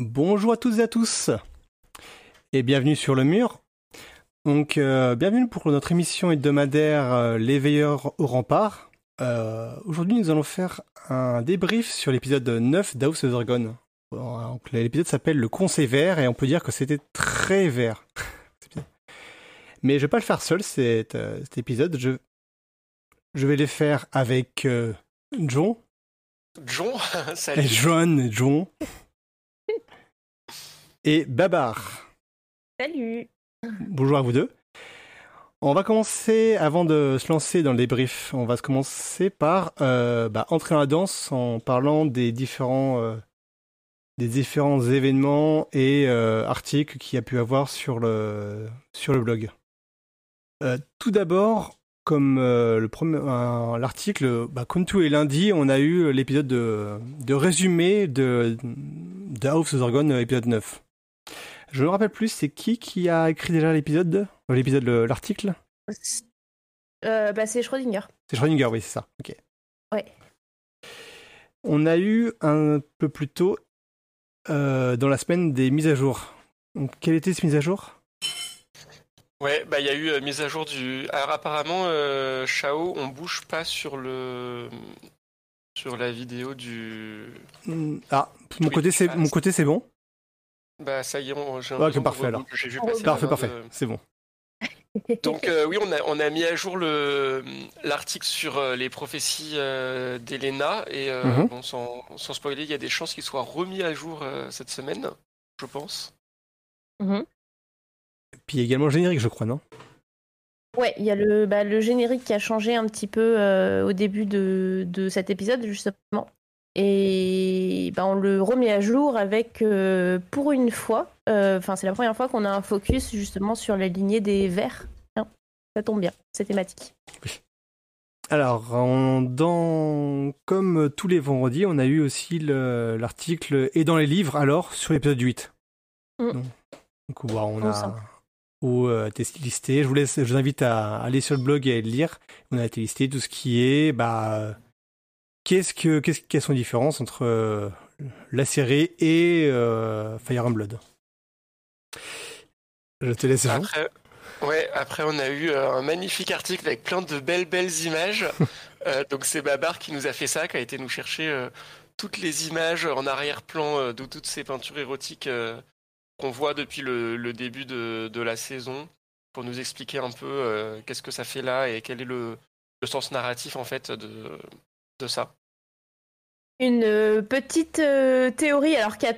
Bonjour à toutes et à tous et bienvenue sur le mur. Donc euh, bienvenue pour notre émission hebdomadaire euh, Les Veilleurs au rempart. Euh, Aujourd'hui nous allons faire un débrief sur l'épisode 9 d'House of Dragon. L'épisode s'appelle Le Conseil vert et on peut dire que c'était très vert. Mais je vais pas le faire seul cet, cet épisode. Je, je vais le faire avec John. John, Et salut. John et John. Et Babar. Salut Bonjour à vous deux. On va commencer, avant de se lancer dans le débrief, on va se commencer par euh, bah, entrer dans la danse en parlant des différents, euh, des différents événements et euh, articles qu'il y a pu avoir sur le, sur le blog. Tout d'abord, comme l'article, bah, comme tous les lundis, on a eu l'épisode de, de résumé de, de House of Dragon, euh, épisode 9. Je me rappelle plus, c'est qui qui a écrit déjà l'épisode euh, L'épisode, le- l'article? Euh, bah, C'est Schrödinger. C'est Schrödinger, oui, c'est ça. Ok. Ouais. On a eu un peu plus tôt, euh, dans la semaine, des mises à jour. Donc, quelle était cette mise à jour? Ouais, bah il y a eu euh, mise à jour du. Alors apparemment, euh, Shao, on bouge pas sur le sur la vidéo du. Hmm, Ah, mon Oui, côté, c'est ah, mon côté, c'est bon. Bah ça y est, on- j'ai Ok, parfait, alors. reboucle. J'ai vu On passer Parfait, parfait, de- c'est bon. Donc euh, oui, on a on a mis à jour le l'article sur euh, les prophéties euh, d'Elena et euh, Mhm. bon, sans sans spoiler, il y a des chances qu'il soit remis à jour euh, cette semaine, je pense. Mhm. Puis il y a également le générique, je crois, non? Ouais, il y a le, bah, le générique qui a changé un petit peu euh, au début de, de cet épisode, justement. Et bah, on le remet à jour avec, euh, pour une fois, euh, enfin c'est la première fois qu'on a un focus justement sur la lignée des verts. Hein, ça tombe bien, c'est thématique. Alors, dans... comme tous les vendredis, on a eu aussi le- l'article Et dans les livres, alors, sur l'épisode 8. Mm. Donc, donc, on a où euh, t'es listé. Je vous laisse, je vous invite à aller sur le blog et à le lire. On a été listé tout ce qui est, bah, qu'est-ce que, qu'est-ce, quelles sont les différences entre euh, la série et euh, Fire and Blood? Je te laisse. Après, ouais, après on a eu euh, un magnifique article avec plein de belles belles images. Euh, donc c'est Babar qui nous a fait ça, qui a été nous chercher toutes les images en arrière-plan de toutes ces peintures érotiques qu'on voit depuis le, le début de, de la saison, pour nous expliquer un peu qu'est-ce que ça fait là et quel est le, le sens narratif en fait de, de ça. Une euh, petite euh, théorie, alors qui a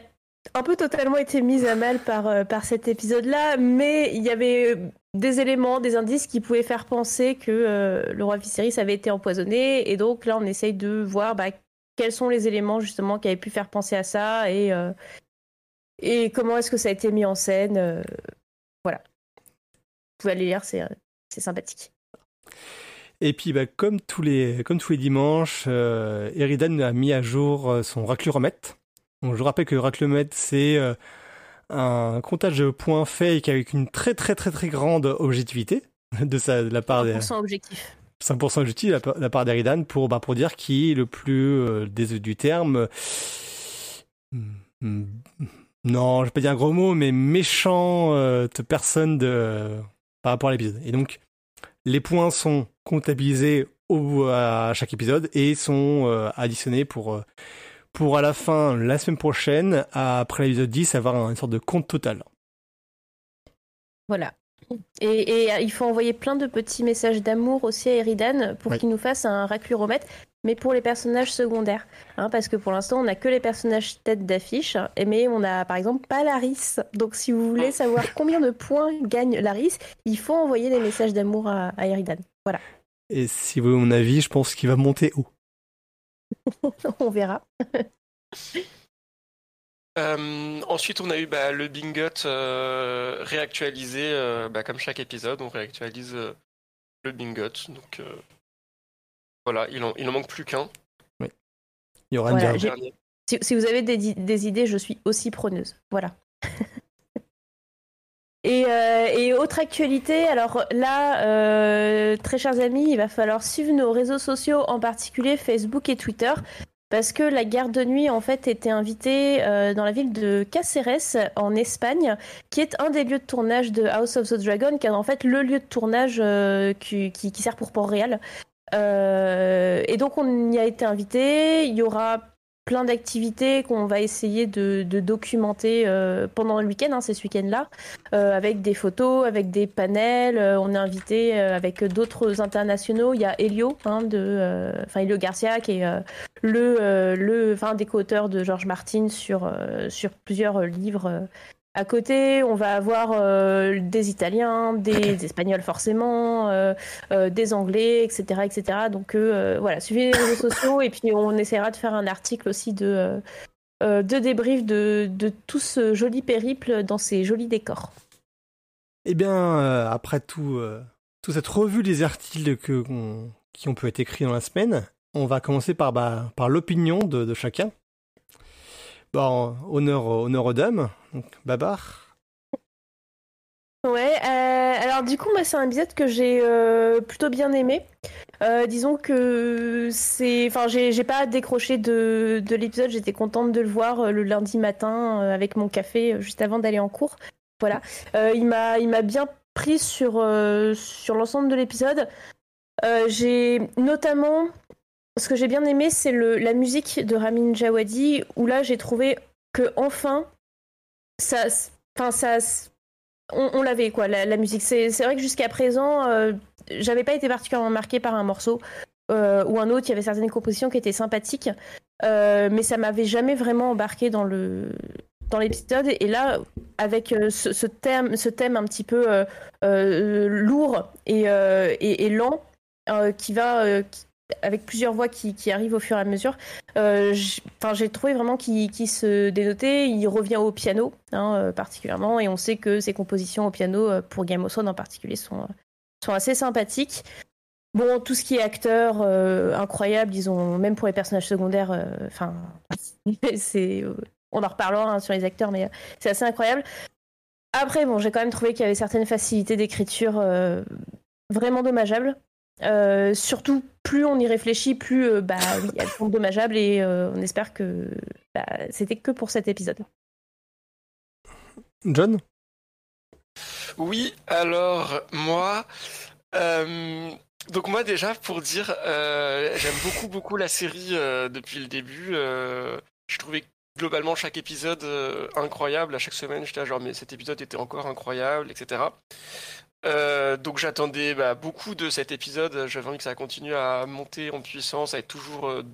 un peu totalement été mise à mal par, euh, par cet épisode-là, mais il y avait des éléments, des indices qui pouvaient faire penser que le roi Viserys avait été empoisonné, et donc là on essaye de voir bah, quels sont les éléments justement qui avaient pu faire penser à ça, et, et comment est-ce que ça a été mis en scène. voilà. Vous pouvez aller lire, c'est sympathique. Et puis, bah, comme tous les, comme tous les dimanches, euh, Eridan a mis à jour euh, son racluromètre. Donc, je rappelle que le racluromètre, c'est euh, un comptage de points fake avec une très très très très grande objectivité de, sa, de la part des 100% objectif. 5% objectif de la, part- d'Eridan pour, bah, pour dire qui est le plus, euh, du terme, euh, hmm, non, je vais pas dire un gros mot, mais méchant de personne de, par rapport à l'épisode. Et donc, les points sont comptabilisés au, à chaque épisode et sont euh, additionnés pour, euh, pour à la fin, la semaine prochaine, après l'épisode 10, avoir une sorte de compte total. Voilà. Et, et, euh, il faut envoyer plein de petits messages d'amour aussi à Eridan pour Oui. qu'il nous fasse un racluromètre, mais pour les personnages secondaires. Hein, parce que pour l'instant, on n'a que les personnages tête d'affiche, mais on a par exemple pas Laris. Donc si vous voulez savoir combien de points gagne Laris, il faut envoyer des messages d'amour à, à Eridan. Voilà, Et si vous voulez mon avis, je pense qu'il va monter haut. on verra. Euh, ensuite, on a eu bah, le Bingot euh, réactualisé, euh, bah, comme chaque épisode, on réactualise euh, le Bingot. Donc euh, voilà, il en, il en manque plus qu'un. Il y aura Voilà, une j'ai- Dernier. Si, si vous avez des, des idées, je suis aussi preneuse. Voilà. et, euh, et autre actualité, alors là, euh, très chers amis, il va falloir suivre nos réseaux sociaux, en particulier Facebook et Twitter, parce que la garde de nuit en fait était invitée euh, dans la ville de Cáceres en Espagne, qui est un des lieux de tournage de House of the Dragon, qui est en fait le lieu de tournage qui, sert pour Port-Réal. Et donc on y a été invité. Il y aura plein d'activités qu'on va essayer de, documenter euh, pendant le week-end, hein, c'est ce week-end-là, euh, avec des photos, avec des panels. Euh, on est invité avec d'autres internationaux. Il y a Elio, hein, enfin Elio Garcia, qui est le, le, des co-auteurs de George Martin sur sur plusieurs livres à côté, on va avoir euh, des Italiens, des, des Espagnols forcément, euh, euh, des Anglais, etc., etc. Donc voilà, suivez les réseaux sociaux et puis on essaiera de faire un article aussi de de débrief de, de tout ce joli périple dans ces jolis décors. Eh bien, après tout, toute cette revue des articles que, on- qui ont pu être écrits dans la semaine, on va commencer par, bah, par l'opinion de, de chacun. Bon, honneur, honneur aux dames. Babar. Ouais, euh, alors du coup, c'est un épisode que j'ai euh, plutôt bien aimé. Euh, disons que c'est. Enfin, j'ai pas décroché de, de l'épisode, j'étais contente de le voir le lundi matin avec mon café juste avant d'aller en cours. Voilà. Il m'a bien pris sur, sur l'ensemble de l'épisode. J'ai notamment. Ce que j'ai bien aimé, c'est la musique de Ramin Djawadi, où là, j'ai trouvé que enfin, ça. Enfin, ça on, l'avait quoi la, musique c'est vrai que jusqu'à présent euh, j'avais pas été particulièrement marquée par un morceau euh, ou un autre il y avait certaines compositions qui étaient sympathiques euh, mais ça m'avait jamais vraiment embarqué dans le dans l'épisode et là avec ce, thème ce thème un petit peu lourd et, et, lent qui va avec plusieurs voix qui, arrivent au fur et à mesure euh, j'ai trouvé vraiment qu'il se dénotait. Il revient au piano, hein, euh, particulièrement, et on sait que ses compositions au piano, euh, pour Game of Thrones en particulier, sont, euh, sont assez sympathiques. Bon, tout ce qui est acteur, incroyable, disons, même pour les personnages secondaires, enfin, c'est, on en reparlera hein, sur les acteurs, mais c'est assez incroyable. Après, bon, j'ai quand même trouvé qu'il y avait certaines facilités d'écriture vraiment dommageables. Euh, surtout, plus on y réfléchit, plus euh, bah oui, elles sont dommageables et euh, on espère que bah, c'était que pour cet épisode. John? Oui, alors moi, euh, donc moi déjà pour dire, euh, j'aime beaucoup beaucoup la série euh, depuis le début. Euh, je trouvais globalement chaque épisode euh, incroyable. À chaque semaine, j'étais genre mais cet épisode était encore incroyable, etc. Euh, donc j'attendais bah, beaucoup de cet épisode. J'avais envie que ça continue à monter en puissance, à être toujours euh,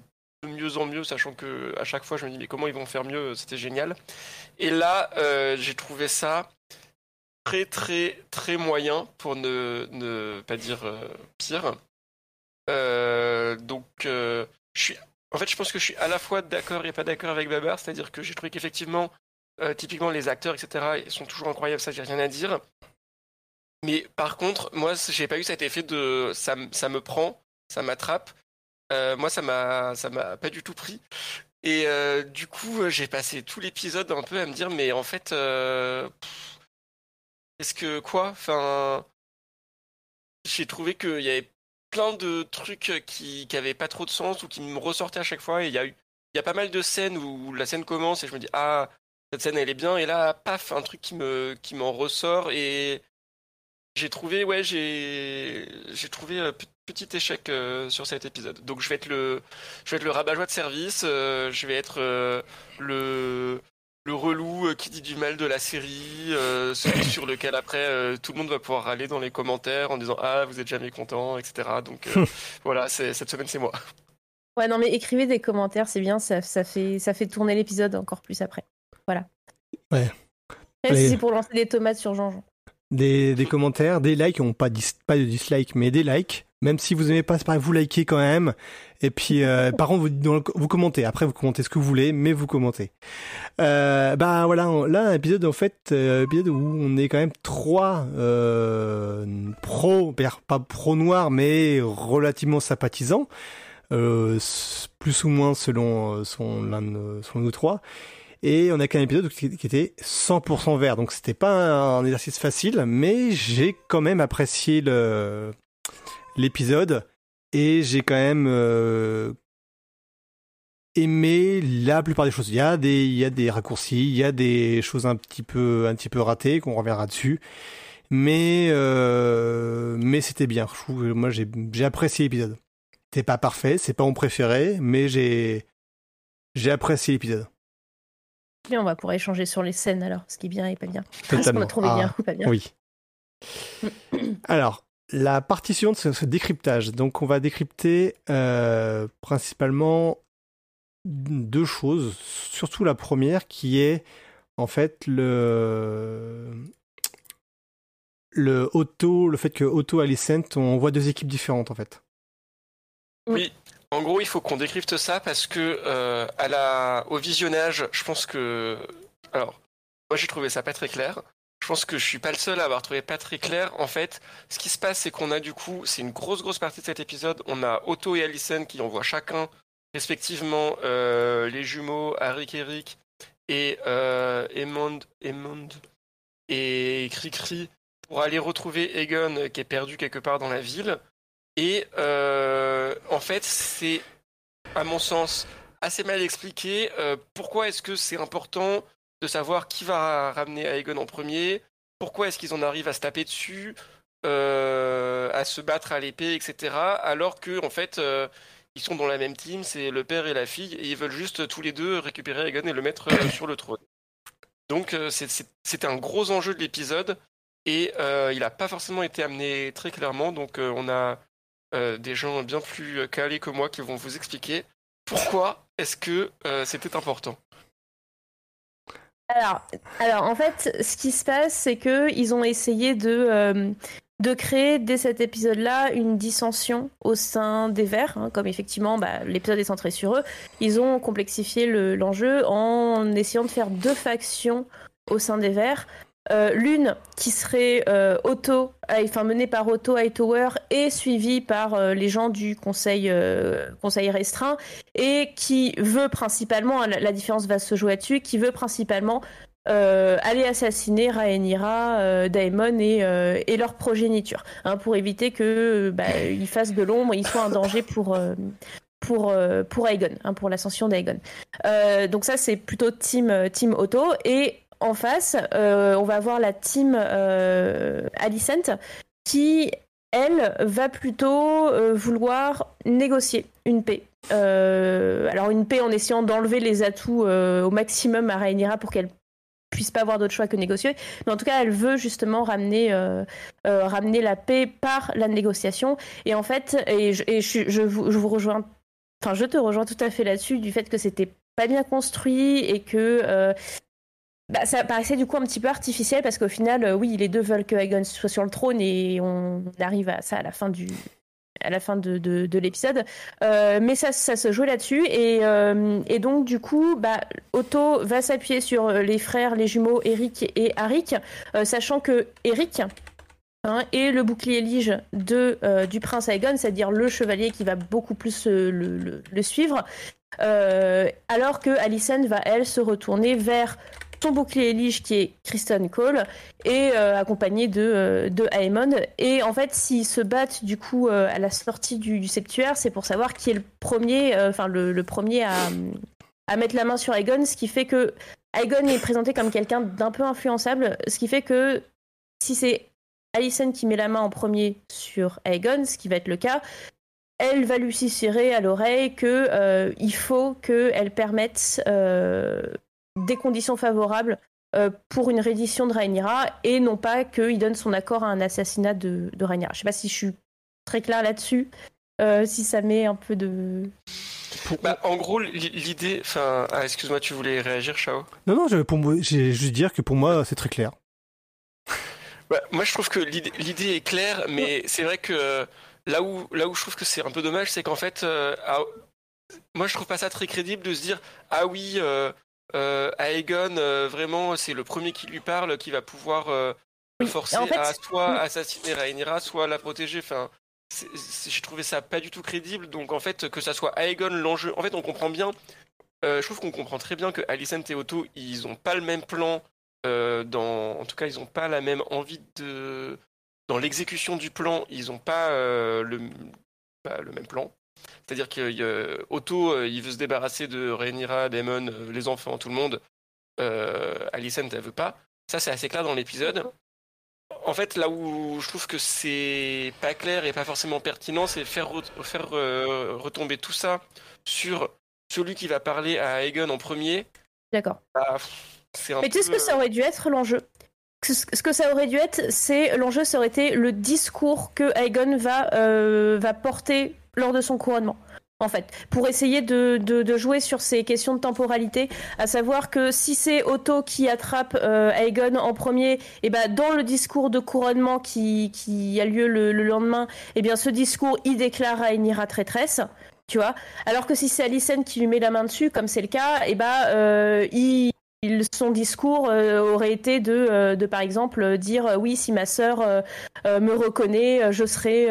de mieux en mieux, sachant que à chaque fois je me dis mais comment ils vont faire mieux? C'était génial. Et là, euh, j'ai trouvé ça très très très moyen pour ne, pas dire pire. Donc je suis en fait je pense que je suis à la fois d'accord et pas d'accord avec Babar, c'est-à-dire que j'ai trouvé qu'effectivement typiquement les acteurs etc sont toujours incroyables, ça j'ai rien à dire. Mais par contre moi j'ai pas eu cet effet de ça, ça me prend, ça m'attrape. Euh, moi ça m'a ça m'a pas du tout pris. Et euh, du coup, euh, j'ai passé tout l'épisode un peu à me dire, mais en fait, est-ce que quoi? Enfin, j'ai trouvé qu'il y avait plein de trucs qui, qui avaient pas trop de sens ou qui me ressortaient à chaque fois. Et il y a eu, il y a pas mal de scènes où la scène commence et je me dis, ah, cette scène elle est bien. Et là, paf, un truc qui me, qui m'en ressort et j'ai trouvé, ouais, j'ai, j'ai trouvé un petit échec euh, sur cet épisode. Donc je vais être le, je vais être le rabat-joie de service. euh, je vais être euh, le, le relou euh, qui dit du mal de la série, euh, celui sur lequel après euh, tout le monde va pouvoir râler dans les commentaires en disant ah vous êtes jamais content, etc. Donc euh, voilà, c'est, cette semaine c'est moi. Ouais, non, mais écrivez des commentaires, c'est bien, ça, ça, fait, ça fait tourner l'épisode encore plus après. Voilà. Ouais. Même si Les- c'est pour lancer des tomates sur Jean-Jean. Des, des commentaires, des likes, on pas, dis- pas de dislike, mais des likes. Même si vous aimez pas, c'est pareil, vous likez quand même. Et puis, euh, par contre, vous, dans le- vous commentez. Après, vous commentez ce que vous voulez, mais vous commentez. Euh, bah voilà, on- là, un épisode en fait, euh, épisode où on est quand même trois euh, pros, pas pro noirs, mais relativement sympathisants, euh, plus ou moins selon, euh, selon l'un de- selon nous trois. Et on a qu'un épisode qui, était 100% vert, donc c'était pas un, exercice facile, mais j'ai quand même apprécié l'épisode et j'ai quand même euh, aimé la plupart des choses. Il y a des, raccourcis, il y a des choses un petit peu, ratées, qu'on reviendra dessus. Mais, euh, c'était bien. Moi, j'ai, apprécié l'épisode. C'est pas parfait, c'est pas mon préféré, mais j'ai apprécié l'épisode. On va pouvoir échanger sur les scènes alors, ce qui est bien et pas bien. Totalement. Ce qu'on a trouvé bien Ah, ou pas bien. Oui. Alors, la suivante, c'est ce décryptage. Donc, on va décrypter euh, principalement deux choses. Surtout la première, qui est en fait le le auto, le fait que Auto et Alicent, on voit deux équipes différentes en fait. Oui, en gros, il faut qu'on décrypte ça parce que euh, au visionnage, je pense que. Alors, moi j'ai trouvé ça pas très clair. Je pense que je suis pas le seul à avoir trouvé pas très clair. En fait, ce qui se passe, c'est qu'on a du coup, c'est une grosse grosse partie de cet épisode. On a Otto et Allison qui envoient chacun, respectivement, euh, les jumeaux Arik et Eric et euh, Emond, Emond et Cricri pour aller retrouver Egon qui est perdu quelque part dans la ville. Et euh, en fait, c'est, à mon sens, assez mal expliqué. Euh, pourquoi est-ce que c'est important de savoir qui va ramener Aegon en premier Pourquoi est-ce qu'ils en arrivent à se taper dessus, euh, à se battre à l'épée, etc. Alors que, en fait, ils sont dans la même team, c'est le père et la fille, et ils veulent juste tous les deux récupérer Aegon et le mettre sur le trône. Donc, c'était un gros enjeu de l'épisode. Et il n'a pas forcément été amené très clairement, donc on a euh, des gens bien plus euh, calés que moi qui vont vous expliquer pourquoi est-ce que euh, c'était important. Alors, alors, en fait, ce qui se passe, c'est que ils ont essayé de, créer dès cet épisode-là une dissension au sein des Verts, hein, comme effectivement bah, l'épisode est centré sur eux. Ils ont complexifié le- l'enjeu en essayant de faire deux factions au sein des Verts. Euh, L'une qui serait euh, Otto, enfin menée par Otto Hightower et suivie par euh, les gens du conseil, euh, conseil restreint et qui veut principalement, la, la différence va se jouer là-dessus, qui veut principalement aller assassiner Rhaenyra, Daemon et, et leur progéniture, hein, pour éviter que bah, fassent de l'ombre, ils soient un danger pour pour pour Aegon, hein, pour l'ascension d'Aegon. Donc ça c'est plutôt team team Otto et en face euh, on va avoir la team euh, Alicent qui elle va plutôt euh, vouloir négocier une paix. Alors une paix en essayant d'enlever les atouts au maximum à Rhaenyra pour qu'elle puisse pas avoir d'autre choix que négocier. Mais en tout cas, elle veut justement ramener, ramener la paix par la négociation. Et en fait, et je, je, vous, je vous rejoins, enfin je te rejoins tout à fait là-dessus du fait que c'était pas bien construit et que bah, ça paraissait du coup un petit peu artificiel parce qu'au final, euh, oui, les deux veulent que Aegon soit sur le trône et on arrive à ça à la fin du à la fin de, de, de l'épisode. Euh, mais ça, ça se joue là-dessus et, euh, et donc du coup, bah, Otto va s'appuyer sur les frères, les jumeaux Eric et Arik, sachant que Eric hein, est le bouclier lige de, du prince Aegon, c'est-à-dire le chevalier qui va beaucoup plus le, suivre, alors que Alicent va elle se retourner vers son bouclier lige qui est Kristen Cole et euh, accompagné de, euh, de Aemon. Et en fait, s'ils se battent du coup euh, à la sortie du, du septuaire, c'est pour savoir qui est le premier, euh, enfin le, le, premier à, à mettre la main sur Aegon, ce qui fait que Aegon est présenté comme quelqu'un d'un peu influençable, ce qui fait que si c'est Alicent qui met la main en premier sur Aegon, ce qui va être le cas, elle va lui susurrer à l'oreille que euh, il faut qu'elle permette des conditions favorables euh, pour une reddition de Rhaenyra et non pas qu'il donne son accord à un assassinat de, de Rhaenyra. Je sais pas si je suis très clair là-dessus, euh, si ça met un peu de... Bah, en gros, l'idée... Enfin, ah, excuse-moi, tu voulais réagir, Chao? Non, non, je, pour moi, j'ai juste dire que pour moi, c'est très clair. Bah, moi, je trouve que l'idée est claire, mais c'est vrai que là où, là où je trouve que c'est un peu dommage, c'est qu'en fait, euh, ah, moi, je trouve pas ça très crédible de se dire, ah oui... Euh, euh, Aegon, euh, vraiment, c'est le premier qui lui parle, qui va pouvoir euh, oui, forcer en fait, à soit assassiner Rhaenyra, soit la protéger. Enfin, j'ai trouvé ça pas du tout crédible. Donc, en fait, que ça soit Aegon l'enjeu, en fait, on comprend bien. Je trouve qu'on comprend très bien que Alicent et Otto, ils ont pas le même plan. dans, en tout cas, ils ont pas la même envie de. Dans l'exécution du plan, ils ont pas le, bah, le même plan. C'est-à-dire que Otto, il veut se débarrasser de Rhaenyra, Daemon, les enfants, tout le monde. Alicent, elle veut pas. Ça, c'est assez clair dans l'épisode. En fait, là où je trouve que c'est pas clair et pas forcément pertinent, c'est faire, faire retomber tout ça sur celui qui va parler à Aegon en premier. D'accord. Bah, Mais tu sais ce que ça aurait dû être l'enjeu? Ce que ça aurait dû être, c'est l'enjeu, ça aurait été le discours que Aegon va, euh, porter lors de son couronnement. En fait, pour essayer de, jouer sur ces questions de temporalité, à savoir que si c'est Otto qui attrape euh, Aegon en premier, et eh ben dans le discours de couronnement qui, a lieu le, lendemain, et eh bien ce discours il déclare Rhaenyra traîtresse tu vois. Alors que si c'est Alicent qui lui met la main dessus, comme c'est le cas, et eh ben, euh, il, son discours euh, aurait été de, euh, de, par exemple, dire oui, si ma sœur me reconnaît, je serai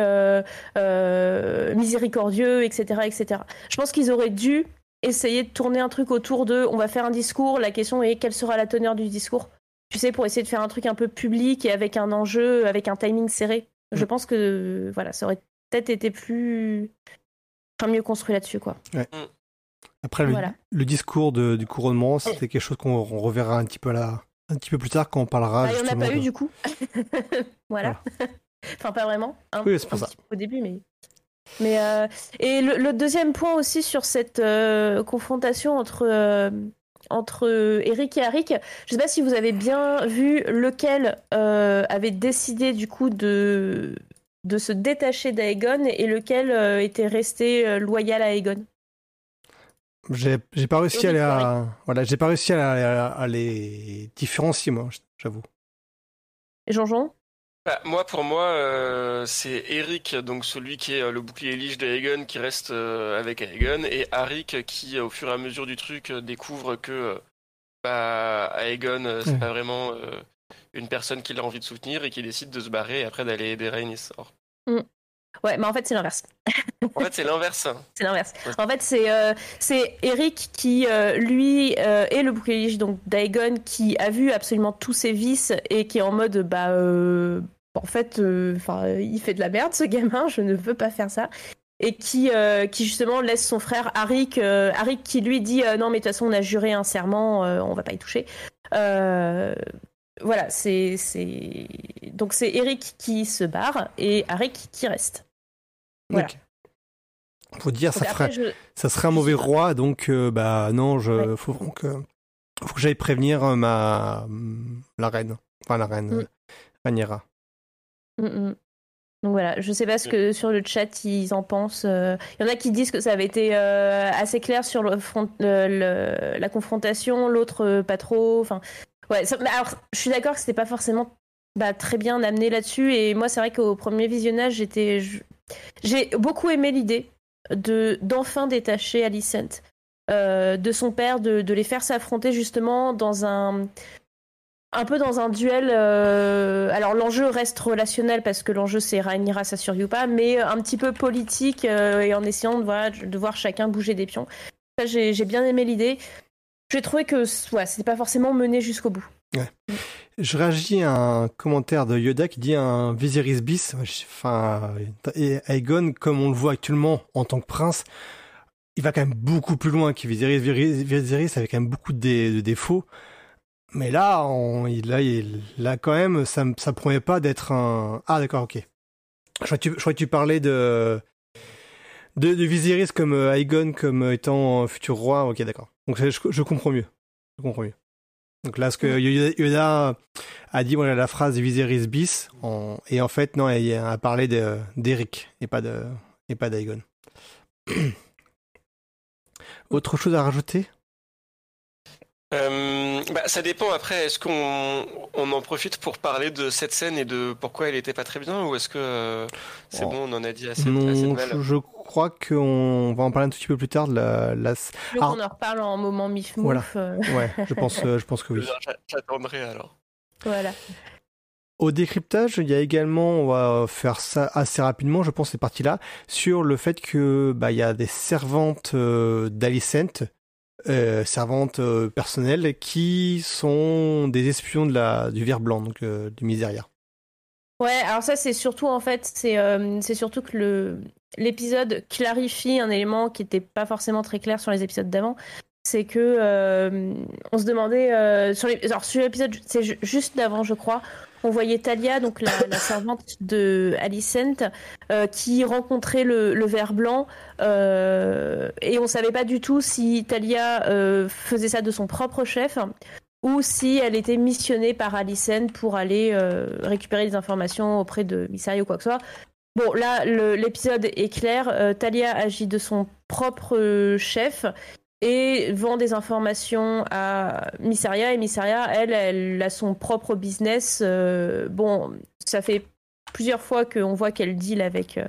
miséricordieux, etc., etc. Je pense qu'ils auraient dû essayer de tourner un truc autour de, on va faire un discours, la question est quelle sera la teneur du discours Tu sais, pour essayer de faire un truc un peu public et avec un enjeu, avec un timing serré. Je mm. pense que voilà, ça aurait peut-être été plus mieux construit là-dessus, quoi. Mm. Après, le, discours du couronnement, c'était quelque chose qu'on reverra un petit peu là, un petit peu plus tard quand on parlera. Bah, il n'y en a pas eu du coup. voilà. enfin, pas vraiment. Hein, oui, c'est pour ça. Au début, mais. Mais euh, et le, deuxième point aussi sur cette euh, confrontation entre euh, entre Eric et Arik, je sais pas si vous avez bien vu lequel avait décidé du coup de de se détacher d'Aegon et lequel était resté loyal à Aegon J'ai pas réussi à, voilà, j'ai pas réussi à, les différencier moi, j'avoue. Et Jean-Jean? Bah, moi, pour moi, euh, c'est Eric, donc celui qui est le bouclier lige d'Aegon, qui reste avec Aegon, et Arik qui, au fur et à mesure du truc, découvre que bah, Aegon, c'est pas vraiment une personne qu'il a envie de soutenir et qui décide de se barrer et après d'aller aider Rhaenys. Mm. Ouais, mais en fait, c'est l'inverse. en fait, c'est l'inverse. C'est l'inverse. En fait, c'est euh, c'est Eric qui, euh, lui, euh, est le bouclier donc d'Aegon, qui a vu absolument tous ses vices et qui est en mode, bah, en fait, enfin, il fait de la merde, ce gamin, je ne veux pas faire ça. Et qui, qui justement laisse son frère Arik, Arik qui lui dit, non, mais de toute façon, on a juré un serment, on va pas y toucher voilà, c'est donc c'est Eric qui se barre et Arik qui reste. Voilà. Faut dire ça ça serait un mauvais roi donc euh, bah non je faut donc faut que j'aille prévenir euh, ma la reine enfin la reine mm. Rhaenyra. Mm, mm. Donc voilà, je sais pas ce que sur le chat ils en pensent. Euh. Il y en a qui disent que ça avait été assez clair sur le front, la confrontation, l'autre pas trop. Enfin, Ouais, alors je suis d'accord que c'était pas forcément bah, très bien amené là-dessus. Et moi, c'est vrai qu'au premier visionnage, j'étais, j'ai beaucoup aimé l'idée de d'enfin détacher Alicent euh, de son père, de, les faire s'affronter justement dans un un peu dans un duel. Euh, alors l'enjeu reste relationnel parce que l'enjeu c'est Rhaenyra ça survit pas, mais un petit peu politique euh, et en essayant de, voir chacun bouger des pions. J'ai bien aimé l'idée j'ai trouvé que c'était pas forcément mené jusqu'au bout. Je réagis à un commentaire de Yoda qui dit un Viserys bis. Enfin, et Aegon, comme on le voit actuellement en tant que prince, il va quand même beaucoup plus loin que Viserys. Viserys avait quand même beaucoup de, défauts. Mais là, on, là, il, là, quand même, ça ne promet pas d'être un. Ah, d'accord, ok. Je crois, que tu, parlais de, de, comme euh, Aegon comme étant futur roi. Ok, d'accord. Donc je, comprends mieux. Je comprends mieux. Donc là, ce que Yoda a dit, voilà, la phrase Viserys bis, et en fait, non, il a parlé d'Eric et pas de et pas d'Aegon. Autre chose à rajouter? Euh, bah, ça dépend après, est-ce qu'on on en profite pour parler de cette scène et de pourquoi elle était pas très bien ou est-ce que euh, c'est oh. bon, on en a dit assez, non, Je, crois qu'on va en parler un tout petit peu plus tard de la... ah. en reparle en moment mif Voilà. Euh. Ouais, je pense, je pense que oui. J'attendrai alors. Voilà. Au décryptage, il y a également, on va faire ça assez rapidement, je pense, ces parties-là, sur le fait que bah il y a des servantes d'Alicent euh, servantes euh, personnelles qui sont des espions de la, du ver blanc, donc euh, du Miseria. Ouais, alors ça c'est surtout en fait, c'est surtout que le l'épisode clarifie un élément qui n'était pas forcément très clair sur les épisodes d'avant. C'est que on se demandait sur les, alors sur l'épisode, c'est juste d'avant, je crois. On voyait Talia, donc la, servante de Alicent, qui rencontrait le, le ver blanc, et on savait pas du tout si Talia faisait ça de son propre chef ou si elle était missionnée par Alicent pour aller euh, récupérer des informations auprès de Missaria ou quoi que ce soit. Bon, là, l'épisode est clair. Euh, Talia agit de son propre euh, chef et vend des informations à Missaria. Et Missaria, elle, elle a son propre business. bon, ça fait plusieurs fois qu'on voit qu'elle deal avec,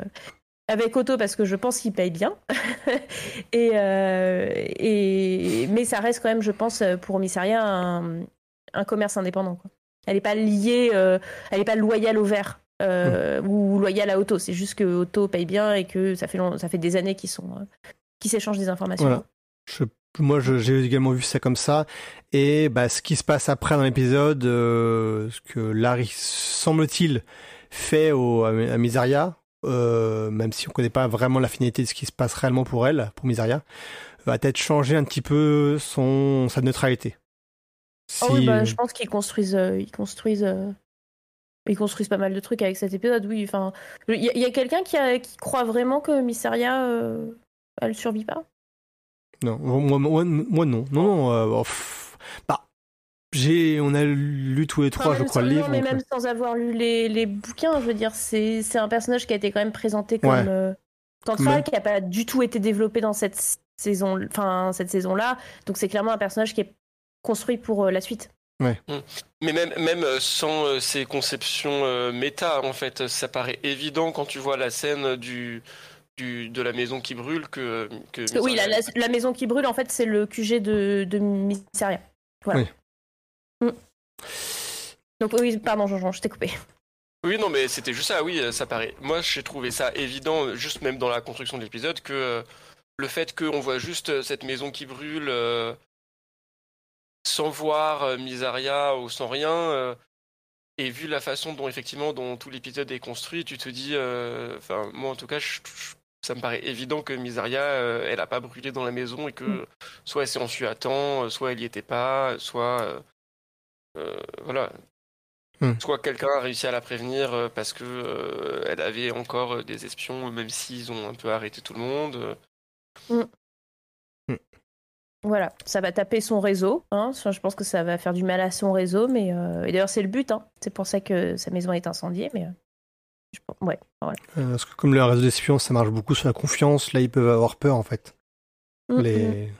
avec Otto parce que je pense qu'il paye bien. et, euh, et, mais ça reste quand même, je pense, pour Missaria, un, commerce indépendant. Quoi. Elle n'est pas liée, euh, elle n'est pas loyale au euh, ou loyale à Otto. C'est juste que Otto paye bien et que ça fait, ça fait des années qu'ils sont qui s'échangent des informations. Je, moi, j'ai également vu ça comme ça. Et bah, ce qui se passe après dans l'épisode, ce que Larry, semble-t-il, fait au, à, à Misaria, euh, même si on connaît pas vraiment l'affinité de ce qui se passe réellement pour elle, pour Misaria, va peut-être changer un petit peu son sa neutralité. Ah oui, bah, je pense qu'ils construisent, euh, ils construisent, euh, ils construisent pas mal de trucs avec cet épisode. Oui, enfin, il y, a, quelqu'un qui, qui, croit vraiment que Misaria, elle survit pas? Non, moi, moi, moi non, non, non. bah, on a lu tous les trois, je crois, le livre. mais même sans avoir lu les, les bouquins, je veux dire, c'est un personnage qui a été quand même présenté comme ouais. Euh, qui n'a pas du tout été développé dans cette saison, enfin cette saison-là. Donc c'est clairement un personnage qui est construit pour euh, la suite. Ouais. Mm. Mais même, même euh, sans ces conceptions méta, en fait, ça paraît évident quand tu vois la scène du, du, de la maison qui brûle que. que oui, la, la, maison qui brûle, en fait, c'est le QG de, de Mysteria. Voilà. Oui. Mm. Donc oui, pardon Jean-Jean, je t'ai coupé. Oui, non, mais c'était juste ça, oui, ça paraît. Moi, j'ai trouvé ça évident, juste même dans la construction de l'épisode, que euh, le fait qu'on voit juste euh, cette maison qui brûle euh, sans voir Misaria ou sans rien, et vu la façon dont, effectivement, dont tout l'épisode est construit, tu te dis, enfin, moi en tout cas, ça me paraît évident que Misaria, elle a pas brûlé dans la maison et que mm. soit elle s'est enfuie à temps, soit elle y était pas, soit euh, voilà. Hmm. Soit quelqu'un a réussi à la prévenir euh, parce que euh, elle avait encore des espions, même s'ils ont un peu arrêté tout le monde. Hmm. Voilà, ça va taper son réseau. Hein. je pense que ça va faire du mal à son réseau, mais et d'ailleurs c'est le but. Hein. C'est pour ça que sa maison est incendiée, mais ouais. parce que comme le réseau d'espions, ça marche beaucoup sur la confiance. Là, ils peuvent avoir peur en fait. Les,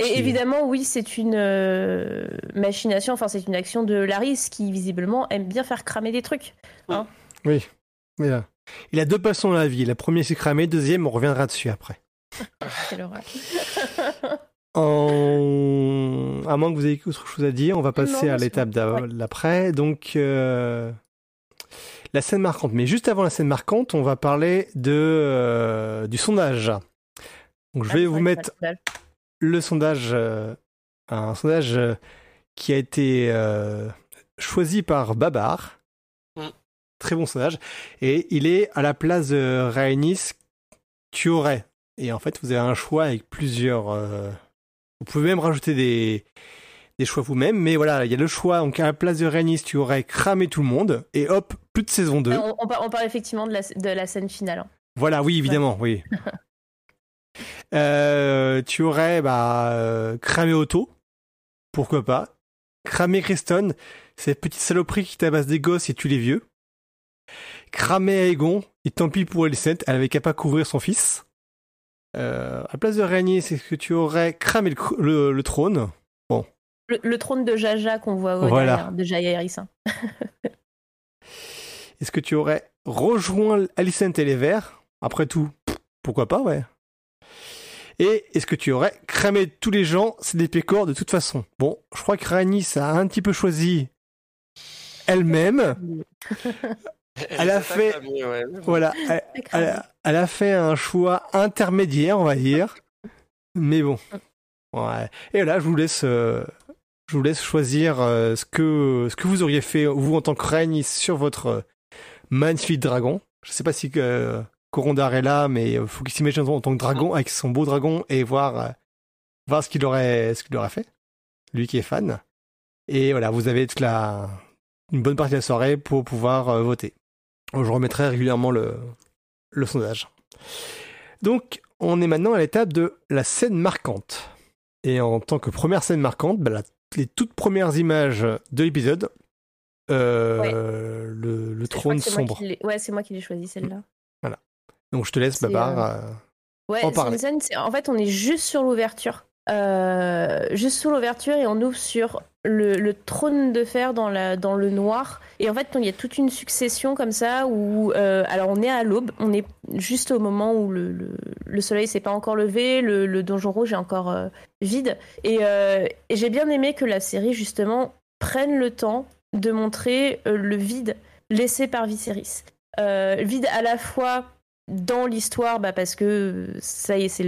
et évidemment, oui, c'est une euh, machination, enfin, c'est une action de Laris qui, visiblement, aime bien faire cramer des trucs. Hein. oui. Euh, il a deux passions dans la vie. La première, c'est cramer. Deuxième, on reviendra dessus après. Quelle horreur. en... À moins que vous ayez autre chose à dire, on va passer à l'étape d'après. Donc, euh, la scène marquante. Mais juste avant la scène marquante, on va parler de, du sondage. Donc, je ah, vais vous mettre le sondage, euh, un sondage euh, qui a été euh, choisi par Babar. Mm. Très bon sondage. Et il est à la place de Rhaenys aurais Et en fait, vous avez un choix avec plusieurs. vous pouvez même rajouter des, des choix vous-même. Mais voilà, il y a le choix. Donc à la place de Rhaenys, tu aurais cramé tout le monde. Et hop, plus de saison 2. On, parle effectivement de la, de la scène finale. Hein. Voilà, oui, évidemment, oui. Euh, tu aurais bah, euh, cramé Otto, pourquoi pas. Cramé Creston, cette petite saloperie qui tabasse des gosses et tue les vieux. Cramé Aegon, et tant pis pour Alicent, elle avait qu'à pas couvrir son fils. Euh, à place de régner, c'est que tu aurais cramé le, trône? Le, trône de Jaja qu'on voit voilà. de Jaya Est-ce que tu aurais rejoint Alicent et les Verts? Après tout, pourquoi pas, ouais. Et est-ce que tu aurais cramé tous les gens C'est des pécores de toute façon? Bon, je crois que Rani a un petit peu choisi elle-même. Elle a fait, voilà, elle, a fait un choix intermédiaire, on va dire. Mais bon, ouais. Et là, je vous laisse, euh, je vous laisse choisir euh, ce que ce que vous auriez fait vous en tant que Rani sur votre magnifique dragon. Je sais pas si Corondar est là, mais il faut qu'il s'imagine en tant que dragon, avec son beau dragon, et voir, euh, voir ce qu'il aurait, ce qu'il aurait fait. Lui qui est fan. Et voilà, vous avez toute la, une bonne partie de la soirée pour pouvoir euh, voter. Je remettrai régulièrement le, le sondage. Donc, on est maintenant à l'étape de la scène marquante. Et en tant que première scène marquante, bah, la- les toutes premières images de l'épisode, euh, le, le trône sombre. Ouais, c'est moi qui l'ai choisi celle-là. Donc je te laisse, Babar. euh, euh, Ouais, En parler. en fait, on est juste sur l'ouverture. Euh, juste sous l'ouverture et on ouvre sur le, trône de fer dans, le noir. Et en fait, il y a toute une succession comme ça où, euh, alors on est à l'aube, on est juste au moment où le, le, le soleil s'est pas encore levé, le, donjon rouge est encore euh, vide. Et, euh, et j'ai bien aimé que la série, justement, prenne le temps de montrer le vide laissé par Viserys. Vide à la fois dans l'histoire, bah, parce que ça y est,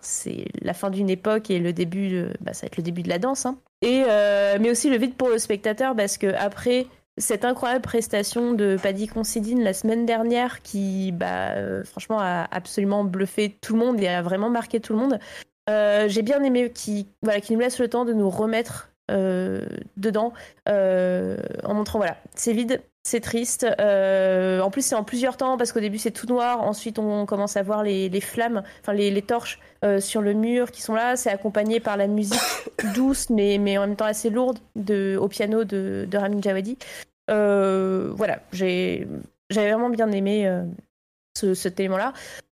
c'est la fin d'une époque et le début, bah, ça va être le début de la danse. hein. Et, euh, mais aussi le vide pour le spectateur, parce que après cette incroyable prestation de Paddy Considine la semaine dernière, qui bah, euh, franchement a absolument bluffé tout le monde et a vraiment marqué tout le monde, euh, j'ai bien aimé qu'il voilà, qu'il nous laisse le temps de nous remettre dedans en montrant voilà, c'est vide, c'est triste. Euh, en plus, c'est en plusieurs temps parce qu'au début c'est tout noir. Ensuite, on commence à voir les, flammes, enfin les, torches euh, sur le mur qui sont là. C'est accompagné par la musique douce, mais, en même temps assez lourde de, au piano de, Ramin Djawadi. Euh, voilà, j'avais vraiment bien aimé ce, cet élément-là.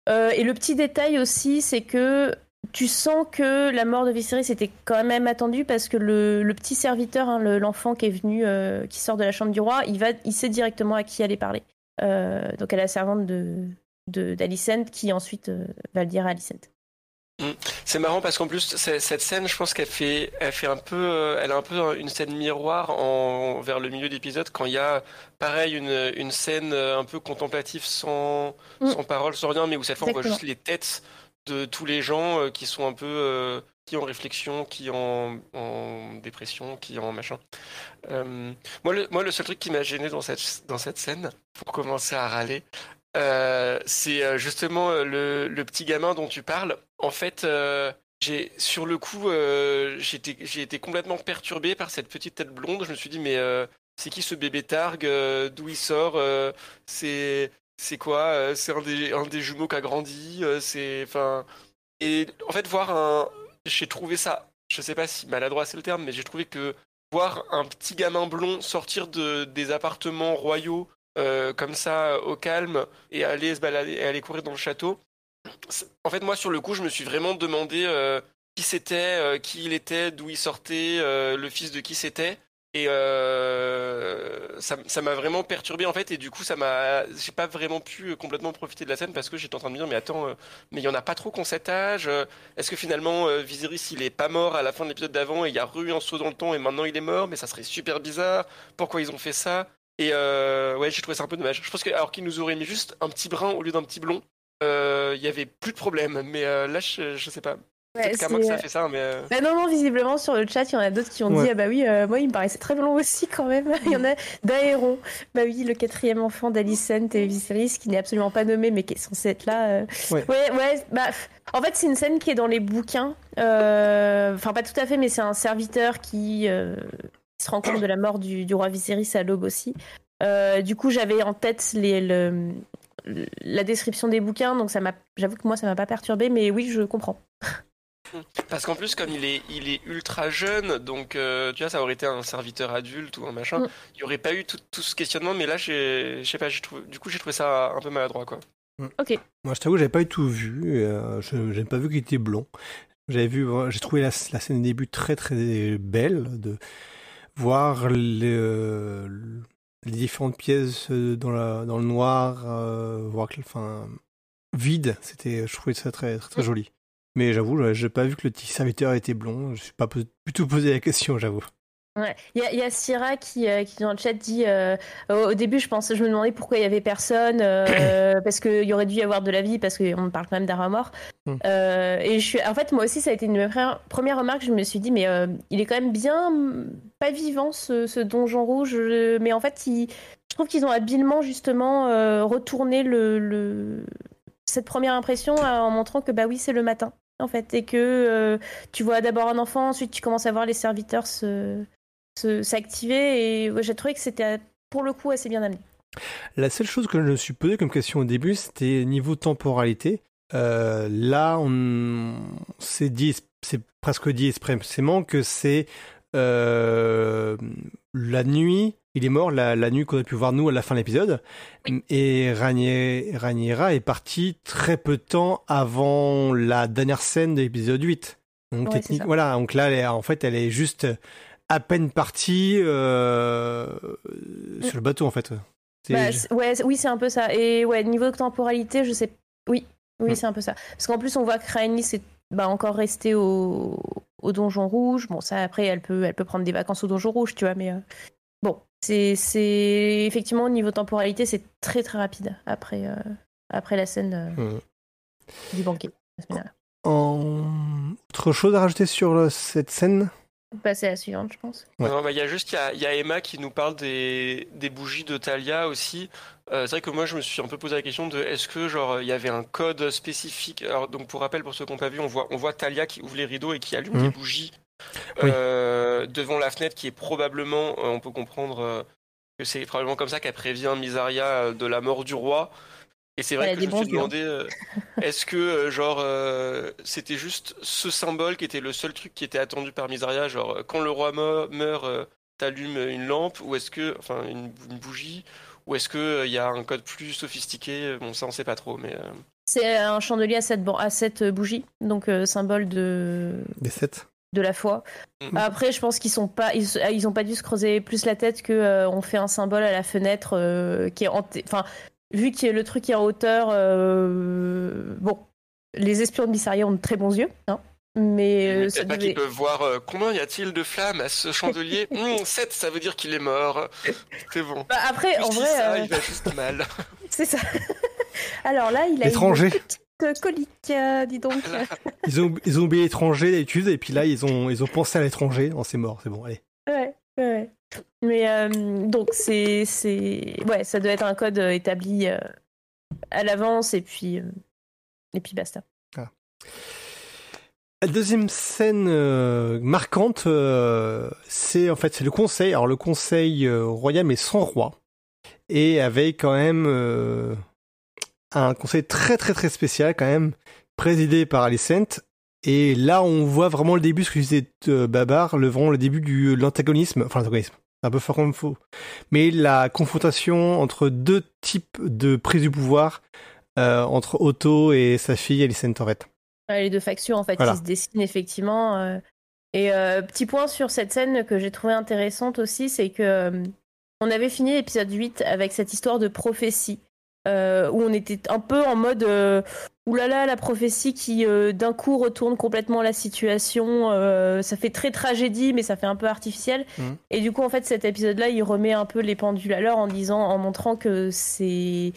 Et le petit détail aussi, c'est que tu sens que la mort de Viserys était quand même attendue parce que le, le petit serviteur, hein, le- l'enfant qui est venu, euh, qui sort de la chambre du roi, il, va, il sait directement à qui aller parler. Euh, donc à la servante de de- d'Alicent qui ensuite euh, va le dire à Alicent. C'est marrant parce qu'en plus cette scène, je pense qu'elle fait, elle fait un peu, euh, elle a un peu une scène miroir en, vers le milieu d'épisode quand il y a pareil une, une scène un peu contemplative sans, Mm. sans parole, sans rien, mais où cette fois on voit juste les têtes de tous les gens euh, qui sont un peu euh, qui en réflexion, qui en, en dépression, qui en machin. Euh, moi, le, moi, le seul truc qui m'a gêné dans cette, dans cette scène, pour commencer à râler, c'est justement le, petit gamin dont tu parles. En fait, j'ai sur le coup, j'ai été complètement perturbé par cette petite tête blonde. Je me suis dit, mais c'est qui ce bébé Targ euh, D'où il sort C'est c'est quoi euh, C'est un des, un des jumeaux qui a grandi euh, C'est enfin et en fait voir un, j'ai trouvé ça. Je sais pas si maladroit c'est le terme, mais j'ai trouvé que voir un petit gamin blond sortir de des appartements royaux euh, comme ça au calme et aller se balader et aller courir dans le château. En fait, moi sur le coup, je me suis vraiment demandé qui c'était, qui il était, d'où il sortait, le fils de qui c'était. Et euh, ça m'a vraiment perturbé en fait et du coup ça m'a j'ai pas vraiment pu euh, complètement profiter de la scène parce que j'étais en train de me dire mais attends euh, mais il y en a pas trop qu'on cet âge est-ce que finalement Viserys il est pas mort à la fin de l'épisode d'avant et il y a eu un saut dans le temps et maintenant il est mort mais ça serait super bizarre pourquoi ils ont fait ça? Et ouais j'ai trouvé ça un peu dommage. Je pense que alors qu'ils nous auraient mis juste un petit brun au lieu d'un petit blond il y avait plus de problème mais là je, je sais pas peut-être qu'à moi que ça fait ça mais euh, Bah non, non, visiblement sur le chat, il y en a d'autres qui ont Ouais. dit Ah bah oui, euh, moi il me paraissait très blond aussi quand même. il y en a d'Aéron, bah oui, le quatrième enfant d'Alicent et Viserys qui n'est absolument pas nommé mais qui est censé être là. euh. Ouais. ouais, ouais, bah en fait, c'est une scène qui est dans les bouquins. Euh, Enfin, pas tout à fait, mais c'est un serviteur qui, euh, se rend compte de la mort du, du roi Viserys à l'aube aussi. Euh, du coup, j'avais en tête les, le- la description des bouquins, donc ça m'a, j'avoue que moi ça m'a pas perturbé, mais oui, je comprends. Parce qu'en plus, comme il est, il est ultra jeune, donc euh, tu vois, ça aurait été un serviteur adulte ou un machin, Mm. il n'y aurait pas eu tout, tout ce questionnement, mais là, je sais pas, trouvé- du coup, j'ai trouvé ça un peu maladroit, quoi. Moi, je t'avoue, j'avais pas eu tout vu. euh, je j'ai pas vu qu'il était blond. J'avais vu, j'ai trouvé la, la scène des début très très belle de voir les, les différentes pièces euh, dans, la, dans le noir, euh, voir que, enfin, vide. C'était, je trouvais ça très très, très joli. Mais j'avoue, j'ai- pas vu que le petit serviteur était blond. Je suis pas posé- du tout posé la question, j'avoue. Ouais. Il y a, il y a Syrah qui, euh, qui dans le chat dit euh, au au début je pense je me demandais pourquoi il y avait personne euh, parce qu'il y aurait dû y avoir de la vie parce qu'on parle quand même d'un mort Mm. Et je suis en fait moi aussi ça a été une première, première remarque je me suis dit mais il est quand même bien pas vivant ce, ce donjon rouge, mais en fait, je trouve qu'ils ont habilement justement retourné le, le- cette première impression en montrant que bah oui, c'est le matin en fait, et que euh, tu vois d'abord un enfant, ensuite tu commences à voir les serviteurs se s'activer, et j'ai trouvé que c'était pour le coup assez bien amené. La seule chose que je me suis posé comme question au début, c'était niveau temporalité. Euh, là, on c'est dit, c'est presque dit expressément que c'est euh, la nuit. Il est mort la, la nuit qu'on a pu voir nous à la fin de l'épisode. Et Ranier- Raniera est parti très peu de temps avant la dernière scène de l'épisode 8. Donc, Ouais, c'est technique, voilà. Donc là, elle est- en fait, elle est juste à peine partie euh, sur le bateau, en fait. C'est- Bah, c'est- ouais, c'est- oui, c'est un peu ça. Et ouais, niveau de temporalité, je sais. Oui, oui, Mm. c'est un peu ça. Parce qu'en plus, on voit que Rhaenys est bah, encore restée au... au donjon rouge. Bon, ça, après, elle peut, elle peut prendre des vacances au donjon rouge, tu vois, mais euh, bon, c'est c'est- effectivement au niveau temporalité, c'est très très rapide après, euh, après la scène euh, Hmm. du banquet. la semaine dernière. En... Autre chose à rajouter sur cette scène? Passer à la suivante, je pense. Ouais. Non, bah, il y a juste il y a, il y a Emma qui nous parle des, des bougies de Talia aussi. Euh, c'est vrai que moi je me suis un peu posé la question de est-ce que genre il y avait un code spécifique? Alors donc pour rappel pour ceux qui n'ont pas vu, on voit on voit Talia qui ouvre les rideaux et qui allume Mhm. des bougies Oui. euh, devant la fenêtre qui est probablement euh, on peut comprendre euh, que c'est probablement comme ça qu'elle prévient Misaria de la mort du roi. Et c'est vrai Elle que je me suis yeux, hein. demandé euh, est-ce que euh, genre euh, c'était juste ce symbole qui était le seul truc qui était attendu par Misaria genre quand le roi meurt euh, t'allumes une lampe ou est-ce que enfin une, une bougie ou est-ce que il y a un code plus sophistiqué bon ça on sait pas trop mais euh, C'est un chandelier à sept, ban- à sept bougies, donc euh, symbole de, des sept de la foi. Mm. Après, je pense qu'ils sont pas, ils, se- ils ont pas dû se creuser plus la tête que euh, on fait un symbole à la fenêtre euh, qui est en, enfin, vu que le truc est en hauteur, euh, bon, les espions de Missaria ont de très bons yeux, hein, mais euh, ça devait- peuvent voir euh, combien y a-t-il de flammes à ce chandelier 7 ça veut dire qu'il est mort c'est bon Bah, après, en vrai, ça, euh, il va juste mal c'est ça. Alors là, il a Étranger. une petite colique, euh, dis donc. ils ont, ils ont oublié l'étranger d'habitude, et puis là, ils ont, ils ont pensé à l'étranger. Oh, c'est mort, c'est bon, allez. Ouais, ouais. Mais euh, donc c'est ouais, ça doit être un code euh, établi euh, à l'avance et puis et puis basta. La deuxième scène marquante, c'est en fait le conseil. Alors le conseil royal mais sans roi et avec quand même un conseil très très très spécial quand même présidé par Alicent. Et là on voit vraiment le début, ce que disait euh, Babar, le le début du l'antagonisme, enfin l'antagonisme, un peu fort comme faux, mais la confrontation entre deux types de prise du pouvoir euh, entre Otto et sa fille fait. Ouais, les deux factions en fait Voilà. qui se dessinent effectivement. euh. Et euh, petit point sur cette scène que j'ai trouvé intéressante aussi, c'est que euh, on avait fini l'épisode 8 avec cette histoire de prophétie. Euh, où on était un peu en mode euh, oulala la prophétie qui euh, d'un coup retourne complètement la situation euh, ça fait très tragédie mais ça fait un peu artificiel Mhm. et du coup en fait cet épisode là il remet un peu les pendules à l'heure en disant en montrant que c'est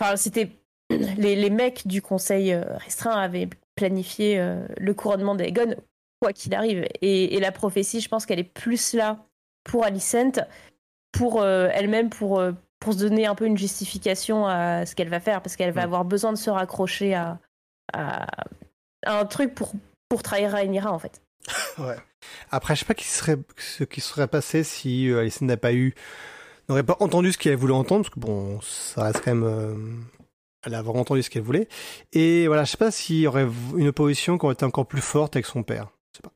enfin c'était les, les mecs du conseil restreint avaient planifié le couronnement d'Aegon quoi qu'il arrive et, et la prophétie je pense qu'elle est plus là pour Alicent pour elle-même pour pour se donner un peu une justification à ce qu'elle va faire parce qu'elle va avoir besoin de se raccrocher à, à, à un truc pour pour trahir Rhaenyra en fait Ouais. Après, je sais pas qui serait, ce qui serait passé si euh, Alicent n'a pas eu, n'aurait pas entendu ce qu'elle voulait entendre, parce que bon, ça reste quand même, euh, elle a avoir entendu ce qu'elle voulait. Et voilà, je sais pas s'il y aurait une opposition qui aurait été encore plus forte avec son père. Je sais pas.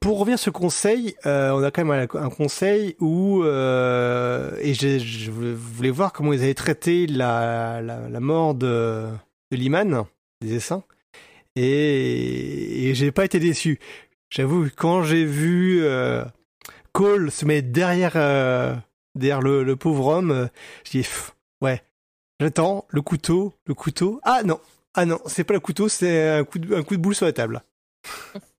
Pour revenir sur conseil, euh, on a quand même un, conseil où, euh, et je, voulais voir comment ils avaient traité la, la, mort de, de Liman, des essaims. Et, et j'ai pas été déçu. J'avoue, quand j'ai vu euh, Cole se mettre derrière, derrière le, le pauvre homme, je dis, ouais, j'attends le couteau, le couteau. Ah non, ah non, c'est pas le couteau, c'est un coup, de, un coup de boule sur la table.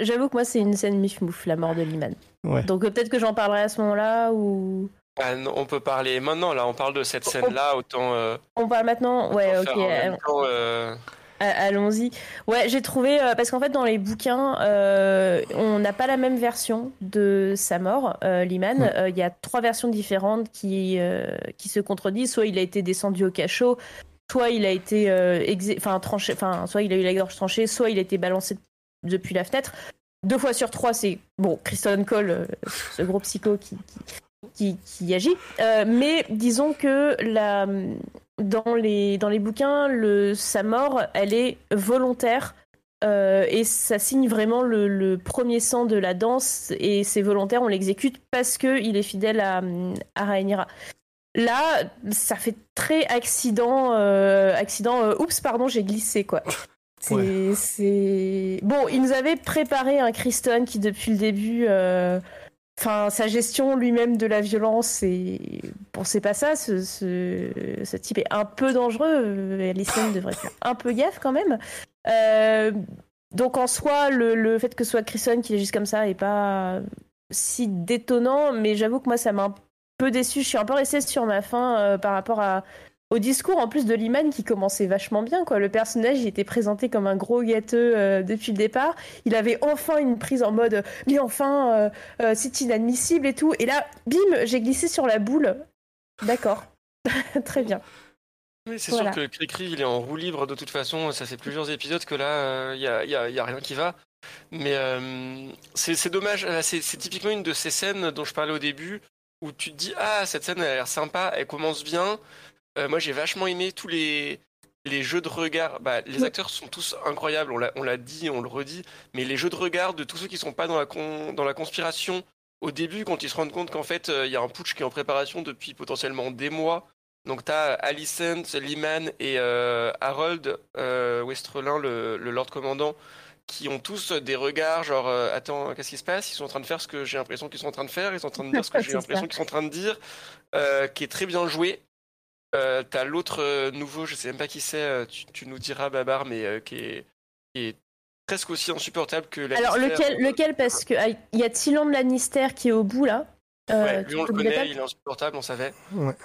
j'avoue que moi c'est une scène mif mouf la mort de Liman Ouais. donc euh, peut-être que j'en parlerai à ce moment-là ou Ah non, on peut parler maintenant là on parle de cette scène là autant euh, on parle maintenant ouais ok euh, Allons-y. Ouais, j'ai trouvé euh, parce qu'en fait dans les bouquins, euh, on n'a pas la même version de sa mort, euh, Liman. Il y a trois versions différentes qui qui se contredisent. Soit il a été descendu au cachot, soit il a été enfin tranché, enfin soit il a eu la gorge tranchée, soit il a été balancé depuis la fenêtre. Deux fois sur trois, c'est bon, Kristen Cole, ce gros psycho qui, qui, qui agit. mais disons que la dans les, dans les bouquins, le, sa mort, elle est volontaire. Euh, et ça signe vraiment le, premier sang de la danse et c'est volontaire, on l'exécute parce qu'il est fidèle à, à Rhaenyra. Là, ça fait très accident, euh, accident. Euh, oups, pardon, j'ai glissé quoi. C'est, bon, il nous avait préparé un Kristen qui depuis le début Enfin, sa gestion lui-même de la violence, et bon, c'est pas ça. Ce, ce, type est un peu dangereux. Alicent devrait faire un peu gaffe quand même. Euh, donc en soi, le, le, fait que ce soit Christian qui est juste comme ça est pas si détonnant, mais j'avoue que moi ça m'a un peu déçu. Je suis un peu restée sur ma faim euh, par rapport à, au discours en plus de Liman qui commençait vachement bien quoi. Le personnage il était présenté comme un gros gâteux euh, depuis le départ. Il avait enfin une prise en mode mais enfin euh, euh, c'est inadmissible et tout. Et là bim j'ai glissé sur la boule. D'accord, très bien. Oui, c'est sûr que Cricri il est en roue libre de toute façon. Ça fait plusieurs épisodes que là il y a, y, a, y, a, rien qui va. Mais c'est dommage. C'est typiquement une de ces scènes dont je parlais au début où tu te dis ah cette scène elle a l'air sympa, elle commence bien. Euh, moi, j'ai vachement aimé tous les, les jeux de regard. Bah, les acteurs sont tous incroyables, on l'a dit, on le redit, mais les jeux de regard de tous ceux qui sont pas dans la, dans la conspiration, au début, quand ils se rendent compte qu'en fait, euh, il y a un putsch qui est en préparation depuis potentiellement des mois. Donc, tu as Alicent, Liman et euh, Harold Westerlin, le, le, Lord Commandant, qui ont tous des regards genre attends qu'est-ce qui se passe? Ils sont en train de faire ce que j'ai l'impression qu'ils sont en train de faire ils sont en train de dire ce que j'ai l'impression qu'ils sont en train de dire qui est très bien joué euh, t'as l'autre euh, nouveau, je sais même pas qui c'est, euh, tu, nous diras Babar, mais qui est, est, presque aussi insupportable que Lannister. Alors lequel, lequel? Parce que il y a Tylan de Lannister qui est au bout là? ouais, lui on le connaît, il est insupportable, on savait. Ouais.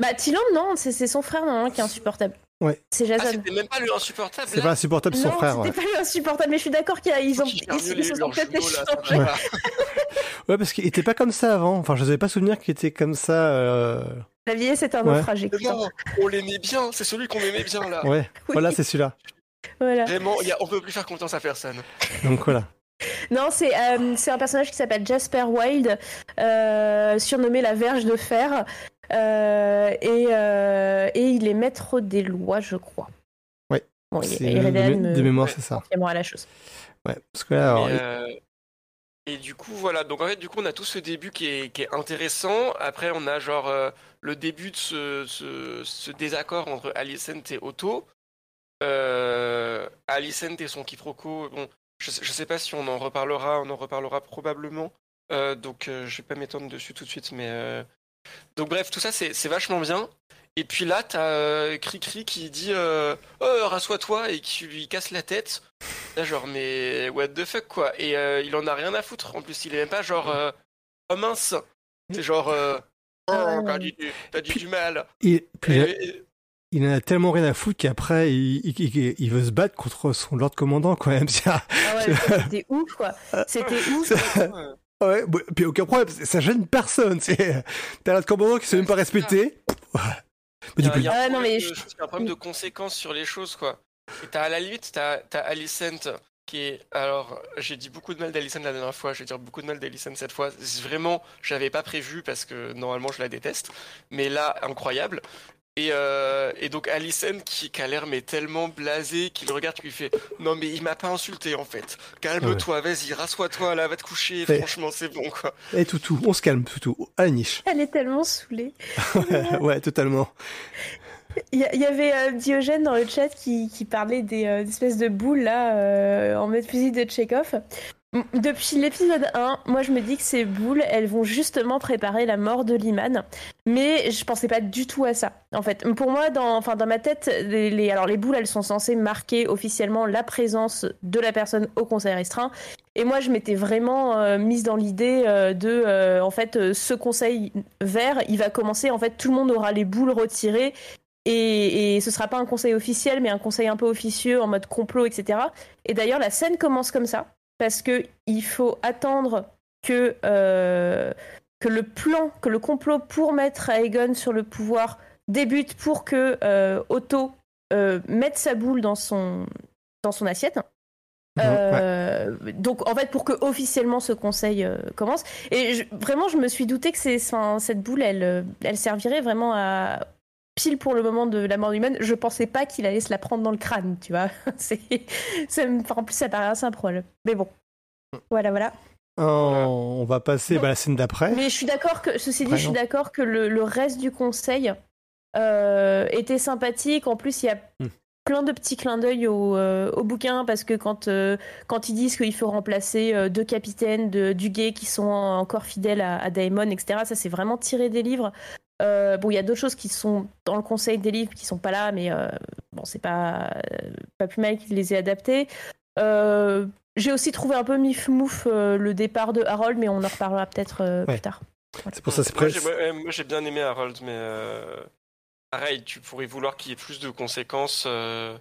Bah Tylan non, c'est son frère non, qui est insupportable. Ouais. C'est Jason. Ah, c'était même pas le insupportable. C'est pas insupportable son frère. C'était pas le insupportable, mais je suis d'accord qu'ils ont ils, ils, se sont peut-être ouais. ouais, parce qu'il était pas comme ça avant. Enfin, je n'avais pas souvenir qu'il était comme ça. Euh... La vieillesse c'est un naufrage. Non, on l'aimait bien, c'est celui qu'on aimait bien là. Ouais, voilà, c'est celui-là. Voilà. Vraiment, y a, on peut plus faire confiance à personne. Donc voilà. Non, c'est euh, un personnage qui s'appelle Jasper Wilde, euh, surnommé la Verge de Fer, euh, et, euh, et, il est maître des lois, je crois. Ouais. Bon, il, de, mémoire, c'est ça. à la chose. Ouais, parce que là, alors, et du coup, voilà. Donc en fait, du coup, on a tout ce début qui est, qui est intéressant. Après, on a genre euh, le début de ce, ce, ce, désaccord entre Alicent et Otto. Euh, Alicent et son quiproquo. Bon, je, je sais pas si on en reparlera. On en reparlera probablement. Euh, donc, euh, je vais pas m'étendre dessus tout de suite, mais euh, donc bref, tout ça c'est vachement bien. Et puis là, t'as euh, Cricri qui dit euh, Oh, rassois-toi et qui lui casse la tête. Là, genre, mais what the fuck, quoi. Et euh, il en a rien à foutre. En plus, il est même pas genre euh, Oh mince C'est genre euh, Oh, t'as dit, du mal. Et, il en a tellement rien à foutre qu'après, il, il, il, veut se battre contre son Lord Commandant, quand même. Ah ouais, c'était ouf, quoi. C'était ouf. Ouais, puis aucun problème, ça gêne personne. T'as Lord Commandant qui se même pas respecté. Il y a, y a, mais un problème de conséquences sur les choses, quoi. Et t'as à la limite, t'as as Alicent qui est. Alors, j'ai dit beaucoup de mal d'Alicent la dernière fois, je vais dire beaucoup de mal d'Alicent cette fois. Vraiment, j'avais pas prévu parce que normalement je la déteste. Mais là, incroyable. Et, euh, et, donc Alicent qui, qui a l'air mais tellement blasé qu'il regarde, qui lui fait non mais il m'a pas insulté en fait. Calme-toi, vas-y, rassois-toi là, va te coucher. Franchement, c'est bon quoi. Et eh, Toutou, on se calme, Toutou, à la niche. Elle est tellement saoulée. ouais, totalement. Il y, avait euh, Diogène dans le chat qui, qui parlait des, euh, espèces de boules là euh, en mode fusil de Tchekhov. Depuis l'épisode 1, moi je me dis que ces boules, elles vont justement préparer la mort de Liman. Mais je pensais pas du tout à ça. En fait, pour moi, dans, enfin, dans ma tête, les, alors les boules, elles sont censées marquer officiellement la présence de la personne au conseil restreint. Et moi, je m'étais vraiment euh, mise dans l'idée euh, de, euh, en fait, ce conseil vert, il va commencer. En fait, tout le monde aura les boules retirées Et, et ce sera pas un conseil officiel, mais un conseil un peu officieux en mode complot, etc. Et d'ailleurs, la scène commence comme ça, parce que il faut attendre que, euh, que le plan, que le complot pour mettre Aegon sur le pouvoir débute pour que euh, Otto euh, mette sa boule dans son, dans son assiette. Euh, Donc en fait pour que officiellement ce conseil euh, commence et je, vraiment je me suis douté que c'est cette boule elle elle servirait vraiment à pile pour le moment de la mort humaine je pensais pas qu'il allait se la prendre dans le crâne tu vois c'est ça me- enfin, en plus ça paraît assez improbable mais bon voilà voilà Oh, on va passer bah, à la scène d'après. mais je suis d'accord que, ceci dit, je suis d'accord que le, le reste du conseil euh, était sympathique. En plus, il y a Hmm. plein de petits clins d'œil au, euh, au bouquin parce que quand, euh, quand ils disent qu'il faut remplacer euh, deux capitaines de, du guet qui sont encore fidèles à, à Daemon, etc., ça c'est vraiment tiré des livres. Euh, bon, il y a d'autres choses qui sont dans le conseil des livres qui sont pas là, mais euh, bon, c'est pas, pas plus mal qu'ils les aient adaptés. Euh, j'ai aussi trouvé un peu mif-mouf euh, le départ de Harold, mais on en reparlera peut-être euh, Ouais. plus tard. C'est pour ça c'est Moi, prêt. j'ai- ouais, moi, j'ai bien aimé Harold, mais euh, pareil, tu pourrais vouloir qu'il y ait plus de conséquences euh,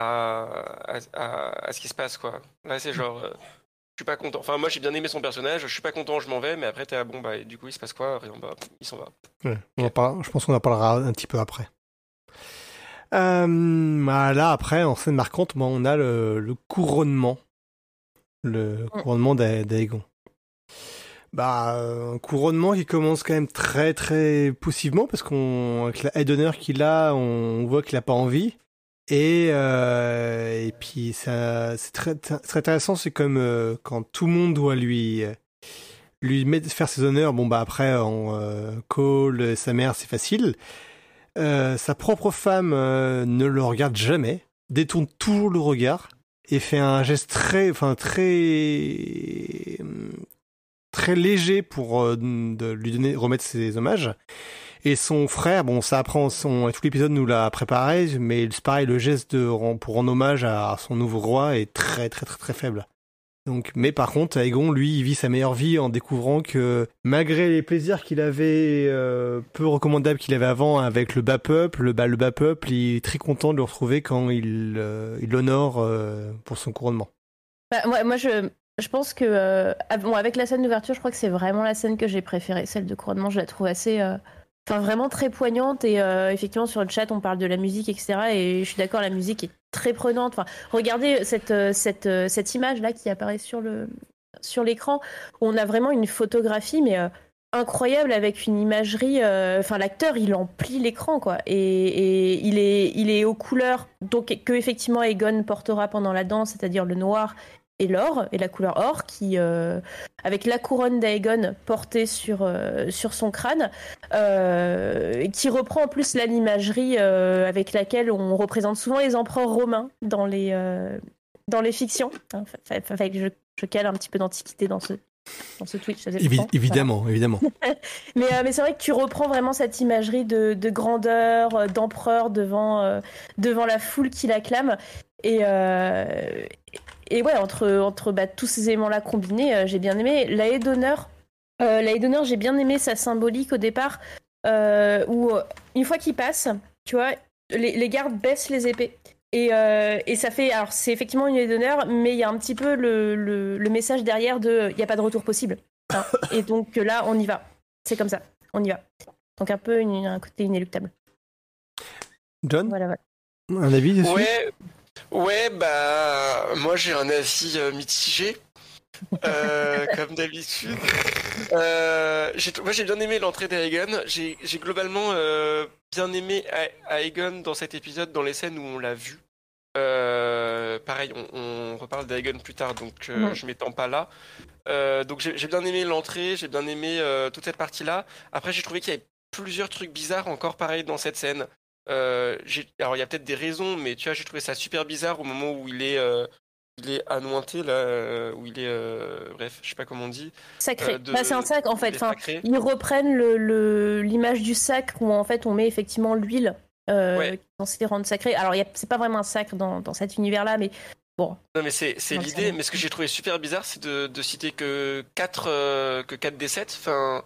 à, à, à- à ce qui se passe, quoi. Là, c'est genre, euh, suis pas content. Enfin, moi, j'ai bien aimé son personnage, je suis pas content, je m'en vais, mais après, t'es à bon, bah, et du coup, il se passe quoi Rien, bah, il s'en va. Ouais, on en parle- je pense qu'on en parlera un petit peu après. Euh, bah, là, après, en scène marquante, bon, on a le, le couronnement. Le couronnement d'A- d'Aegon. Bah, euh, un couronnement qui commence quand même très très poussivement parce qu'on avec la haie d'honneur qu'il a, on voit qu'il a pas envie. Et euh, et puis ça c'est très très intéressant, c'est comme euh, quand tout le monde doit lui lui faire ses honneurs. Bon bah après en euh, Cole, sa mère, c'est facile. Euh, sa propre femme ne le regarde jamais, détourne toujours le regard et fait un geste très, enfin très, très léger pour lui donner, remettre ses hommages. Et son frère, bon, ça apprend, son, tout l'épisode nous l'a préparé, mais c'est pareil, le geste pour rendre hommage à son nouveau roi est très, très, très, très faible. Donc, mais par contre, Aegon, lui, il vit sa meilleure vie en découvrant que malgré les plaisirs qu'il avait euh, peu recommandables qu'il avait avant avec le bas peuple, le bas, le bas peuple, il est très content de le retrouver quand il euh, l'honore euh, pour son couronnement. Bah, moi, moi, je, je pense que bon, avec la scène d'ouverture, je crois que c'est vraiment la scène que j'ai préférée, celle de couronnement. Je la trouve assez, enfin vraiment très poignante et euh, effectivement sur le chat on parle de la musique, etc. Et je suis d'accord, la musique est très prenante. Enfin, regardez cette euh, cette euh, cette image là qui apparaît sur le sur l'écran on a vraiment une photographie, mais incroyable avec une imagerie. Enfin, l'acteur il emplit l'écran quoi, et, et il est il est aux couleurs donc que effectivement Egon portera pendant la danse, c'est-à-dire le noir et l'or et la couleur or qui euh, avec la couronne d'Aegon portée sur euh, sur son crâne euh, qui reprend en plus l'imagerie avec laquelle on représente souvent les empereurs romains dans les dans les fictions fa- je, je cale un petit peu d'antiquité dans ce dans ce Twitch ça Évi- évidemment, évidemment. Mais, mais c'est vrai que tu reprends vraiment cette imagerie de, de grandeur, d'empereur devant, devant la foule qui l'acclame. Et, euh, et ouais, entre, entre bah, tous ces éléments-là combinés, euh, j'ai bien aimé. La haie d'honneur, euh, la haie d'honneur, j'ai bien aimé sa symbolique au départ, euh, où une fois qu'il passe, tu vois, les, les gardes baissent les épées. Et, euh, et ça fait, alors c'est effectivement une haie d'honneur, mais il y a un petit peu le, le, le message derrière de il n'y a pas de retour possible. Hein. Et donc là, on y va. C'est comme ça, on y va. Donc un peu une- un côté inéluctable. John, Voilà, voilà. un avis dessus? Ouais, ouais, bah, moi j'ai un avis euh, mitigé, euh, comme d'habitude. Euh, j'ai- moi j'ai bien aimé l'entrée d'Aegon. J'ai globalement bien aimé Aegon dans cet épisode, dans les scènes où on l'a vu. Pareil, on, on reparle d'Aegon plus tard, donc Ouais. je m'étends pas là. Donc j'ai bien aimé l'entrée, j'ai bien aimé toute cette partie-là. Après, j'ai trouvé qu'il y avait plusieurs trucs bizarres encore pareil dans cette scène. Euh, alors il y a peut-être des raisons, mais tu vois, j'ai trouvé ça super bizarre au moment où il est, euh, il est anointé là, euh, où il est, euh, bref, je sais pas comment on dit. Sacré. Bah, c'est un sac en fait. Enfin, sacré. ils reprennent le- le- l'image du sac où en fait on met effectivement l'huile Ouais. censée les rendre sacrés. Alors c'est pas vraiment un sacre dans, dans cet univers-là, mais bon. Non mais c'est l'idée, mais ce que j'ai trouvé super bizarre, c'est de, de citer que 4 que 4 des 7. Enfin,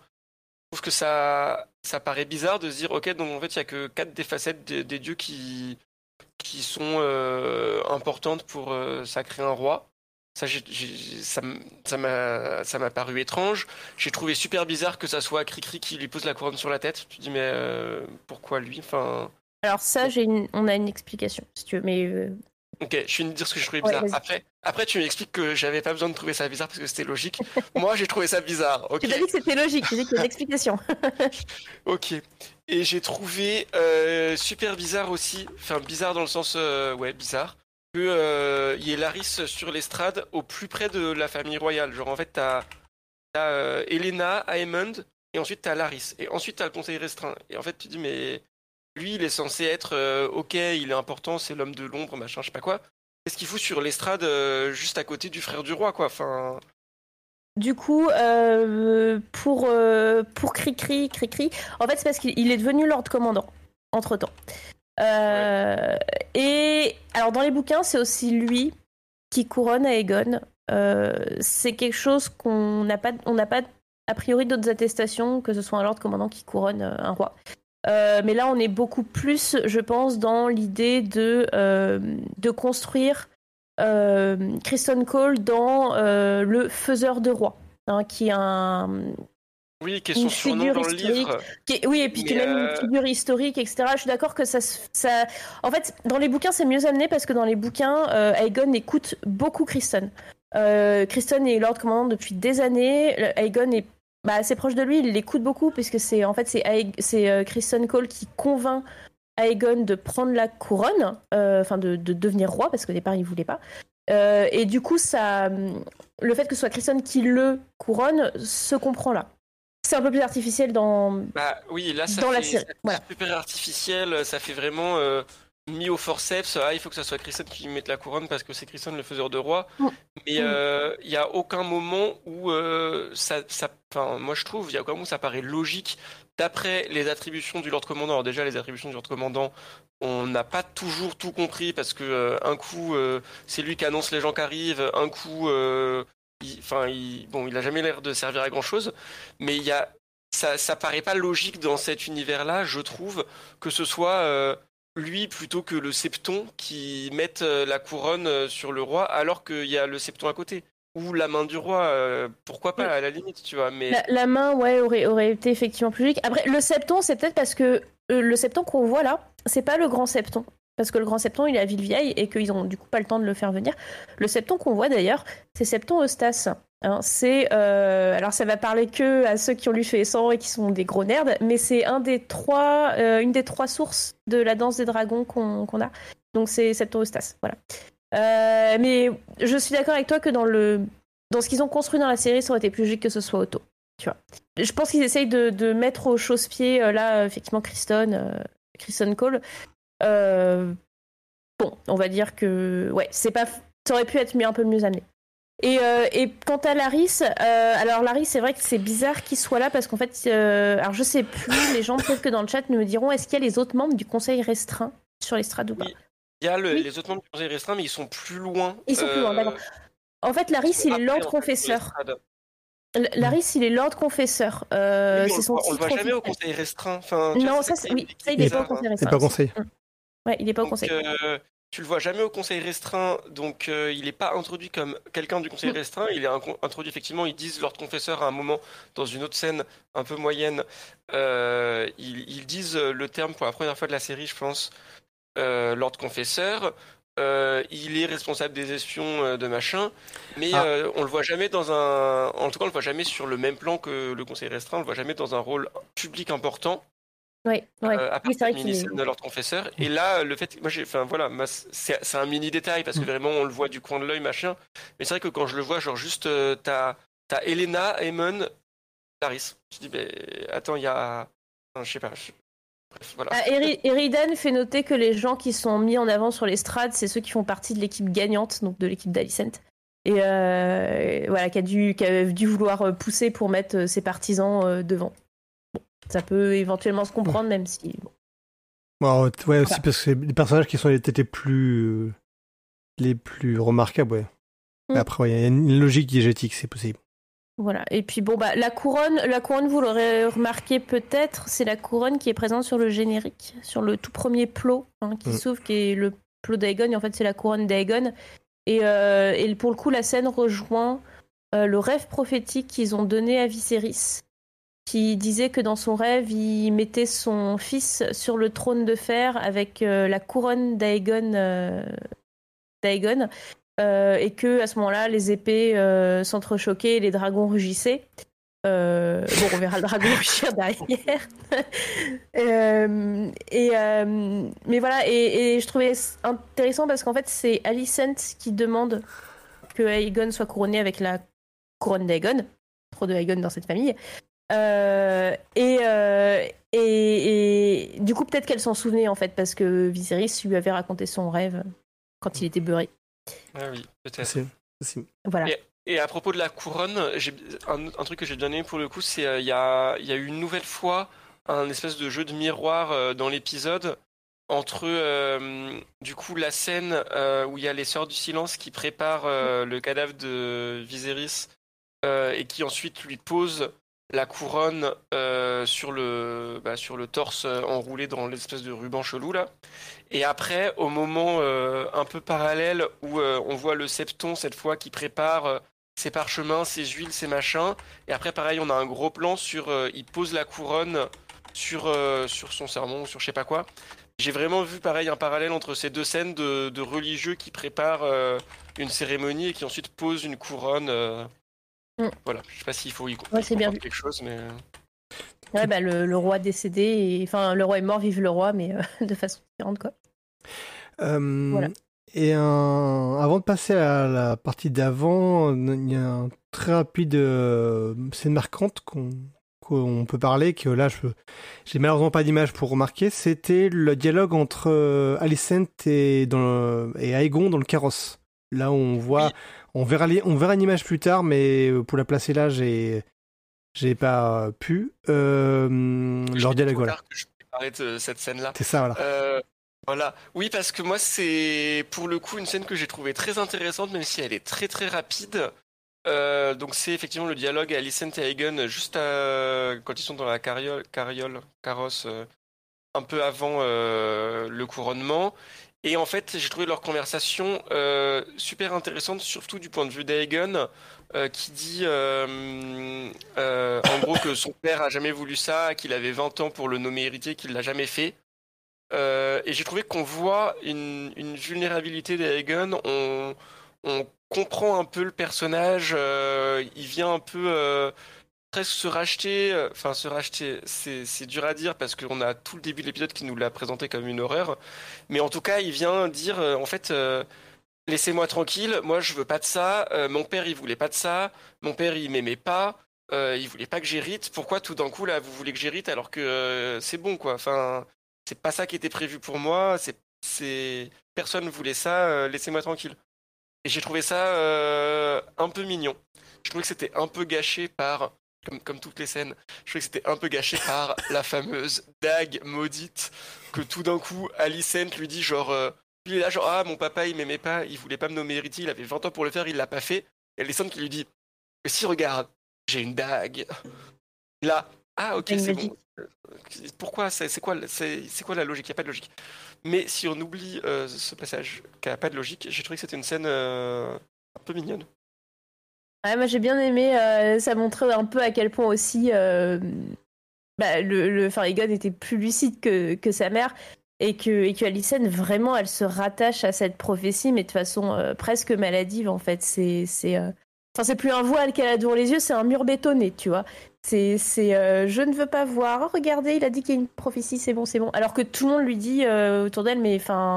trouve que ça, ça paraît bizarre de se dire, ok, donc en fait, il y a que quatre des facettes des, des dieux qui, qui sont euh, importantes pour euh, sacrer un roi. Ça, j'ai- j'ai- ça m'a, ça m'a paru étrange. J'ai trouvé super bizarre que ça soit Cricri qui lui pose la couronne sur la tête. Tu te dis, mais euh, pourquoi lui? Enfin, Alors ça, j'ai une- on a une explication, si tu veux, mais euh, ok, je viens de dire ce que je trouvais bizarre. après, après, tu m'expliques que j'avais pas besoin de trouver ça bizarre parce que c'était logique. Moi, j'ai trouvé ça bizarre. Ok. j'ai pas dit que c'était logique, j'ai dit qu'il y a une explication. Ok. Et j'ai trouvé euh, super bizarre aussi, enfin bizarre dans le sens, euh, ouais, bizarre, que euh, y ait Laris sur l'estrade au plus près de la famille royale. Genre en fait, t'as as, euh, Elena, Aemond, et ensuite t'as Laris. Et ensuite t'as le conseil restreint. Et en fait, tu dis, mais lui, il est censé être, euh, ok, il est important, c'est l'homme de l'ombre, machin, je sais pas quoi. Qu'est-ce qu'il fout sur l'estrade euh, juste à côté du frère du roi, quoi Du coup, euh, pour, euh, pour Cricri, Cricri, en fait, c'est parce qu'il il est devenu Lord Commandant, entre-temps. Euh, Et alors, dans les bouquins, c'est aussi lui qui couronne Aegon. Euh, c'est quelque chose qu'on n'a pas, on n'a pas a priori d'autres attestations que ce soit un Lord Commandant qui couronne un roi. Euh, mais là, on est beaucoup plus, je pense, dans l'idée de, euh, de construire euh, Kristen Cole dans euh, le faiseur de roi, hein, qui est un, oui, qui est Une son surnom figure dans le historique. livre. qui est- oui, et puis qui est même une figure historique, etc. Je suis d'accord que ça, se- ça. En fait, dans les bouquins, c'est mieux amené parce que dans les bouquins, Aegon écoute beaucoup Kristen. Euh, Kristen est Lord Commandant depuis des années. Aegon est bah, assez proche de lui, il l'écoute beaucoup puisque c'est en fait c'est c'est euh, Kristen Cole qui convainc Aegon de prendre la couronne, euh, enfin de, de devenir roi parce qu'au départ il voulait pas. Euh, et du coup, ça, le fait que ce soit Kristen qui le couronne se comprend là. C'est un peu plus artificiel dans, Bah oui, là ça dans fait la série. ça Voilà. super artificiel, ça fait vraiment euh, mis au forceps. Ah, il faut que ça soit Kristen qui mette la couronne parce que c'est Kristen le faiseur de roi. Mm. Mais il y a aucun moment où euh, ça, ça, enfin moi je trouve, il y a moment où ça paraît logique d'après les attributions du Lord Commandant. Alors déjà les attributions du Lord Commandant, on n'a pas toujours tout compris parce que euh, un coup euh, c'est lui qui annonce les gens qui arrivent, un coup, euh, il- enfin il, bon il a jamais l'air de servir à grand chose, mais il y a ça, ça paraît pas logique dans cet univers-là, je trouve, que ce soit lui plutôt que le septon qui mette la couronne sur le roi alors qu'il y a le septon à côté. Ou la main du roi, euh, pourquoi pas à la limite, tu vois. Mais La, la main, ouais, aurait, aurait été effectivement plus logique. Après, le septon, c'est peut-être parce que euh, le septon qu'on voit là, c'est pas le grand septon. Parce que le grand septon, il est à Villevieille et qu'ils ont du coup pas le temps de le faire venir. Le septon qu'on voit d'ailleurs, c'est Septon Eustace. Hein, c'est euh, alors ça va parler que à ceux qui ont lu fait 100 et qui sont des gros nerds, mais c'est un des trois, euh, une des trois sources de la danse des dragons qu'on qu'on a. Donc c'est Septon Eustace, voilà. Euh, mais je suis d'accord avec toi que dans le dans ce qu'ils ont construit dans la série, ça aurait été plus logique que ce soit Otto. Tu vois. Je pense qu'ils essayent de, de mettre au chausse-pied euh, là effectivement Kristen, euh, Kristen Cole. Euh, bon, on va dire que ouais, c'est pas, ça aurait pu être mieux, un peu mieux amené. Et, euh, et quant à Laris, euh, alors Laris, c'est vrai que c'est bizarre qu'il soit là parce qu'en fait, euh, alors je sais plus, les gens peut-être que dans le chat nous diront, est-ce qu'il y a les autres membres du conseil restreint sur l'estrade ou pas. Il y a le- Oui. les autres membres du conseil restreint, mais ils sont plus loin. Ils sont plus loin, euh, d'accord. En fait, Laris, il est Lord Confesseur. Laris, il est Lord Confesseur. Euh, Oui, on c'est le son voit- on le titre voit jamais au conseil restreint. Enfin, Non, c'est ça, c'est- oui, ça, il est pas au conseil C'est restreint. pas aussi. conseil. Ouais, il est pas au Donc, conseil. euh, tu le vois jamais au conseil restreint, donc euh, il n'est pas introduit comme quelqu'un du conseil Mm. restreint. Il est introduit effectivement. Ils disent Lord Confesseur à un moment dans une autre scène un peu moyenne. euh, ils, ils disent le terme pour la première fois de la série, je pense. Euh, Lord Confesseur. Euh, il est responsable des espions euh, de machin, mais Ah. euh, on le voit jamais dans un. En tout cas, on le voit jamais sur le même plan que le conseil restreint. On le voit jamais dans un rôle public important. Ouais, ouais. Euh, à part Oui, c'est vrai cette qu'il est- de Lord Confesseur. Et là, le fait, moi, j'ai, enfin voilà, c'est, un mini détail parce que Mm. vraiment on le voit du coin de l'œil, machin. Mais c'est vrai que quand je le vois, genre juste, euh, t'as, t'as Elena, Aemon, Laris. Je dis, mais attends, il y a, enfin, je sais pas. Je- Bref, voilà. Ah, Eri- Eridan fait noter que les gens qui sont mis en avant sur l'estrade, c'est ceux qui font partie de l'équipe gagnante, donc de l'équipe d'Alicent. Et euh, voilà, qui a, dû, qui a dû vouloir euh, pousser pour mettre euh, ses partisans euh, devant. Bon, ça peut éventuellement se comprendre, même si. bon. Bon, ouais, aussi parce que c'est les personnages qui sont les, les plus euh, les plus remarquables, ouais. Mais Mm. après, ouais, il y a une logique diégétique, c'est possible. Voilà. Et puis bon bah la couronne, la couronne vous l'aurez remarqué peut-être, c'est la couronne qui est présente sur le générique, sur le tout premier plot hein, qui Mm. s'ouvre, qui est le plot d'Aegon. Et en fait c'est la couronne d'Aegon. Et, euh, et pour le coup la scène rejoint euh, le rêve prophétique qu'ils ont donné à Viserys, qui disait que dans son rêve il mettait son fils sur le trône de fer avec euh, la couronne d'Aegon. Euh, et que à ce moment-là, les épées euh, s'entrechoquaient et les dragons rugissaient. Euh, bon, on verra le dragon rugir derrière. Et, mais voilà, et, et je trouvais intéressant parce qu'en fait, c'est Alicent qui demande que Aegon soit couronné avec la couronne d'Aegon, trop de Aegon dans cette famille. Et, et, et du coup, peut-être qu'elle s'en souvenait en fait, parce que Viserys lui avait raconté son rêve quand il était beurré. Ah oui, peut-être. C'est- c'est- Voilà. Et à propos de la couronne, j'ai un, un truc que j'ai bien aimé pour le coup, c'est euh, il y, a, il y a eu une nouvelle fois un espèce de jeu de miroir euh, dans l'épisode entre euh, du coup la scène euh, où il y a les sœurs du silence qui préparent euh, le cadavre de Viserys euh, et qui ensuite lui posent la couronne euh, sur le bah, sur le torse euh, enroulé dans l'espèce de ruban chelou là. Et après, au moment euh, un peu parallèle où on voit le septon cette fois qui prépare ses parchemins, ses huiles, ses machins. Et après, pareil, on a un gros plan sur. il pose la couronne sur, sur son sermon ou sur je sais pas quoi. J'ai vraiment vu pareil un parallèle entre ces deux scènes de, de religieux qui préparent une cérémonie et qui ensuite posent une couronne. Mm. Voilà, je sais pas s'il faut y Ouais, c'est bien quelque chose, mais. euh, Ouais, bah, le, le roi décédé, et... enfin, le roi est mort, vive le roi, mais euh, de façon différente, quoi. Euh, Voilà. Et un... avant de passer à la partie d'avant, il y a un très rapide euh, scène marquante qu'on qu'on peut parler, que là, je j'ai malheureusement pas d'image pour remarquer, c'était le dialogue entre Alicent et, dans le- et Aegon dans le carrosse. Là, on voit, Oui. On verra, les- on verra une image plus tard, mais euh, pour la placer là, j'ai j'ai pas pu. Euh, voilà. tard que je préparais de cette scène-là. C'est ça, voilà. Euh, voilà. Oui, parce que moi, c'est pour le coup une scène que j'ai trouvée très intéressante, même si elle est très très rapide. Euh, donc c'est effectivement le dialogue à Alicent et Aegon juste à- quand ils sont dans la carriole, carriole carrosse, euh, un peu avant euh, le couronnement. Et en fait, j'ai trouvé leur conversation euh, super intéressante, surtout du point de vue d'Aegon, euh, qui dit euh, en gros que son père a jamais voulu ça, qu'il avait 20 ans pour le nommer héritier, qu'il l'a jamais fait. Et j'ai trouvé qu'on voit une, vulnérabilité d'Aegon. On, comprend un peu le personnage. il vient un peu se racheter. euh, Enfin, se racheter, c'est dur à dire parce qu'on a tout le début de l'épisode qui nous l'a présenté comme une horreur. Mais en tout cas, il vient dire euh, en fait. euh, Laissez-moi tranquille, moi je veux pas de ça. mon père il voulait pas de ça. Mon père il m'aimait pas. euh, il voulait pas que j'hérite. Pourquoi tout d'un coup là vous voulez que j'hérite alors que c'est bon quoi? Enfin, c'est pas ça qui était prévu pour moi. C'est, personne voulait ça. laissez-moi tranquille. Et j'ai trouvé ça un peu mignon. Je trouvais que c'était un peu gâché par, comme, comme toutes les scènes, je trouvais que c'était un peu gâché par la fameuse dague maudite que tout d'un coup Alicent lui dit genre, euh, il est là genre ah mon papa il m'aimait pas, il voulait pas me nommer héritier, il avait 20 ans pour le faire, il l'a pas fait. Et Alicent qui lui dit, mais si regarde, j'ai une dague. Là, ah ok c'est bon. Euh, Pourquoi c'est c'est quoi c'est c'est quoi la logique? Il y a pas de logique. Mais si on oublie euh, ce passage qui a pas de logique, j'ai trouvé que c'était une scène euh, un peu mignonne. Ouais, moi j'ai bien aimé, euh, ça montrait un peu à quel point aussi euh, bah, le, le était plus lucide que, que sa mère et que, et que vraiment elle se rattache à cette prophétie mais de façon euh, presque maladive en fait. C'est c'est euh, enfin, plus un voile qu'elle a devant les yeux, c'est un mur bétonné, tu vois. C'est c'est je ne veux pas voir. Oh, regardez, il a dit qu'il y a une prophétie, c'est bon, c'est bon. Alors que tout le monde lui dit autour d'elle mais enfin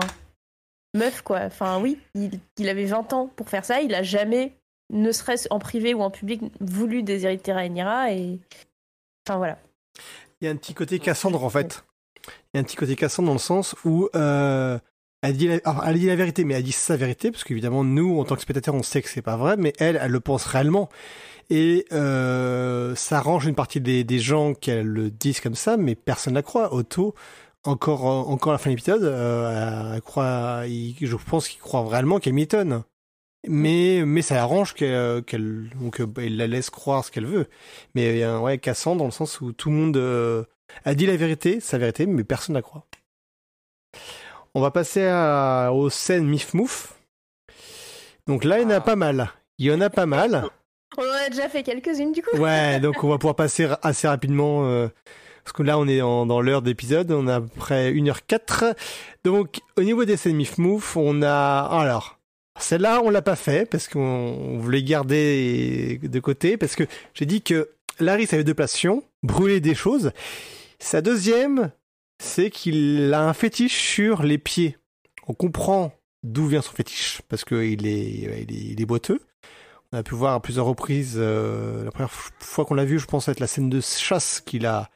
meuf quoi. Enfin oui, il, il avait 20 ans pour faire ça, il a jamais ne serait-ce en privé ou en public, voulu déshériter Rhaenyra et. Enfin voilà. Il y a un petit côté Cassandre en fait. Il y a un petit côté Cassandre dans le sens où euh, elle, dit la, vérité, mais elle dit sa vérité, parce qu'évidemment nous, en tant que spectateurs, on sait que c'est pas vrai, mais elle, elle le pense réellement. Et euh, ça arrange une partie des, des gens qu'elle le disent comme ça, mais personne la croit. Otto, encore, encore à la fin de l'épisode, euh, croit, je pense qu'il croit réellement qu'elle mitonne. Mais, mais ça arrange qu'elle, qu'elle donc, bah, il la laisse croire ce qu'elle veut. Mais euh, ouais, cassant dans le sens où tout le monde euh, a dit la vérité, sa vérité, mais personne la croit. On va passer à, aux scènes Mif Mouf. Donc là, il y en a Ah. pas mal. Il y en a pas mal. On en a déjà fait quelques-unes du coup. Ouais, donc on va pouvoir passer assez rapidement. euh, parce que là, on est en- dans l'heure d'épisode. On a à peu près 1h04. Donc, au niveau des scènes Mif Mouf, on a. Alors, celle-là, on l'a pas fait parce qu'on on voulait garder de côté. Parce que j'ai dit que Larry avait deux passions brûler des choses. Sa deuxième, c'est qu'il a un fétiche sur les pieds. On comprend d'où vient son fétiche parce qu'il est, il est, il est boiteux. On a pu voir à plusieurs reprises, euh, la première fois qu'on l'a vu, je pense, être la scène de chasse qu'il a,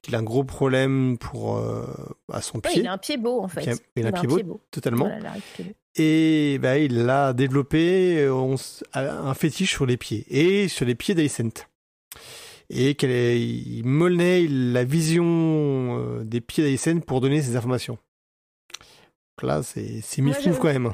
qu'il a un gros problème pour euh, à son Ouais, pied, il a un pied beau en fait. Il a- il a un pied beau. totalement. Voilà, Larry, pied beau. Et bah, il a développé euh, on s- un fétiche sur les pieds et sur les pieds d'Alicent. Et qu'elle est- il molnait la vision euh, des pieds d'Alicent pour donner ces informations. Donc là, c'est move je- quand même.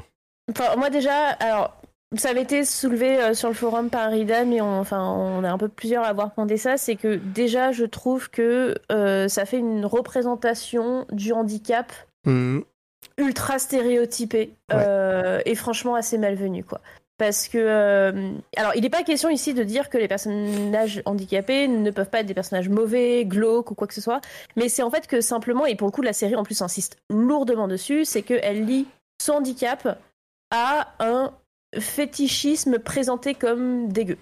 Enfin, moi déjà, alors, ça avait été soulevé euh, sur le forum par Rida, mais on, enfin, on est un peu plusieurs à avoir pointé ça. C'est que déjà, je trouve que euh, ça fait une représentation du handicap Mhm. Ultra stéréotypée Ouais. euh, et franchement assez malvenue, quoi. Parce que, euh, alors, il n'est pas question ici de dire que les personnages handicapés ne peuvent pas être des personnages mauvais, glauques ou quoi que ce soit, mais c'est en fait que simplement, et pour le coup, la série en plus insiste lourdement dessus, c'est qu'elle lie son handicap à un fétichisme présenté comme dégueu.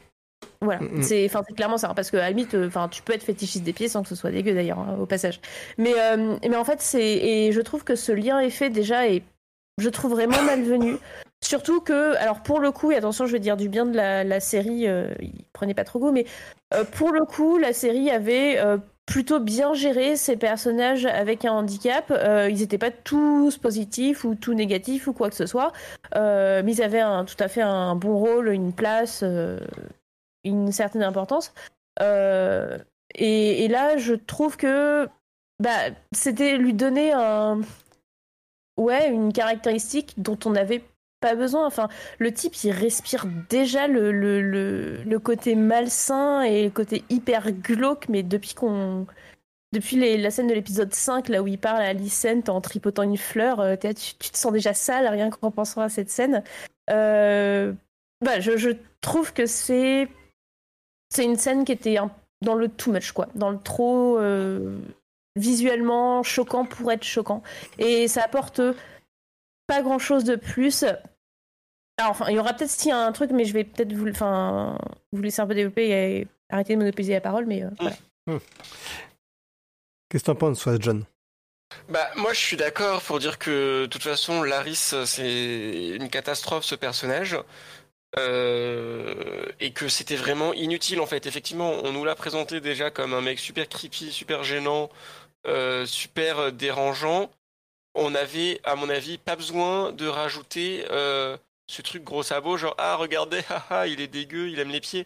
Voilà, Mm, mm. c'est clairement ça, hein, parce que à la limite, euh, enfin tu peux être fétichiste des pieds sans que ce soit dégueu d'ailleurs hein, au passage. Mais euh, mais en fait c'est et je trouve que ce lien est fait déjà et je trouve vraiment malvenu. Surtout que alors pour le coup et attention je vais dire du bien de la, la série, euh, il prenait pas trop goût, mais euh, pour le coup la série avait euh, plutôt bien géré ces personnages avec un handicap. Ils n'étaient pas tous positifs ou tout négatifs ou quoi que ce soit. Mais ils avaient un, tout à fait un bon rôle, une place, une certaine importance. Euh, et, là, je trouve que bah, c'était lui donner un, ouais, une caractéristique dont on n'avait pas besoin. Enfin, le type, il respire déjà le, le, le, côté malsain et le côté hyper glauque, mais depuis qu'on. Depuis la scène de l'épisode 5, là où il parle à Alicent en tripotant une fleur, euh, tu, te sens déjà sale rien qu'en pensant à cette scène. Euh, bah, je trouve que c'est c'est une scène qui était un- dans le too much, quoi, dans le trop euh, visuellement choquant pour être choquant. Et ça apporte pas grand chose de plus. Alors, enfin, il y aura peut-être si un truc, mais je vais peut-être vous, enfin, vous laisser un peu développer et arrêter de monopoliser la parole, mais euh, voilà. Qu'est-ce que t'en penses, toi, John? Bah, moi, je suis d'accord pour dire que, de toute façon, Laris, c'est une catastrophe, ce personnage. Euh, et que c'était vraiment inutile, en fait. Effectivement, on nous l'a présenté déjà comme un mec super creepy, super gênant, euh, super dérangeant. On avait, à mon avis, pas besoin de rajouter euh, ce truc gros sabot, genre, ah, regardez, haha, il est dégueu, il aime les pieds.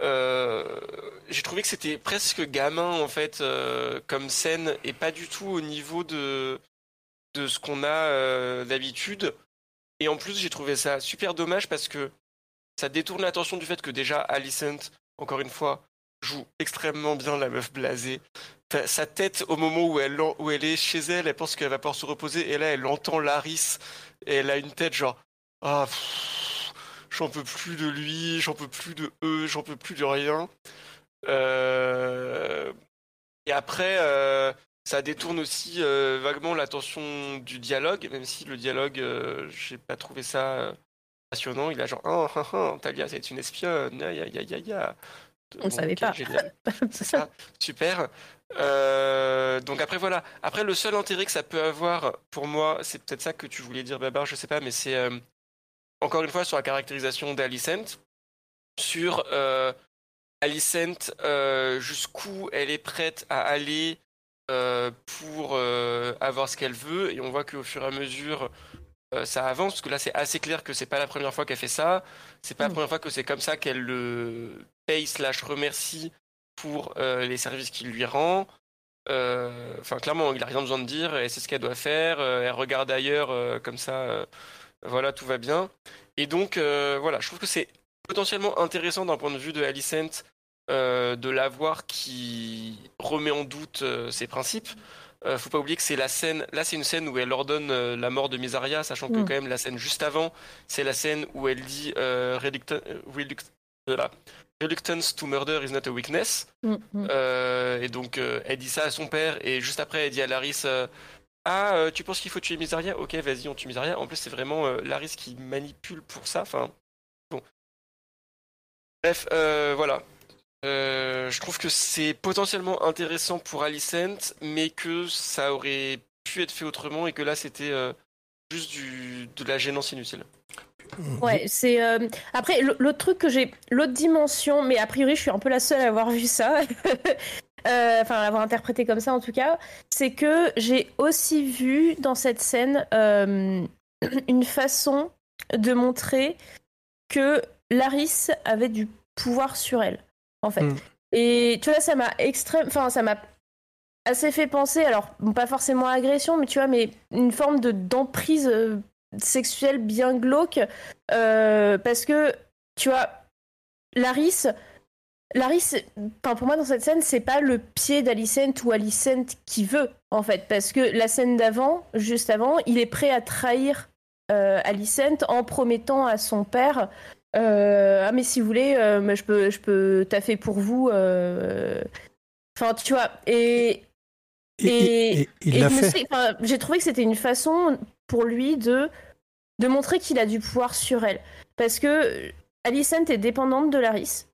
J'ai trouvé que c'était presque gamin en fait comme scène et pas du tout au niveau de de ce qu'on a d'habitude. Et en plus, j'ai trouvé ça super dommage parce que ça détourne l'attention du fait que déjà Alicent, encore une fois, joue extrêmement bien la meuf blasée. Sa- tête au moment où elle, où elle est chez elle, elle pense qu'elle va pouvoir se reposer et là elle entend Laris et elle a une tête genre ah j'en peux plus de lui, j'en peux plus de eux, j'en peux plus de rien. Euh, Et après, euh, ça détourne aussi euh, vaguement l'attention du dialogue, même si le dialogue, euh, j'ai pas trouvé ça euh, passionnant. Il a genre, oh, oh, oh, Talia, c'est une espionne, aïe, aïe, aïe, aïe, aïe. On le savait pas. C'est ça, super. Euh, donc après voilà. Après le seul intérêt que ça peut avoir pour moi, c'est peut-être ça que tu voulais dire Babar, je sais pas, mais c'est euh, encore une fois sur la caractérisation d'Alicent, sur euh, Alicent jusqu'où elle est prête à aller pour euh, avoir ce qu'elle veut, et on voit qu'au fur et à mesure euh, ça avance, parce que là c'est assez clair que c'est pas la première fois qu'elle fait ça, c'est pas la Mm. première fois que c'est comme ça qu'elle le paye slash remercie pour euh, les services qu'il lui rend. Euh, Enfin, clairement, il a rien besoin de dire, et c'est ce qu'elle doit faire. euh, elle regarde ailleurs, euh, comme ça, euh, voilà, tout va bien. Et donc, euh, voilà, je trouve que c'est potentiellement intéressant d'un point de vue de Alicent euh, de la voir qui remet en doute euh, ses principes. Euh, faut pas oublier que c'est la scène, là c'est une scène où elle ordonne euh, la mort de Misaria, sachant que Mm. quand même la scène juste avant, c'est la scène où elle dit euh, relucta- euh, reluct- voilà. Reluctance to murder is not a weakness. Mm, mm. Euh, et donc euh, elle dit ça à son père et juste après elle dit à Laris euh, ah euh, tu penses qu'il faut tuer Misaria? Ok vas-y on tue Misaria en plus c'est vraiment euh, Laris qui manipule pour ça enfin bon bref euh, voilà Euh, je trouve que c'est potentiellement intéressant pour Alicent mais que ça aurait pu être fait autrement et que là c'était euh, juste de la gênance inutile. Ouais, c'est euh, après l'autre truc que j'ai, l'autre dimension, mais a priori je suis un peu la seule à avoir vu ça, enfin à l'avoir interprété comme ça en tout cas, c'est que j'ai aussi vu dans cette scène une façon de montrer que Laris avait du pouvoir sur elle, en fait. Mm. Et tu vois, ça m'a extrême, enfin ça m'a assez fait penser, alors pas forcément à agression, mais tu vois, mais une forme de d'emprise euh, sexuelle bien glauque, euh, parce que tu vois, Laris, Laris, enfin pour moi dans cette scène, c'est pas le pied d'Alicent ou Alicent qui veut en fait, parce que la scène d'avant, juste avant, il est prêt à trahir euh, Alicent en promettant à son père. Euh, ah mais si vous voulez, euh, je peux, je peux taffer pour vous. euh. Enfin, tu vois. Et, Et, et- et et j'ai trouvé que c'était une façon pour lui de, de montrer qu'il a du pouvoir sur elle. Parce que Alicent est dépendante de Laris.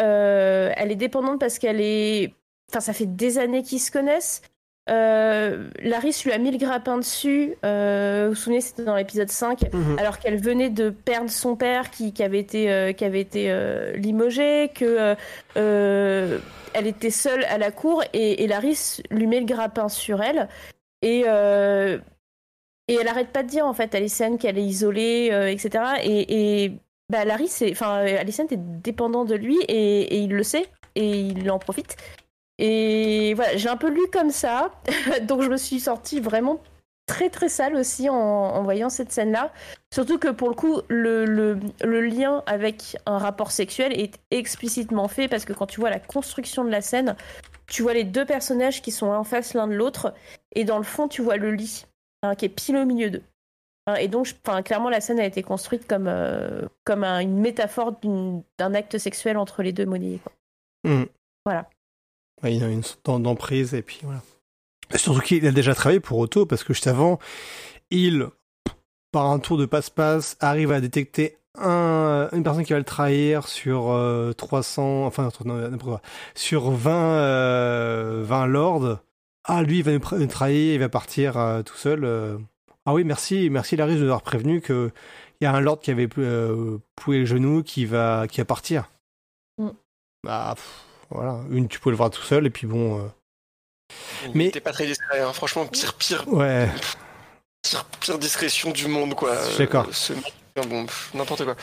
Euh, elle est dépendante parce qu'elle est. Enfin, ça fait des années qu'ils se connaissent. Euh, Laris lui a mis le grappin dessus. Euh, vous vous souvenez, c'était dans l'épisode 5 Mhm. alors qu'elle venait de perdre son père qui, qui avait été, euh, qui avait été euh, limogé, que euh, euh, elle était seule à la cour et, et Laris lui met le grappin sur elle et euh, et elle arrête pas de dire en fait à Alicent qu'elle est isolée, euh, etc. Et, et bah, Laris, enfin Alicent est dépendant de lui et, et il le sait et il en profite. Et voilà, j'ai un peu lu comme ça, donc je me suis sortie vraiment très très sale aussi en, en voyant cette scène-là. Surtout que pour le coup, le, le, le lien avec un rapport sexuel est explicitement fait parce que quand tu vois la construction de la scène, tu vois les deux personnages qui sont en face l'un de l'autre et dans le fond, tu vois le lit hein, qui est pile au milieu d'eux. Hein, et donc, je- clairement, la scène a été construite comme, euh, comme un- une métaphore d'un acte sexuel entre les deux monnayés. Mhm. Voilà. Ouais, il a une sorte d'em- d'emprise et puis voilà. Surtout qu'il a déjà travaillé pour Otto parce que juste avant, il, par un tour de passe-passe, arrive à détecter un, une personne qui va le trahir sur euh, 300, enfin non, quoi, sur 20, euh, 20 lords. Ah, lui, il va nous, trahir, il va partir euh, tout seul. euh. Ah oui, merci, merci Larry de nous avoir prévenu que il y a un lord qui avait euh, poué le genou qui va, qui va partir. Mm. Bah, pff, voilà, une, tu peux le voir tout seul et puis bon. euh, Mais- t'es pas très discret hein. franchement pire pire Ouais, pire, pire discrétion du monde quoi Je suis d'accord. Euh, ce bon n'importe quoi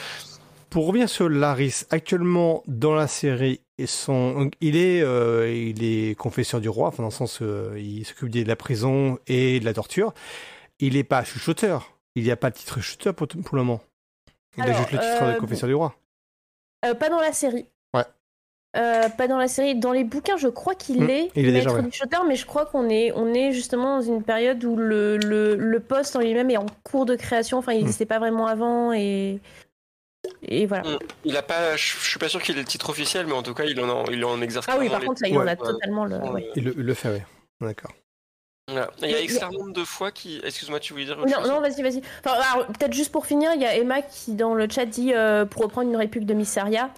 pour revenir sur Laris, actuellement dans la série, et son, il est, euh, il est confesseur du roi, enfin dans le sens, euh, il s'occupe de la prison et de la torture. Il n'est pas chuchoteur. Il n'y a pas de titre chuchoteur pour, pour le moment. Il a Alors, juste le titre euh, de confesseur du roi. Euh, pas dans la série. Euh, pas dans la série. Dans les bouquins, je crois qu'il Mm, est il est maître déjà, ouais. du shooter, mais je crois qu'on est, on est justement dans une période où le, le, le poste en lui-même est en cours de création. Enfin, il Mm. n'existait pas vraiment avant et, et voilà. Mm. il a pas je je suis pas sûr qu'il ait le titre officiel mais en tout cas il en il en exerce Ah oui, par contre, là, il en a totalement le. ouais. Il le, fait, oui. D'accord. Voilà. Il y a Exclarmonde deux fois qui excuse-moi tu voulais dire autre Non, chose? non, vas-y, vas-y. Enfin, alors, peut-être juste pour finir, il y a Emma qui, dans le chat, dit euh, pour reprendre une réplique de Missaria,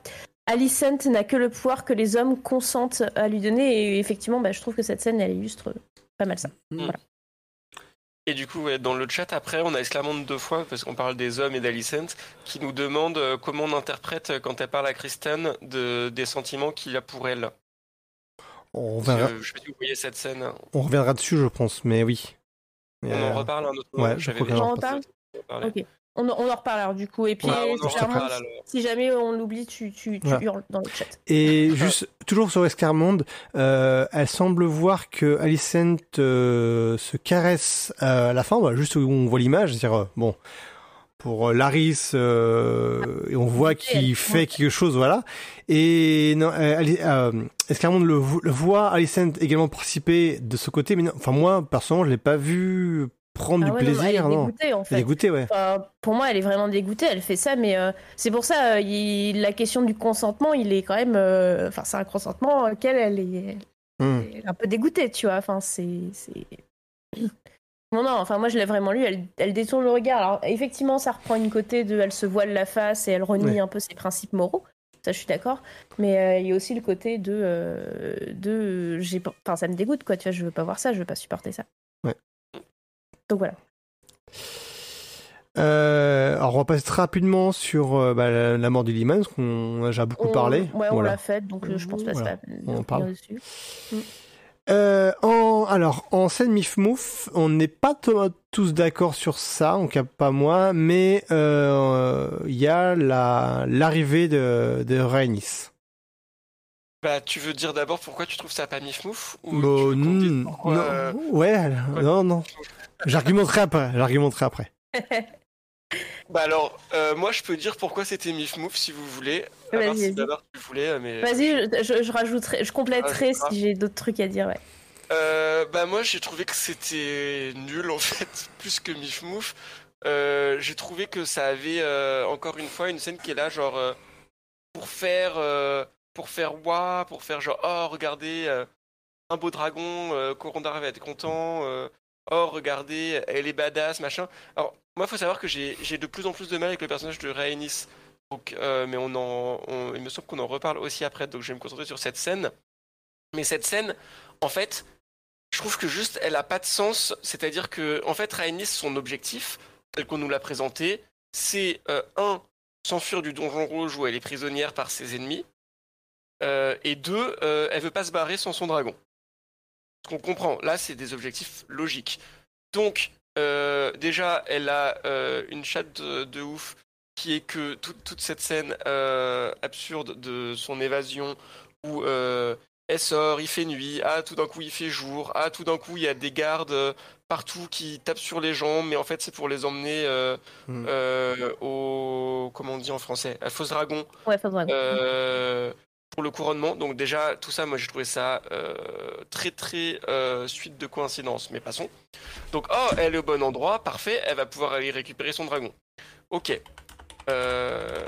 Alicent n'a que le pouvoir que les hommes consentent à lui donner. Et effectivement, bah, je trouve que cette scène, elle illustre pas mal ça. Et du coup, dans le chat, après, on a Exclamande deux fois, parce qu'on parle des hommes et d'Alicent, qui nous demande euh, comment on interprète, euh, quand elle parle à Kristen, de, des sentiments qu'il a pour elle. On reviendra, que, je sais pas si vous voyez cette scène. on reviendra dessus, je pense, mais oui. On Euh, en reparle un autre moment. ouais, je en reparle. à en parler. Ok. On, on en reparle alors du coup. Et puis, Ouais, clairement, alors. si jamais on l'oublie, tu, tu, tu hurles dans le chat. Et juste, toujours sur Escarmonde, euh, elle semble voir que Alicent euh, se caresse euh, à la fin, voilà, juste où on voit l'image, c'est-à-dire, euh, bon, pour euh, Laris euh, et on voit qu'il fait quelque chose, voilà. Et non, euh, euh Esclarmonde le, le voit, Alicent également participer de ce côté, mais non, enfin moi personnellement je l'ai pas vu prendre Ah du ouais, non, plaisir. elle est non. dégoûtée, en Elle est fait. dégoûtée, ouais. Enfin, pour moi, elle est vraiment dégoûtée. Elle fait ça, mais euh, c'est pour ça, euh, il- la question du consentement, il est quand même. euh, Enfin, c'est un consentement auquel elle est, Hmm. elle est un peu dégoûtée, tu vois. Enfin, c'est. Non, non, enfin, moi, je l'ai vraiment lu. Elle, elle détourne le regard. Alors, effectivement, ça reprend une côté de. Elle se voile la face et elle renie Ouais. un peu ses principes moraux. Ça, je suis d'accord. Mais il y a aussi le côté de. de j'ai Enfin, ça me dégoûte, quoi. Tu vois, je veux pas voir ça, je veux pas supporter ça. Donc voilà. Euh, alors on va passer très rapidement sur euh, bah, la, la mort du Liman, parce qu'on a déjà beaucoup On- parlé. Ouais, on Voilà. l'a fait, donc euh, je pense pas que Voilà. pas On en parle. dessus. Euh, en, alors, en scène Mif Mouf, on n'est pas to- tous d'accord sur ça, en tout cas pas moi, mais euh, il y a la- l'arrivée de, de Rhaenys. Bah, tu veux dire d'abord pourquoi tu trouves ça pas mif-mouf ou Bon, tu veux qu'on dise hmm, pourquoi, non, euh, ouais, non, non. J'argumenterai après. J'argumenterai après. Bah alors, euh, moi je peux dire pourquoi c'était mif-mouf si vous voulez. Vas-y, si tu voulais, euh, mais. Vas-y, je, je- je rajouterai, je compléterai Ah, si j'ai d'autres trucs à dire. Ouais. Euh, bah moi j'ai trouvé que c'était nul en fait, plus que mif-mouf. Euh, j'ai trouvé que ça avait euh, encore une fois une scène qui est là genre euh, pour faire euh, pour faire waouh, pour faire genre oh regardez euh, un beau dragon, euh, Corondar va être content, euh, oh regardez elle est badass machin. Alors moi faut savoir que j'ai de plus en plus de mal avec le personnage de Rhaenys. Donc euh, mais on en il me semble qu'on en reparle aussi après donc je vais me concentrer sur cette scène. Mais cette scène en fait je trouve que juste elle a pas de sens. C'est-à-dire que en fait Rhaenys son objectif tel qu'on nous l'a présenté c'est euh, un s'enfuir du donjon rouge où elle est prisonnière par ses ennemis. Euh, et deux, elle veut pas se barrer sans son dragon. Ce qu'on comprend, là, c'est des objectifs logiques. Donc, euh, déjà, elle a euh, une chatte de, de ouf qui est que toute, toute cette scène euh, absurde de son évasion où euh, elle sort, il fait nuit, ah, tout d'un coup, il fait jour, ah, tout d'un coup, il y a des gardes partout qui tapent sur les gens, mais en fait, c'est pour les emmener euh, Mm. euh, au. Comment on dit en français? À Fausse Dragon. Ouais, faudra. Euh, pour le couronnement. Donc déjà, tout ça, moi j'ai trouvé ça euh, très très euh, suite de coïncidences, mais passons. Donc, oh, elle est au bon endroit, parfait, elle va pouvoir aller récupérer son dragon. Ok. Euh,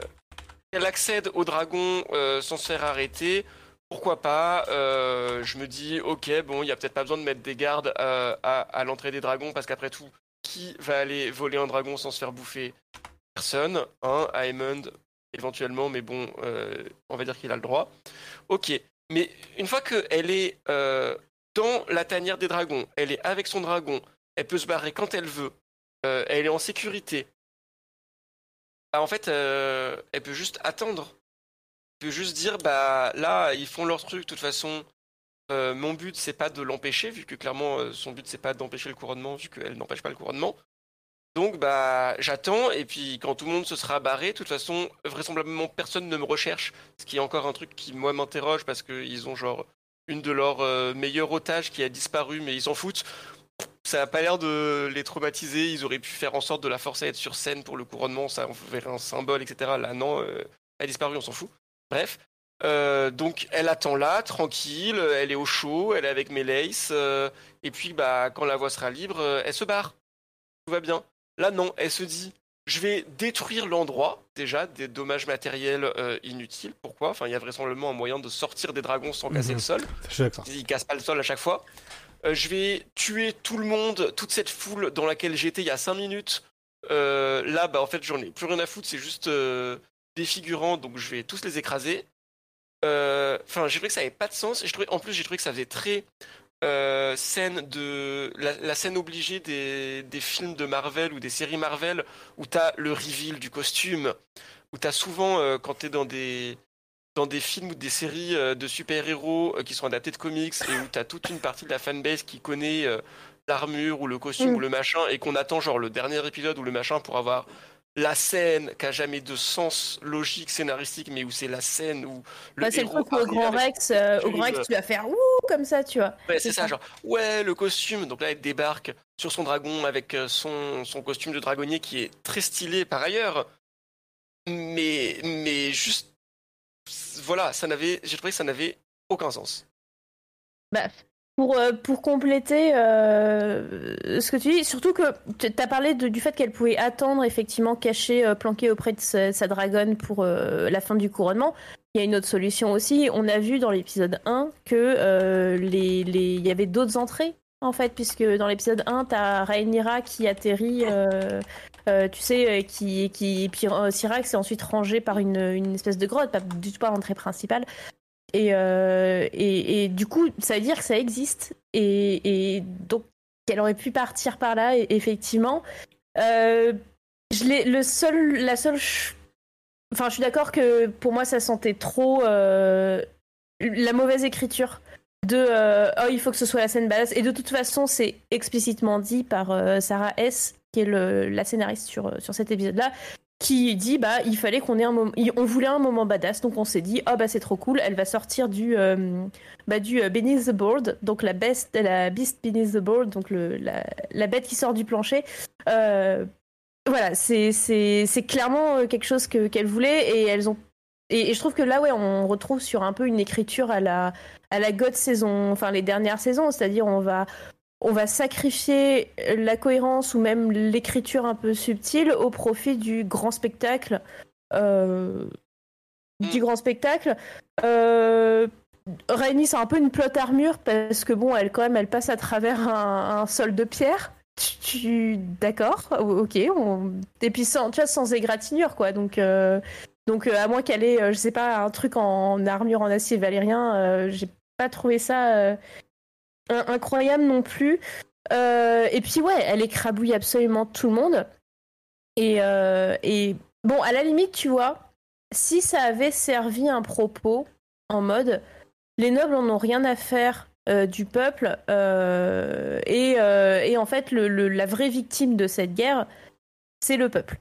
elle accède au dragon sans se faire arrêter. Pourquoi pas Je me dis, ok, bon, il y a peut-être pas besoin de mettre des gardes à, à l'entrée des dragons, parce qu'après tout, qui va aller voler un dragon sans se faire bouffer? Personne. Hein, Aemond, éventuellement, mais bon, euh, on va dire qu'il a le droit. Ok, mais une fois qu'elle est euh, dans la tanière des dragons, elle est avec son dragon, elle peut se barrer quand elle veut, euh, elle est en sécurité. Bah, en fait, elle peut juste attendre. Peut juste dire, bah là, ils font leur truc, de toute façon. mon but, c'est pas de l'empêcher, vu que clairement, son but, c'est pas d'empêcher le couronnement, vu qu'elle n'empêche pas le couronnement. Donc bah j'attends et puis quand tout le monde se sera barré, de toute façon vraisemblablement personne ne me recherche, ce qui est encore un truc qui moi m'interroge parce qu'ils ont genre une de leurs euh, meilleures otages qui a disparu mais ils s'en foutent. Ça a pas l'air de les traumatiser, ils auraient pu faire en sorte de la forcer à être sur scène pour le couronnement, ça verrait un symbole etc. Là non, euh, elle a disparu, on s'en fout. Bref. Euh, donc elle attend là, tranquille, elle est au chaud, elle est avec Meleis, euh, et puis bah quand la voie sera libre, elle se barre. Tout va bien. Là, non, elle se dit je vais détruire l'endroit, déjà, des dommages matériels euh, inutiles. Pourquoi? Enfin, il y a vraisemblablement un moyen de sortir des dragons sans casser Mhm. le sol. Suis d'accord. Ils cassent pas le sol à chaque fois. Euh, je vais tuer tout le monde, toute cette foule dans laquelle j'étais il y a 5 minutes. Euh, là, bah, en fait, j'en ai plus rien à foutre, c'est juste des figurants, donc je vais tous les écraser. Enfin, j'ai trouvé que ça avait pas de sens. Et je trouvais, en plus, j'ai trouvé que ça faisait très euh, scène de la, la scène obligée des, des films de Marvel ou des séries Marvel où t'as le reveal du costume, où t'as souvent euh, quand t'es dans des dans des films ou des séries euh, de super-héros qui sont adaptés de comics et où t'as toute une partie de la fanbase qui connaît l'armure ou le costume Mm. ou le machin et qu'on attend genre le dernier épisode ou le machin pour avoir la scène qui a jamais de sens logique scénaristique, mais où c'est la scène où le bah, c'est le truc où au Grand Rex, euh, au Grand Rex, tu vas faire ouh comme ça, tu vois. Ouais, c'est ça, genre ouais le costume. Donc là, elle débarque sur son dragon avec euh, son son costume de dragonnier qui est très stylé par ailleurs, mais mais juste voilà, ça n'avait, j'ai trouvé que ça n'avait aucun sens. Bah, pour, euh, pour compléter euh, ce que tu dis, surtout que tu as parlé du fait qu'elle pouvait attendre, effectivement, cachée, euh, planquée auprès de sa, dragonne pour la fin du couronnement. Il y a une autre solution aussi. On a vu dans l'épisode 1 que les, les... il y avait d'autres entrées, en fait, puisque dans l'épisode 1, tu as Rhaenyra qui atterrit, tu sais, qui, qui... Puis Syrax est ensuite rangé par une, une espèce de grotte, pas du tout pas l'entrée principale. Euh, et, et, du coup, ça veut dire que ça existe. Et, donc, qu'elle aurait pu partir par là, effectivement. Euh, je le seul, la seule. Enfin, je suis d'accord que pour moi, ça sentait trop euh, la mauvaise écriture de oh, il faut que ce soit la scène badass. Et de toute façon, c'est explicitement dit par Sarah S., qui est la scénariste sur, sur cet épisode-là, qui dit bah il fallait qu'on ait un moment on voulait un moment badass donc on s'est dit oh bah c'est trop cool elle va sortir du euh, bah du euh, beneath the board donc la best la beast beneath the board donc la, la bête qui sort du plancher euh, voilà c'est clairement quelque chose que qu'elle voulait et elles ont et, je trouve que là ouais on retrouve sur un peu une écriture à la à la God saison enfin les dernières saisons c'est-à-dire on va on va sacrifier la cohérence ou même l'écriture un peu subtile au profit du grand spectacle. Euh, du grand spectacle. Euh, c'est un peu une plot armure parce que bon, elle quand même, elle passe à travers un, sol de pierre. Tu, d'accord, ok. On... Et puis sans, tu vois, sans égratignure quoi. Donc, euh, donc euh, à moins qu'elle ait, je sais pas, un truc en armure en acier valérien, j'ai pas trouvé ça incroyable non plus. Euh, et puis ouais, elle écrabouille absolument tout le monde. Et, euh, et bon, à la limite, tu vois, si ça avait servi un propos en mode les nobles en ont rien à faire euh, du peuple et, et, en fait le, la vraie victime de cette guerre, c'est le peuple.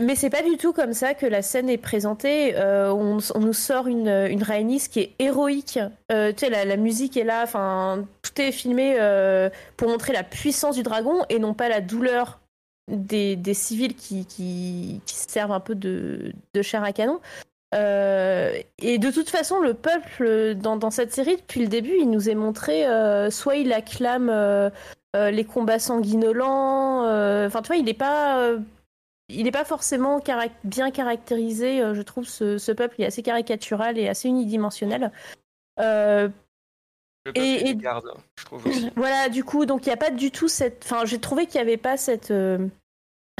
Mais c'est pas du tout comme ça que la scène est présentée. Euh, on, nous sort une, une Rhaenys qui est héroïque. Euh, tu sais, la, musique est là. Enfin, tout est filmé euh, pour montrer la puissance du dragon et non pas la douleur des, des civils qui, qui, qui, servent un peu de, de chair à canon. Et de toute façon, le peuple, dans, dans, cette série, depuis le début, il nous est montré soit il acclame les combats sanguinolents. Enfin, tu vois, il n'est pas il n'est pas forcément bien caractérisé, euh, je trouve, ce, peuple. Il est assez caricatural et assez unidimensionnel. Euh, et, garde, je trouve aussi. Voilà, du coup, donc il n'y a pas du tout cette. Enfin, j'ai trouvé qu'il n'y avait pas cette.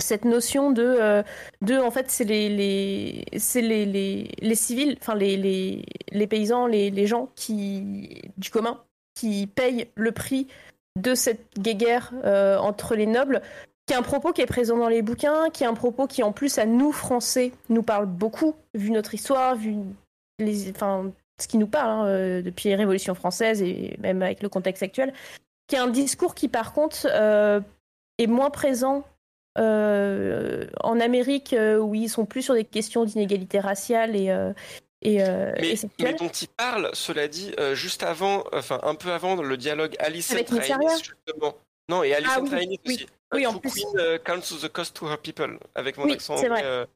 Euh, cette notion de, de en fait c'est les, les les, les, civils enfin les, les, les paysans les, gens qui du commun qui payent le prix de cette guerre entre les nobles qui est un propos qui est présent dans les bouquins, qui est un propos qui en plus à nous Français nous parle beaucoup, vu notre histoire, vu enfin, ce qui nous parle hein, euh, depuis les révolutions françaises et même avec le contexte actuel, qui est un discours qui par contre euh, est moins présent euh, en Amérique où ils sont plus sur des questions d'inégalité raciale et, et, mais, mais, dont il parle, cela dit, juste avant, enfin un peu avant le dialogue Alice et justement. Non, et Alice ah, aussi. Oui, en plus. Queen uh, counts the cost to her people, avec mon accent vrai. Euh,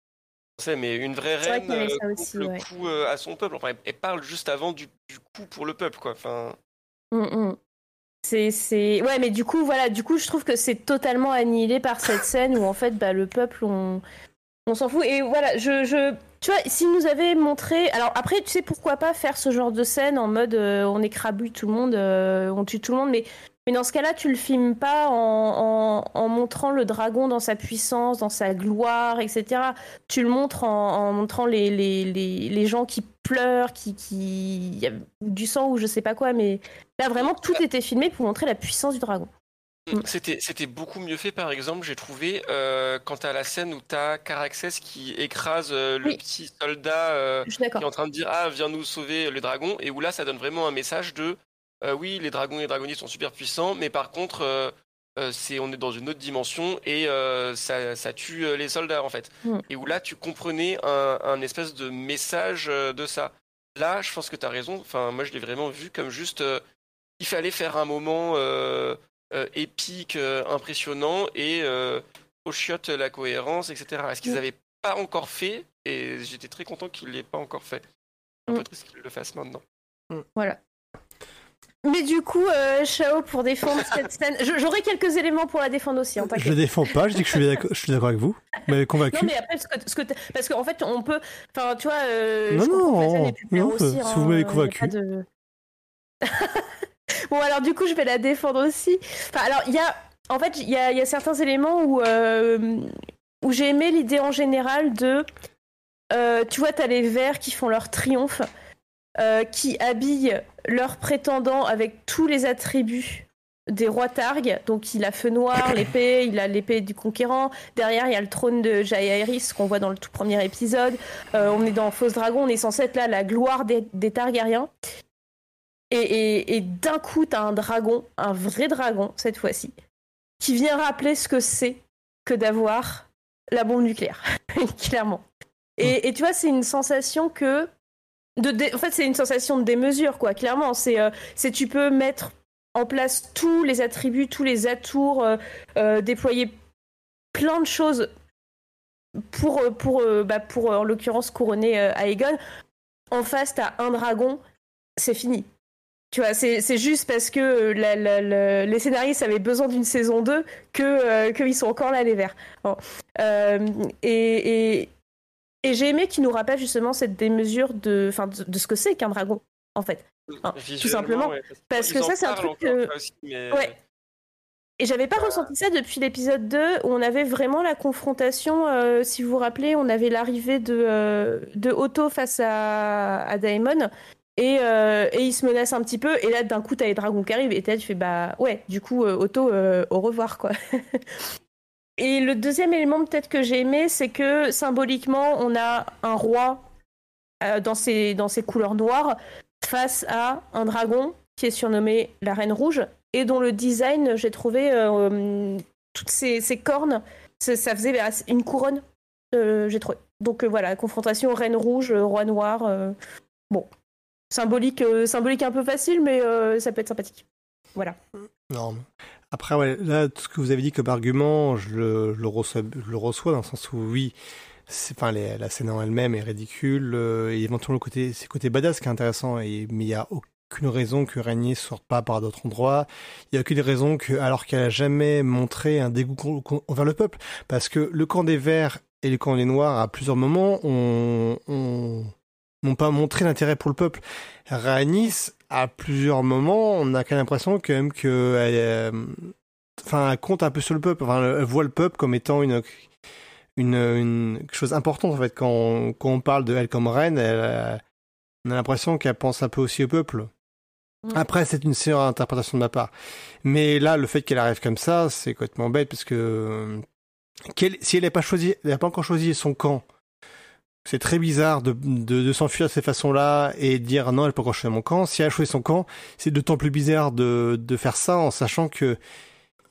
français, mais une vraie reine euh, le coup euh, à son peuple. Enfin, elle, parle juste avant du, du coup pour le peuple, quoi. Enfin. Mm, mm. Ouais, mais du coup, voilà, du coup, je trouve que c'est totalement annihilé par cette scène où en fait, bah, le peuple, on, s'en fout. Et voilà, je, je, tu vois, s'il nous avait montré, alors après, tu sais pourquoi pas faire ce genre de scène en mode, on écrabouille tout le monde, on tue tout le monde, mais mais dans ce cas-là, tu le filmes pas en, en, montrant le dragon dans sa puissance, dans sa gloire, etc. Tu le montres en, montrant les, les, les, les, gens qui pleurent, qui, qui... Il y a du sang ou je sais pas quoi, mais là vraiment tout était filmé pour montrer la puissance du dragon. Mm. C'était, c'était beaucoup mieux fait, par exemple, j'ai trouvé, euh, quant à la scène où tu as Caraxès qui écrase euh, le petit soldat euh, qui est en train de dire Ah, viens nous sauver le dragon, et où là, ça donne vraiment un message de euh, oui, les dragons et les dragonniers sont super puissants, mais par contre, euh, euh, c'est on est dans une autre dimension et ça, ça tue les soldats en fait. Mm. Et où là tu comprenais un, un espèce de message de ça. Là, je pense que tu as raison. Enfin, moi je l'ai vraiment vu comme juste il fallait faire un moment épique, impressionnant et au chiotte la cohérence, etc. Est-ce qu'ils n'avaient pas encore fait Et j'étais très content qu'ils l'aient pas encore fait. Un peu Mm. triste qu'ils le fassent maintenant. Voilà. Mais du coup, euh, Shao, pour défendre cette scène, j'aurais quelques éléments pour la défendre aussi, hein, Je t'inquiète. défends pas, je dis que je suis d'accord, je suis d'accord avec vous, mais convaincu. Non, mais après, ce que, ce que parce qu'en fait, on peut. Enfin, tu vois. Euh, Non, je la non, non, aussi, si hein, vous m'avez a convaincu. de- bon, alors, du coup, je vais la défendre aussi. Enfin, alors, il y a. En fait, il y a, il y a certains éléments où, euh, où j'ai aimé l'idée en général de. euh, tu vois, t'as les verts qui font leur triomphe, euh, qui habillent leurs prétendants avec tous les attributs des rois Targ. Donc, il a feu noir, l'épée, il a l'épée du conquérant. Derrière, il y a le trône de Jaehaerys qu'on voit dans le tout premier épisode. Euh, on est dans Fausse Dragon, on est censé être là la gloire des, des Targaryens. Et, et- et d'un coup, t'as un dragon, un vrai dragon cette fois-ci, qui vient rappeler ce que c'est que d'avoir la bombe nucléaire, clairement. Et, et tu vois, c'est une sensation que. En fait, c'est une sensation de démesure, quoi, clairement. C'est euh, c'est tu peux mettre en place tous les attributs, tous les atours, euh, euh, déployer plein de choses pour, pour, bah, pour en l'occurrence, couronner Aegon. En face, t'as un dragon, c'est fini. Tu vois, c'est juste parce que les scénaristes avaient besoin d'une saison 2 que qu'ils sont encore là, les verts. Et, et j'ai aimé qu'ils nous rappellent justement cette démesure de, enfin, de, de ce que c'est qu'un dragon, en fait. Visuellement, simplement, ouais, parce que ça, c'est un truc que- aussi, mais- Ouais. Et j'avais pas ressenti ça depuis l'épisode 2 où on avait vraiment la confrontation. euh, si vous vous rappelez, on avait l'arrivée de, euh, de Otto face à, à Daemon. Et, euh, et il se menace un petit peu. Et là, d'un coup, t'as les dragons qui arrivent. Et là, tu fais bah ouais, du coup, euh, Otto, euh, au revoir quoi. et le deuxième élément, peut-être que j'ai aimé, c'est que symboliquement, on a un roi euh, dans, ses, dans couleurs noires face à un dragon qui est surnommé la Reine Rouge et dont le design, j'ai trouvé euh, toutes ces, cornes, ça faisait bah, une couronne, euh, j'ai trouvé. Donc voilà, confrontation Reine Rouge, Roi Noir. bon, symbolique, symbolique un peu facile, mais ça peut être sympathique. Voilà. Non. Après, là, tout ce que vous avez dit comme argument, je le, reçois, dans le sens où, oui, enfin, la scène en elle-même est ridicule, euh, et éventuellement le côté, côté badass qui est intéressant, mais il n'y a aucune raison que Régnier sorte pas par d'autres endroits. Il n'y a aucune raison que, alors qu'elle a jamais montré un dégoût envers le peuple, parce que le camp des Verts et le camp des Noirs, à plusieurs moments, ont, ont- n'ont pas montré l'intérêt pour le peuple. Rhaenys, à plusieurs moments, on a quand même l'impression quand même que elle, euh, enfin, elle compte un peu sur le peuple. Enfin, elle voit le peuple comme étant une, une, une quelque chose d'important en fait. Quand on, quand on parle de elle comme reine, elle, euh, on a l'impression qu'elle pense un peu aussi au peuple. Après, c'est une série interprétation de ma part. Mais là, le fait qu'elle arrive comme ça, c'est complètement bête parce que euh, si elle n'a pas choisi, elle n'a pas encore choisi son camp. C'est très bizarre de, de, de s'enfuir de cette façon-là et de dire non, elle pas encore choisi mon camp. Si elle a choisi son camp, c'est d'autant plus bizarre de, de faire ça en sachant que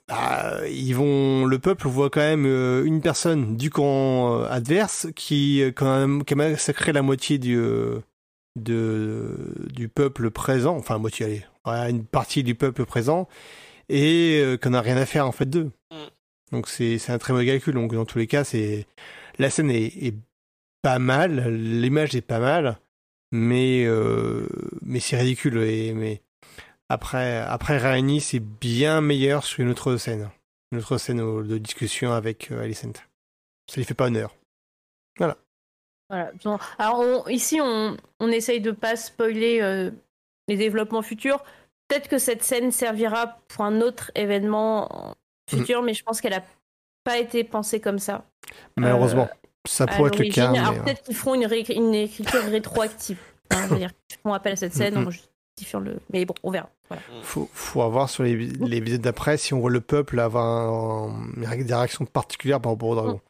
bah, ils vont, le peuple voit quand même euh, une personne du camp euh, adverse qui, euh, quand même, qui a massacré la moitié du, de, du peuple présent, enfin, moitié, allez, une partie du peuple présent, et euh, qu'on n'a rien à faire en fait d'eux. Mm. Donc c'est c'est un très mauvais calcul. Donc dans tous les cas, c'est la scène est, est pas mal, l'image est pas mal, mais euh, mais c'est ridicule. Et mais après après Rhaenys c'est bien meilleur sur une autre scène, une autre scène de discussion avec euh, Alicent. Ça lui fait pas honneur. Voilà. Bon, Alors on- ici, on, on essaye de pas spoiler euh, les développements futurs. Peut-être que cette scène servira pour un autre événement futur, mais je pense qu'elle a pas été pensée comme ça. Malheureusement, ça pourrait être le cas. Alors mais, euh, peut-être qu'ils feront une, ré- une écriture rétroactive. Hein, je veux dire, ils feront appel à cette scène Mhm. en justifiant le. Mais bon, on verra. Voilà. Faut, faut avoir sur les, les visites d'après si on voit le peuple avoir un- un- des réactions particulières par rapport au dragon.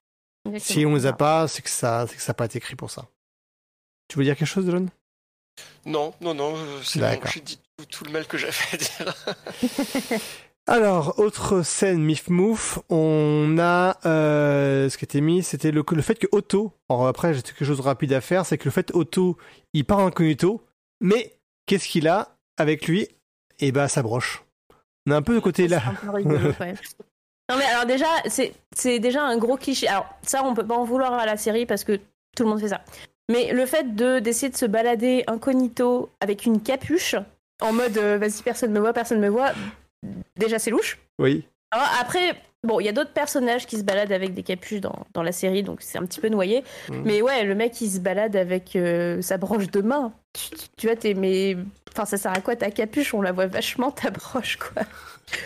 Si on les a pas, c'est que ça, c'est que ça n'a pas été écrit pour ça. Tu veux dire quelque chose, John? Non, non, non, euh, c'est bon, j'ai dit tout, tout le mal que j'avais à dire. Alors, autre scène Mif Mouf, on a euh, ce qui était mis, c'était le, le fait que Otto, alors après j'ai quelque chose de rapide à faire, c'est que le fait Otto, il part incognito, mais qu'est-ce qu'il a avec lui? Eh ben sa broche. On a un peu de côté là. Un peu rigolo. Non mais alors déjà, c'est c'est déjà un gros cliché. Alors ça, on peut pas en vouloir à la série parce que tout le monde fait ça. Mais le fait de d'essayer de se balader incognito avec une capuche, en mode euh, vas-y personne me voit, personne me voit, déjà c'est louche. Oui. Alors, après, bon, il y a d'autres personnages qui se baladent avec des capuches dans, dans la série, donc c'est un petit peu noyé. Mhm. Mais ouais, le mec il se balade avec euh, sa broche de main. Tu, tu- tu vois, t'es mais, enfin ça sert à quoi ta capuche? On la voit vachement ta broche quoi.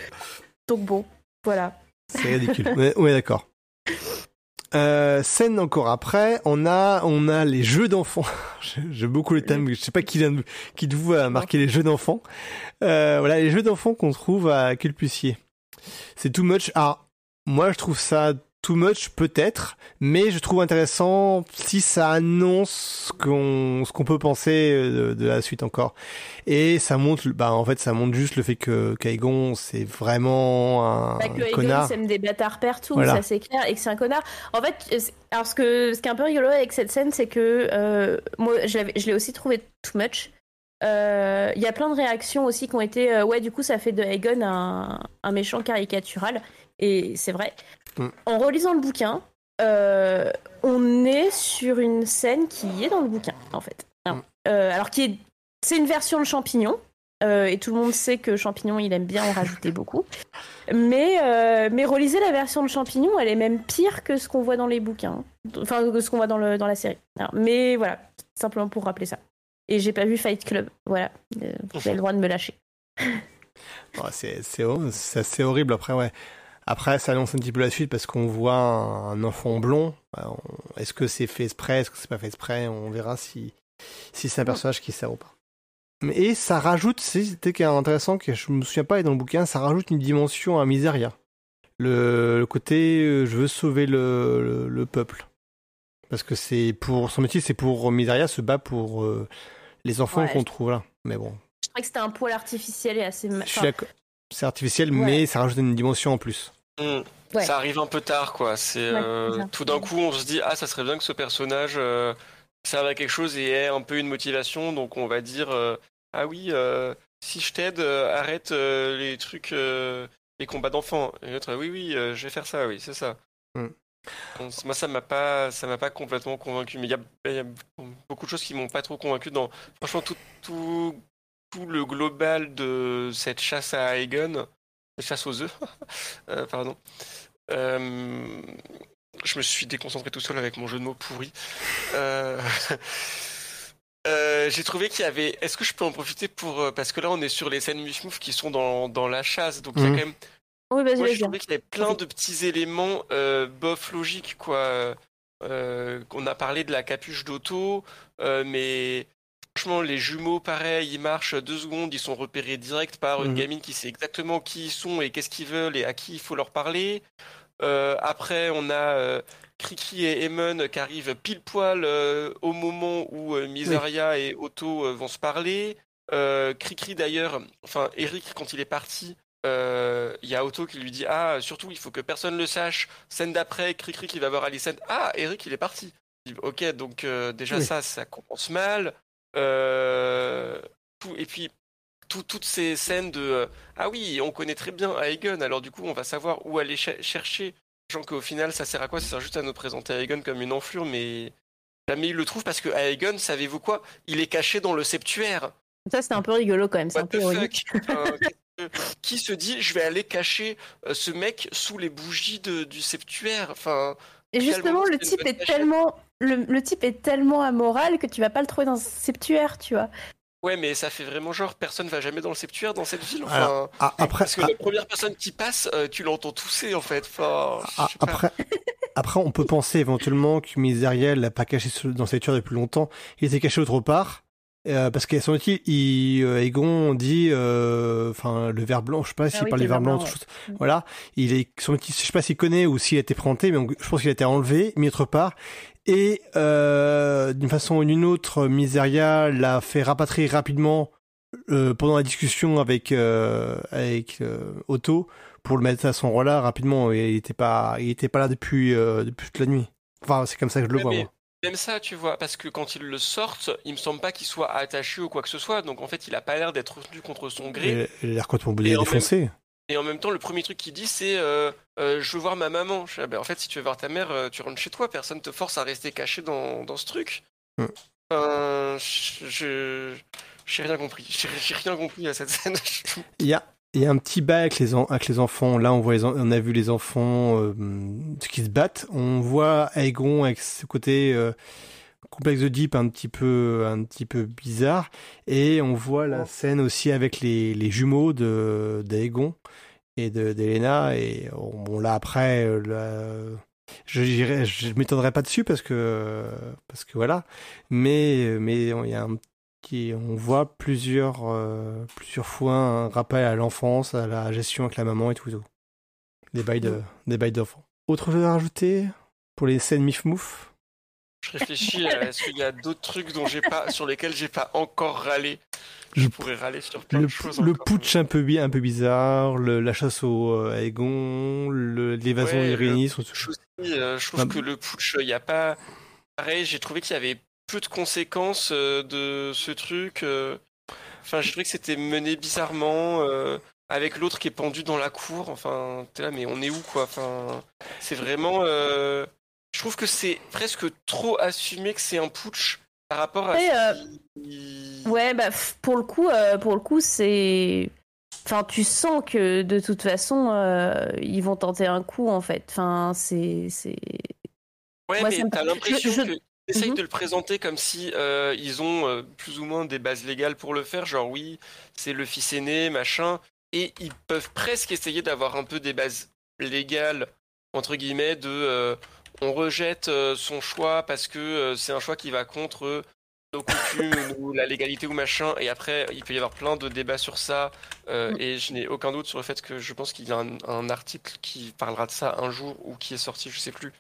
Donc bon, voilà. C'est ridicule. ouais, ouais, d'accord. Euh, scène encore après, on a on a les jeux d'enfants. J'ai- J'aime beaucoup le thème. Je sais pas qui, de- qui de vous a marqué les jeux d'enfants. Euh, voilà les jeux d'enfants qu'on trouve à Culpussier. C'est too much. Ah, moi je trouve ça too much peut-être, mais je trouve intéressant si ça annonce ce qu'on ce qu'on peut penser euh, de, de la suite encore. Et ça montre, bah en fait ça montre juste le fait que Kaigon c'est vraiment un, Bah, que Egon connard. des bâtards partout, Voilà. ça c'est clair, et que c'est un connard. En fait, euh, alors ce, que, ce qui est un peu rigolo avec cette scène, c'est que euh, moi je l'ai aussi trouvé too much. Euh, Il y a plein de réactions aussi qui ont été euh, ouais, du coup, ça fait de Egon un, un méchant caricatural, et c'est vrai. Mm. En relisant le bouquin, euh, on est sur une scène qui est dans le bouquin, en fait. Alors, Mm. euh, alors qui est, c'est une version de Champignon, euh, et tout le monde sait que Champignon, il aime bien en rajouter beaucoup. Mais, euh, mais relisez la version de Champignon, elle est même pire que ce qu'on voit dans les bouquins. Enfin, que ce qu'on voit dans, le, dans la série. Alors, mais voilà, simplement pour rappeler ça. Et j'ai pas vu Fight Club. Voilà. Euh, vous avez le droit de me lâcher. Ouais, c'est c'est hor- c'est assez horrible après ouais. Après ça annonce un petit peu la suite parce qu'on voit un, enfant blond. Euh, Est-ce que c'est fait exprès? Est-ce que c'est pas fait exprès? On verra si si c'est un personnage qui sert ou pas. Mais- Et ça rajoute, c'était intéressant que je me souviens pas et dans le bouquin, ça rajoute une dimension à Miseria. Le, le côté euh, je veux sauver le, le, le peuple. Parce que c'est pour son métier, c'est pour Miseria se bat pour euh, les enfants Ouais, qu'on je- trouve là. Mais bon, Je crois que c'était un poil artificiel et assez. ma- je suis enfin, d'accord. C'est artificiel, Ouais. mais ça rajoute une dimension en plus. Ouais. Ça arrive un peu tard, quoi. C'est Ouais, euh, tout d'un coup, on se dit ah, ça serait bien que ce personnage euh, serve à quelque chose et ait un peu une motivation. Donc on va dire euh, ah oui, euh, si je t'aide, euh, arrête euh, les trucs, euh, les combats d'enfants. Et l'autre oui oui, euh, je vais faire ça, oui c'est ça. C- moi ça m'a pas, ça m'a pas complètement convaincu. Mais il y a, il y a beaucoup de choses qui m'ont pas trop convaincu dans. Franchement tout tout tout le global de cette chasse à Aegon, cette chasse aux œufs, euh, pardon. Euh, je me suis déconcentré tout seul avec mon jeu de mots pourri. Euh, euh, j'ai trouvé qu'il y avait. Est-ce que je peux en profiter pour. Parce que là, on est sur les scènes muf qui sont dans, dans la chasse. Donc, il y a Mhm. quand même. Oui, vas-y, Moi, je vas-y. trouvais qu'il y avait plein de petits éléments euh, bof logiques, quoi. Euh, qu'on a parlé de la capuche d'auto, euh, mais franchement, les jumeaux, pareil, ils marchent deux secondes, ils sont repérés direct par une Mhm. gamine qui sait exactement qui ils sont et qu'est-ce qu'ils veulent et à qui il faut leur parler. Euh, après, on a euh, Kriki et Emon qui arrivent pile poil euh, au moment où euh, Misaria et Otto euh, vont se parler. Krikri d'ailleurs, enfin Eric quand il est parti, il y a Otto qui lui dit ah surtout il faut que personne le sache. Scène d'après, Krikri qui va voir Alicent. Ah Eric il est parti. Ok donc déjà Oui. ça ça commence mal. Euh, tout, et puis tout- toutes ces scènes de euh, ah oui on connaît très bien Aegon alors du coup on va savoir où aller ch- chercher. Sachant qu'au final ça sert à quoi? Ça sert juste à nous présenter Aegon comme une enflure mais jamais il le trouve parce que Aegon savez-vous quoi? Il est caché dans le septuaire. Ça, c'était un peu rigolo quand même. C'est un peu Qui se dit je vais aller cacher euh, ce mec sous les bougies de- du septuaire? Enfin, Et justement, le type est tellement. Le, le type est tellement amoral que tu vas pas le trouver dans un septuaire, tu vois. ouais, mais ça fait vraiment genre personne va jamais dans le septuaire dans cette ville. Enfin, Alors, après, parce que la première personne qui passe, euh, tu l'entends tousser en fait. Enfin, je sais pas. après, après, on peut penser éventuellement que Miseriel l'a pas caché dans cette tueur depuis longtemps. Il était caché autre part. euh, parce qu'à son outil, il, euh, Egon dit, euh, enfin, le ver blanc, je sais pas s'il Ah oui, parle du ver le blanc, ver autre blanc, chose. Mm. Voilà. Il est, son outil, je sais pas s'il connaît ou s'il a été présenté, mais on- je pense qu'il a été enlevé, mis autre part. Et, euh, d'une façon ou d'une autre, Miseria l'a fait rapatrier rapidement pendant la discussion avec avec Otto pour le mettre à son rôle là rapidement, il était pas il était pas là depuis depuis toute la nuit. Enfin, c'est comme ça que je le vois. Moi. Même ça, tu vois, parce que quand ils le sortent, il me semble pas qu'il soit attaché ou quoi que ce soit. Donc en fait, il a pas l'air d'être retenu contre son gré. Il a l'air complètement défoncé. Et en même temps, le premier truc qu'il dit, c'est euh, euh, Je veux voir ma maman. Ah, ben, en fait, si tu veux voir ta mère, euh, tu rentres chez toi. Personne te force à rester caché dans, dans ce truc. Mm. je. J'ai rien compris. J'ai rien compris à cette scène. Il y a, il y a un petit bas avec les, avec les enfants. Là, on, voit on a vu les enfants qui se battent. On voit Aegon avec ce côté complexe de Deep un petit peu un petit peu bizarre. Et on voit la scène aussi avec les, les jumeaux de d'Aegon et de d'Elena. Et bon là après euh, je je m'étonnerai pas dessus parce que parce que voilà. Mais mais il y a un petit on voit plusieurs euh, plusieurs fois un rappel à l'enfance à la gestion avec la maman et tout, tout. des bails de des bails d'enfants autre chose à rajouter pour les scènes mif mouf je réfléchis à est-ce qu'il y a d'autres trucs dont j'ai pas, sur lesquels j'ai pas encore râlé. Je pourrais râler sur plein le, de choses. Le putsch un peu, un peu bizarre, le, la chasse au euh, Aegon, l'évasion ouais, iréniste. Euh, je trouve que le putsch, il n'y a pas. Pareil, j'ai trouvé qu'il y avait peu de conséquences euh, de ce truc. Enfin, j'ai trouvé que c'était mené bizarrement avec l'autre qui est pendu dans la cour. Enfin, t'es là, mais on est où quoi? Enfin, c'est vraiment je trouve que c'est presque trop assumé que c'est un putsch par rapport à. Euh, ouais, bah pour le coup, euh, pour le coup, c'est. Enfin, tu sens que de toute façon, euh, ils vont tenter un coup en fait. Enfin, c'est. Ouais, mais t'as l'impression je... qu'ils essayent mhm. de le présenter comme si ils ont plus ou moins des bases légales pour le faire. Genre, oui, c'est le fils aîné, machin. Et ils peuvent presque essayer d'avoir un peu des bases légales, entre guillemets, de on rejette euh, son choix parce que euh, c'est un choix qui va contre euh, nos coutumes ou la légalité ou machin. Et après, il peut y avoir plein de débats sur ça. Mm. Et je n'ai aucun doute sur le fait que je pense qu'il y a un, article qui parlera de ça un jour ou qui est sorti, je sais plus.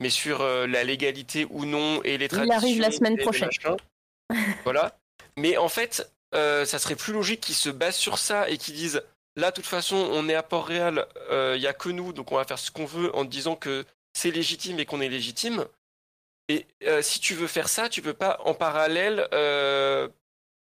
Mais sur la légalité ou non et les traditions. Il arrive la semaine prochaine. voilà. Mais en fait, ça serait plus logique qu'ils se basent sur ça et qu'ils disent là, de toute façon, on est à Port-Réal, il n'y a que nous, donc on va faire ce qu'on veut en disant que c'est légitime et qu'on est légitime. Et euh, si tu veux faire ça, tu peux pas en parallèle euh,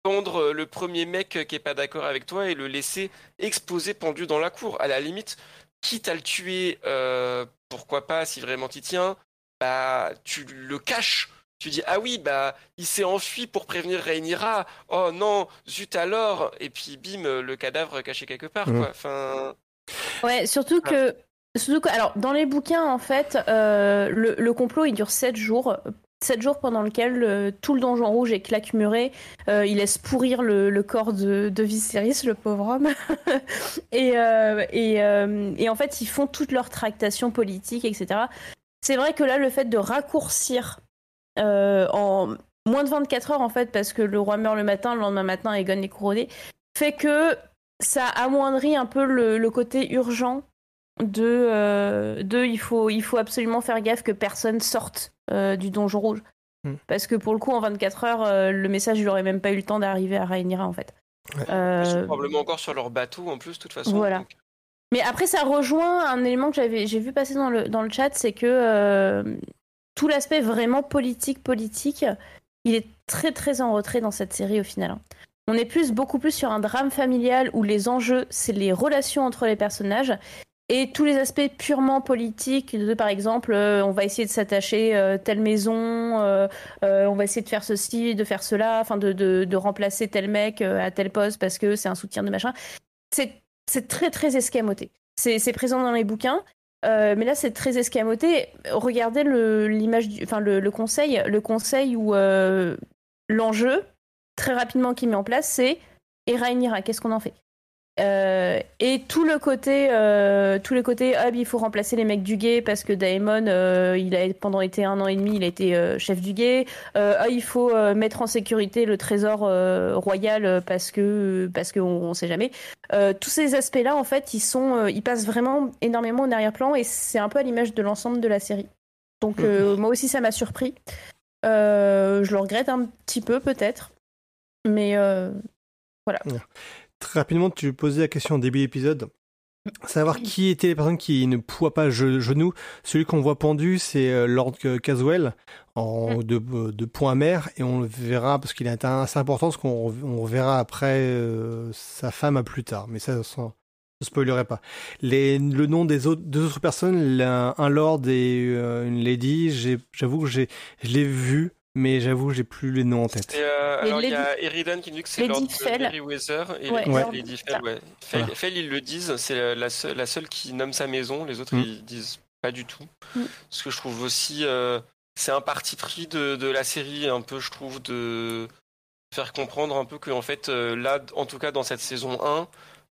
pendre le premier mec qui est pas d'accord avec toi et le laisser exposer pendu dans la cour. À la limite, quitte à le tuer, euh, pourquoi pas si vraiment t'y tiens, bah tu le caches. Tu dis ah oui bah il s'est enfui pour prévenir Rhaenyra. Oh non zut alors et puis bim le cadavre caché quelque part mmh. quoi. Enfin. Ouais surtout que alors, dans les bouquins, en fait, euh, le, complot, il dure 7 jours. 7 jours pendant lesquels euh, tout le donjon rouge est claquemuré. Euh, il laisse pourrir le, corps de, de Viserys, le pauvre homme. et, et, en fait, ils font toutes leurs tractations politiques, etc. C'est vrai que là, le fait de raccourcir en moins de 24 heures, en fait, parce que le roi meurt le matin, le lendemain matin, Egon est couronné, fait que ça amoindrit un peu le côté urgent de, euh, de il, faut, il faut absolument faire gaffe que personne sorte euh, du donjon rouge. Hmm. Parce que pour le coup, en 24 heures, euh, le message, il aurait même pas eu le temps d'arriver à Rhaenyra, en fait. Ils sont probablement encore sur leur bateau, en plus, de toute façon. Voilà. Mais après, ça rejoint un élément que j'avais, j'ai vu passer dans le, dans le chat, c'est que tout l'aspect vraiment politique, politique, il est très très en retrait dans cette série au final. Hein. On est plus, beaucoup plus sur un drame familial où les enjeux, c'est les relations entre les personnages et tous les aspects purement politiques, de, par exemple, euh, on va essayer de s'attacher euh, telle maison, euh, on va essayer de faire ceci, de faire cela, enfin de, remplacer tel mec à tel poste parce que c'est un soutien de machin. C'est très très escamoté. C'est présent dans les bouquins, mais là c'est très escamoté. Regardez l'image, enfin le, conseil, le conseil où l'enjeu très rapidement qui met en place, c'est et Rhaenyra, qu'est-ce qu'on en fait? Euh, et tout le côté, euh, tout le côté, ah, il faut remplacer les mecs du guet parce que Daemon, euh, il a pendant été un an et demi, il a été chef du guet. ah, il faut mettre en sécurité le trésor royal parce que parce qu'on on sait jamais. tous ces aspects-là, en fait, ils sont, ils passent vraiment énormément au arrière-plan et c'est un peu à l'image de l'ensemble de la série. Donc mm. moi aussi, ça m'a surpris. je le regrette un petit peu peut-être, mais Voilà. Très rapidement, tu posais la question au début de l'épisode. Savoir qui étaient les personnes qui ne poids pas ge- genoux. Celui qu'on voit pendu, c'est euh, Lord Caswell en Mm. de, euh, de point amer et on le verra parce qu'il est assez important parce qu'on on verra après euh, sa femme à plus tard. Mais ça, sans, je spoilerai pas. Les, le nom des autres, deux autres personnes, un lord et euh, une lady, j'avoue que j'ai, je l'ai vu, mais j'avoue j'ai plus les noms en tête. Euh, alors il y a Eridan qui nous dit que c'est Lord Fell. Meriwether et Ouais, Lady Fell. Fell, ouais. Fell, Voilà. Fell, ils le disent, c'est la, seule, la seule qui nomme sa maison, les autres Mm. ils disent pas du tout. Mm. Ce que je trouve aussi, euh, c'est un parti pris de, de la série, un peu, je trouve, de faire comprendre un peu que en fait, euh, là, en tout cas dans cette saison 1,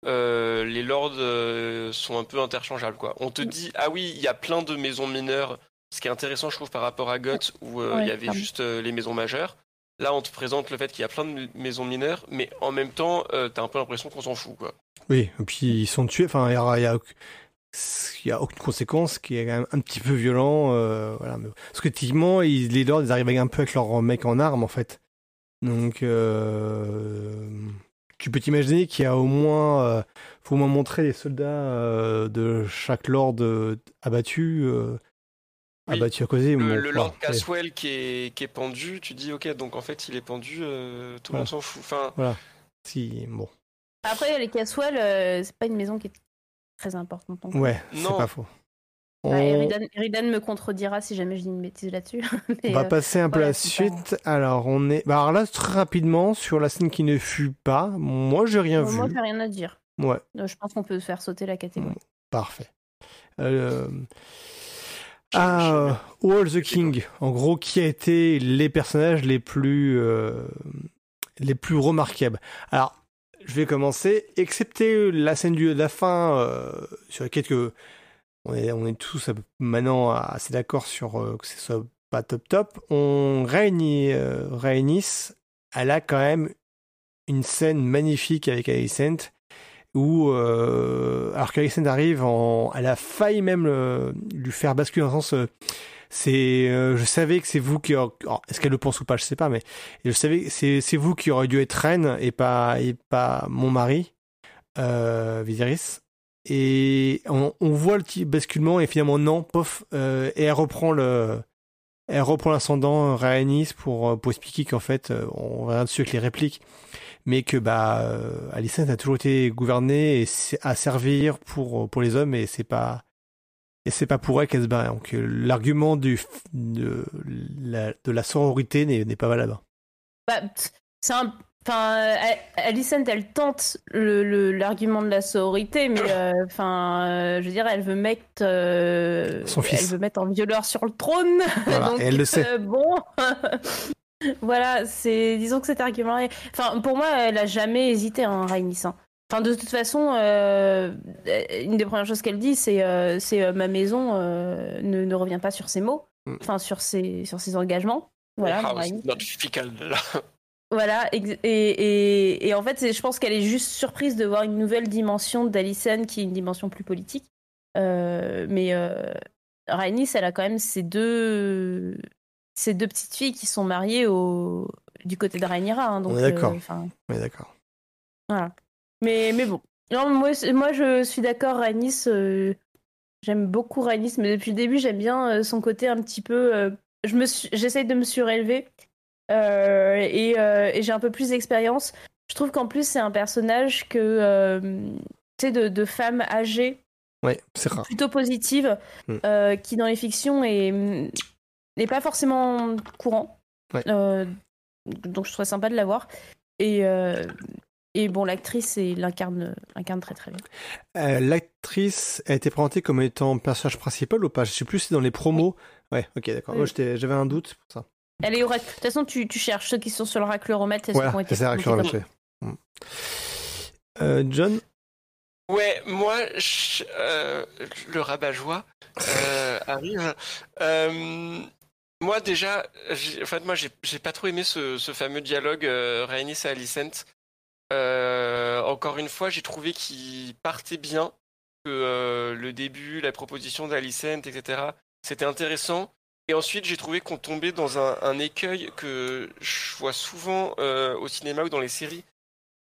euh, les lords euh, sont un peu interchangeables. Quoi. On te dit, ah oui, il y a plein de maisons mineures, ce qui est intéressant, je trouve, par rapport à GOT, où euh, il Ouais, y avait juste euh, les maisons majeures. Là, on te présente le fait qu'il y a plein de maisons mineures, mais en même temps, euh, t'as un peu l'impression qu'on s'en fout. Quoi. Oui, et puis ils sont tués. Enfin, il y a, il y a, il y a aucune conséquence, qui est quand même un petit peu violent. euh, voilà. Mais- Parce que typiquement, ils, les lords, ils arrivent un peu avec leur mec en armes, en fait. Donc, euh, tu peux t'imaginer qu'il y a au moins, euh, faut au moins montrer les soldats euh, de chaque lord euh, abattu, euh, Oui. abattu à causer. Le, bon, le voilà, Lord ouais. Caswell qui est, qui est pendu, tu dis, ok, donc en fait, il est pendu, euh, tout le Voilà. monde s'en fout. Enfin, Si, bon. Après, les Caswell, euh, c'est pas une maison qui est très importante. plus. Ouais, c'est pas faux. Ah, On- Eridan, Eridan me contredira si jamais je dis une bêtise là-dessus. On va euh, passer un peu à voilà, la pas- suite. Alors, on est. Bah, alors là, très rapidement, sur la scène qui ne fut pas, moi, j'ai rien Moi, vu. j'ai rien à dire. Ouais, Euh, Je pense qu'on peut faire sauter la catégorie. parfait. Euh... J'aime- Ah, All the King. En gros, qui a été les personnages les plus. euh, les plus remarquables Alors, je vais commencer. Excepté la scène du, de la fin, euh, sur laquelle que on est, on est tous euh, maintenant assez d'accord sur euh, que ce soit pas top top. On euh, Rhaenys, elle a quand même une scène magnifique avec Alicent où euh, alors qu'Alicent arrive elle a failli même lui faire basculer dans le sens euh, c'est euh, je savais que c'est vous qui est-ce qu'elle le pense ou pas je sais pas mais je savais c'est c'est vous qui aurait dû être reine et pas et pas mon mari euh, Viserys. Et on, on voit le petit basculement et finalement non pof euh, et elle reprend le elle reprend l'ascendant Rhaenys pour euh, pour expliquer qu'en fait euh, on verra dessus avec les répliques mais que bah euh, Alicent a toujours été gouvernée et à servir pour pour les hommes et c'est pas et c'est pas pour elle qu'elle se barre donc euh, l'argument de la, sororité n'est pas valable Bah, c'est un. Enfin, euh, Alicent, elle tente le- le- l'argument de la sororité, mais euh, enfin, euh, je veux dire, elle veut mettre euh, Son fils. elle veut mettre un violeur sur le trône. Voilà, Donc, et elle le sait. euh, bon, voilà, c'est disons que cet argument, est... enfin, pour moi, elle a jamais hésité, hein, Rhaenys. hein. Enfin, de toute façon, euh, une des premières choses qu'elle dit, c'est euh, c'est euh, ma maison euh, ne, ne revient pas sur ses mots, Mm. enfin sur ses sur ses engagements. Voilà, Voilà, et, et, et en fait, je pense qu'elle est juste surprise de voir une nouvelle dimension d'Alicent qui est une dimension plus politique. Euh, mais euh, Rhaenys, elle a quand même ces deux, ces deux petites filles qui sont mariées au, du côté de Rhaenyra. hein, donc, On est d'accord. euh, d'accord voilà. Mais, mais bon. Non, moi, moi, je suis d'accord, Rhaenys. euh, j'aime beaucoup Rhaenys, mais depuis le début, j'aime bien son côté un petit peu. je me j'essaye de me surélever et, euh, et j'ai un peu plus d'expérience. Je trouve qu'en plus, c'est un personnage que euh, tu sais de, de femme âgée, ouais c'est rare plutôt positive, Mm. euh, qui dans les fictions est n'est pas forcément courant. Ouais. Euh, donc je trouve sympa de l'avoir. Et, euh, et bon, l'actrice l'incarne très très bien. Euh, l'actrice a été présentée comme étant personnage principal ou pas? Je sais plus si dans les promos ouais ok d'accord Oui. moi j'étais- j'avais un doute pour ça Elle est au De toute façon, tu, tu cherches ceux qui sont sur le racluromètre. c'est ceux voilà qui ont été c'est que comme- euh, John Ouais, moi, je- euh, le rabat-joie euh, arrive. Euh, moi, déjà, j'ai- en fait, moi, j'ai j'ai pas trop aimé ce, ce fameux dialogue euh, Rhaenys et Alicent. Euh, encore une fois, j'ai trouvé qu'il partait bien, que euh, le début, la proposition d'Alicent, etc., c'était intéressant. Et ensuite, j'ai trouvé qu'on tombait dans un, un écueil que je vois souvent euh, au cinéma ou dans les séries.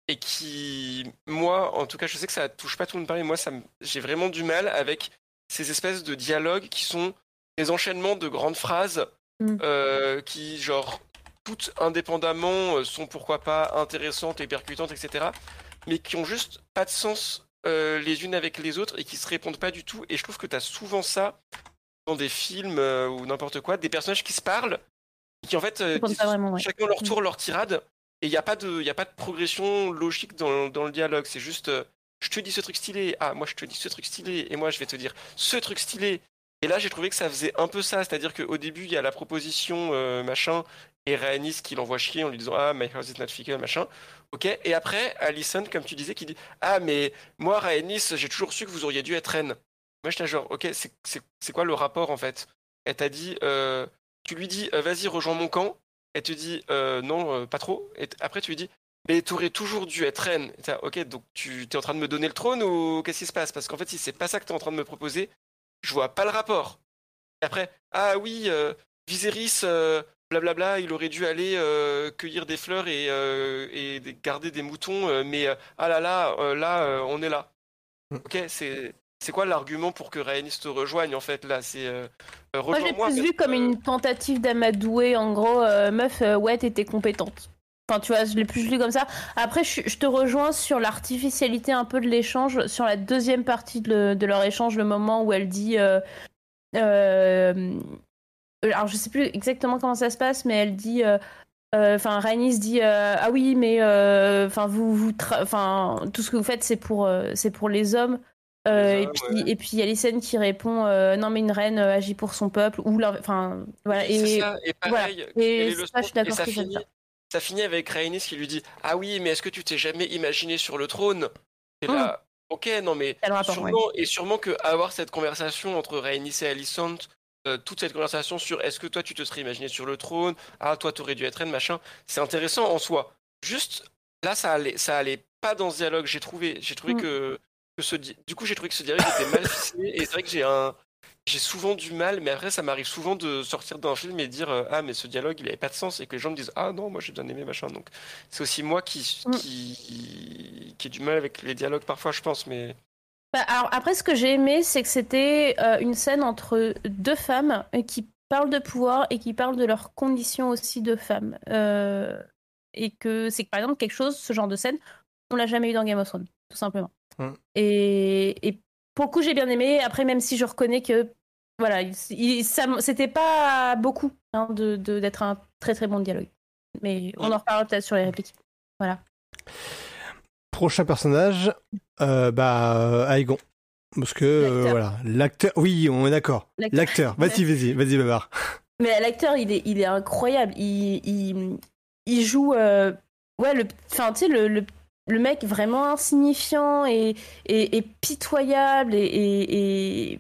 et qui, moi, en tout cas, je sais que ça touche pas tout le monde pareil, moi, ça j'ai vraiment du mal avec ces espèces de dialogues qui sont des enchaînements de grandes phrases Mm. euh, qui, genre, toutes indépendamment euh, sont pourquoi pas intéressantes et percutantes, etc., mais qui ont juste pas de sens euh, les unes avec les autres et qui se répondent pas du tout. Et je trouve que tu as souvent ça dans des films euh, ou n'importe quoi, des personnages qui se parlent, qui en fait, euh, Répondent disent pas vraiment, ouais. chacun leur tour, leur tirade, et il n'y a, pas de- y a pas de progression logique dans, dans le dialogue. C'est juste, euh, je te dis ce truc stylé, ah, moi je te dis ce truc stylé, et moi je vais te dire ce truc stylé. Et là, j'ai trouvé que ça faisait un peu ça, c'est-à-dire qu'au début, il y a la proposition, machin, et Rhaenys qui l'envoie chier en lui disant Ah, my house is not fickle, machin. Ok, et après, Alison, comme tu disais, qui dit Ah, mais moi, Rhaenys, j'ai toujours su que vous auriez dû être reine. Moi, j'étais genre Ok, c'est- quoi le rapport en fait? Elle t'a dit euh, Tu lui dis euh, Vas-y, rejoins mon camp. Elle te dit euh, Non, pas trop. Et après, tu lui dis Mais t'aurais toujours dû être reine. Et ok, donc tu es en train de me donner le trône ou qu'est-ce qui se passe? Parce qu'en fait, si c'est pas ça que t'es en train de me proposer, je vois pas le rapport. Et après, ah oui, euh, Viserys, euh, blablabla, il aurait dû aller euh, cueillir des fleurs et, et garder des moutons, mais ah là là, là, on est là. Mm. Ok, c'est c'est quoi l'argument pour que Rhaenys te rejoigne en fait là? C'est euh, euh, Moi, j'ai plus vu comme une tentative d'amadouer, en gros, euh, meuf, euh, ouais, t'étais compétente. Enfin, tu vois, je l'ai plus vu comme ça. Après, je, je te rejoins sur l'artificialité un peu de l'échange, sur la deuxième partie de, le- de leur échange, le moment où elle dit. alors, je sais plus exactement comment ça se passe, mais elle dit. euh, euh, Enfin, Rhaenys dit euh, ah oui, mais enfin vous enfin tout ce que vous faites c'est pour c'est pour les hommes. Euh, Les et puis ouais. et puis il y a Lysène qui répond euh, non mais une reine euh, agit pour son peuple ou enfin voilà Oui, et ça. Et pareil, voilà. Et quelle est ça, je suis d'accord ça finit, ça. ça finit avec Rhaenys qui lui dit Ah oui, mais est-ce que tu t'es jamais imaginé sur le trône? Et là, ok, non mais rapport, ouais. sûrement, et sûrement que avoir cette conversation entre Rhaenys et Alicent, toute cette conversation sur est-ce que toi tu te serais imaginé sur le trône, ah toi t'aurais dû être reine, machin, c'est intéressant en soi. Juste là, ça allait, ça allait pas dans ce dialogue. J'ai trouvé, j'ai trouvé Mm. que, que ce, di- du coup j'ai trouvé que ce dialogue était mal ficelé et c'est vrai que j'ai un j'ai souvent du mal, mais après ça m'arrive souvent de sortir d'un film et dire euh, ah mais ce dialogue il avait pas de sens et que les gens me disent ah non moi j'ai bien aimé machin donc c'est aussi moi qui Mm. qui qui ai du mal avec les dialogues parfois je pense mais Bah, alors après ce que j'ai aimé c'est que c'était euh, une scène entre deux femmes qui parlent de pouvoir et qui parlent de leurs conditions aussi de femmes Euh, et que c'est par exemple quelque chose ce genre de scène on l'a jamais eu dans Game of Thrones tout simplement Mm. et, et pour le coup j'ai bien aimé après même si je reconnais que voilà il- ça c'était pas beaucoup hein, de de- d'être un très très bon dialogue mais on Mm. en reparlera peut-être sur les répliques Prochain personnage, euh, bah, Aegon. Parce que, euh, voilà, l'acteur, oui, on est d'accord. L'acteur. L'acteur, vas-y, vas-y, vas-y, Babar. Mais l'acteur, il est, il est incroyable. Il, il, il joue. euh, ouais, le, enfin, tu sais, le, le, le mec vraiment insignifiant et, et, pitoyable et.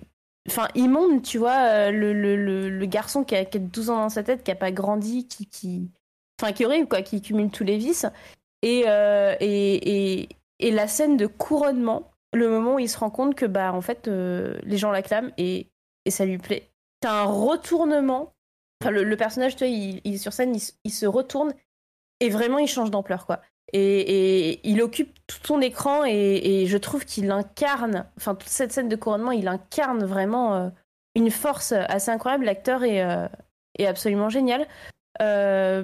Enfin, immonde, tu vois, euh, le, le, le, garçon qui a, qui a 12 ans dans sa tête, qui a pas grandi, qui. qui... Enfin, qui est horrible, quoi, qui cumule tous les vices. Et, euh, et, et, et la scène de couronnement, le moment où il se rend compte que, bah, en fait, euh, les gens l'acclament et, et ça lui plaît. T'as un retournement Enfin, le, personnage, tu vois, il, il est sur scène, il se retourne et vraiment il change d'ampleur, quoi. Et, il occupe tout son écran et, je trouve qu'il incarne, enfin, toute cette scène de couronnement, il incarne vraiment euh, une force assez incroyable. L'acteur est, euh, est absolument génial. Euh,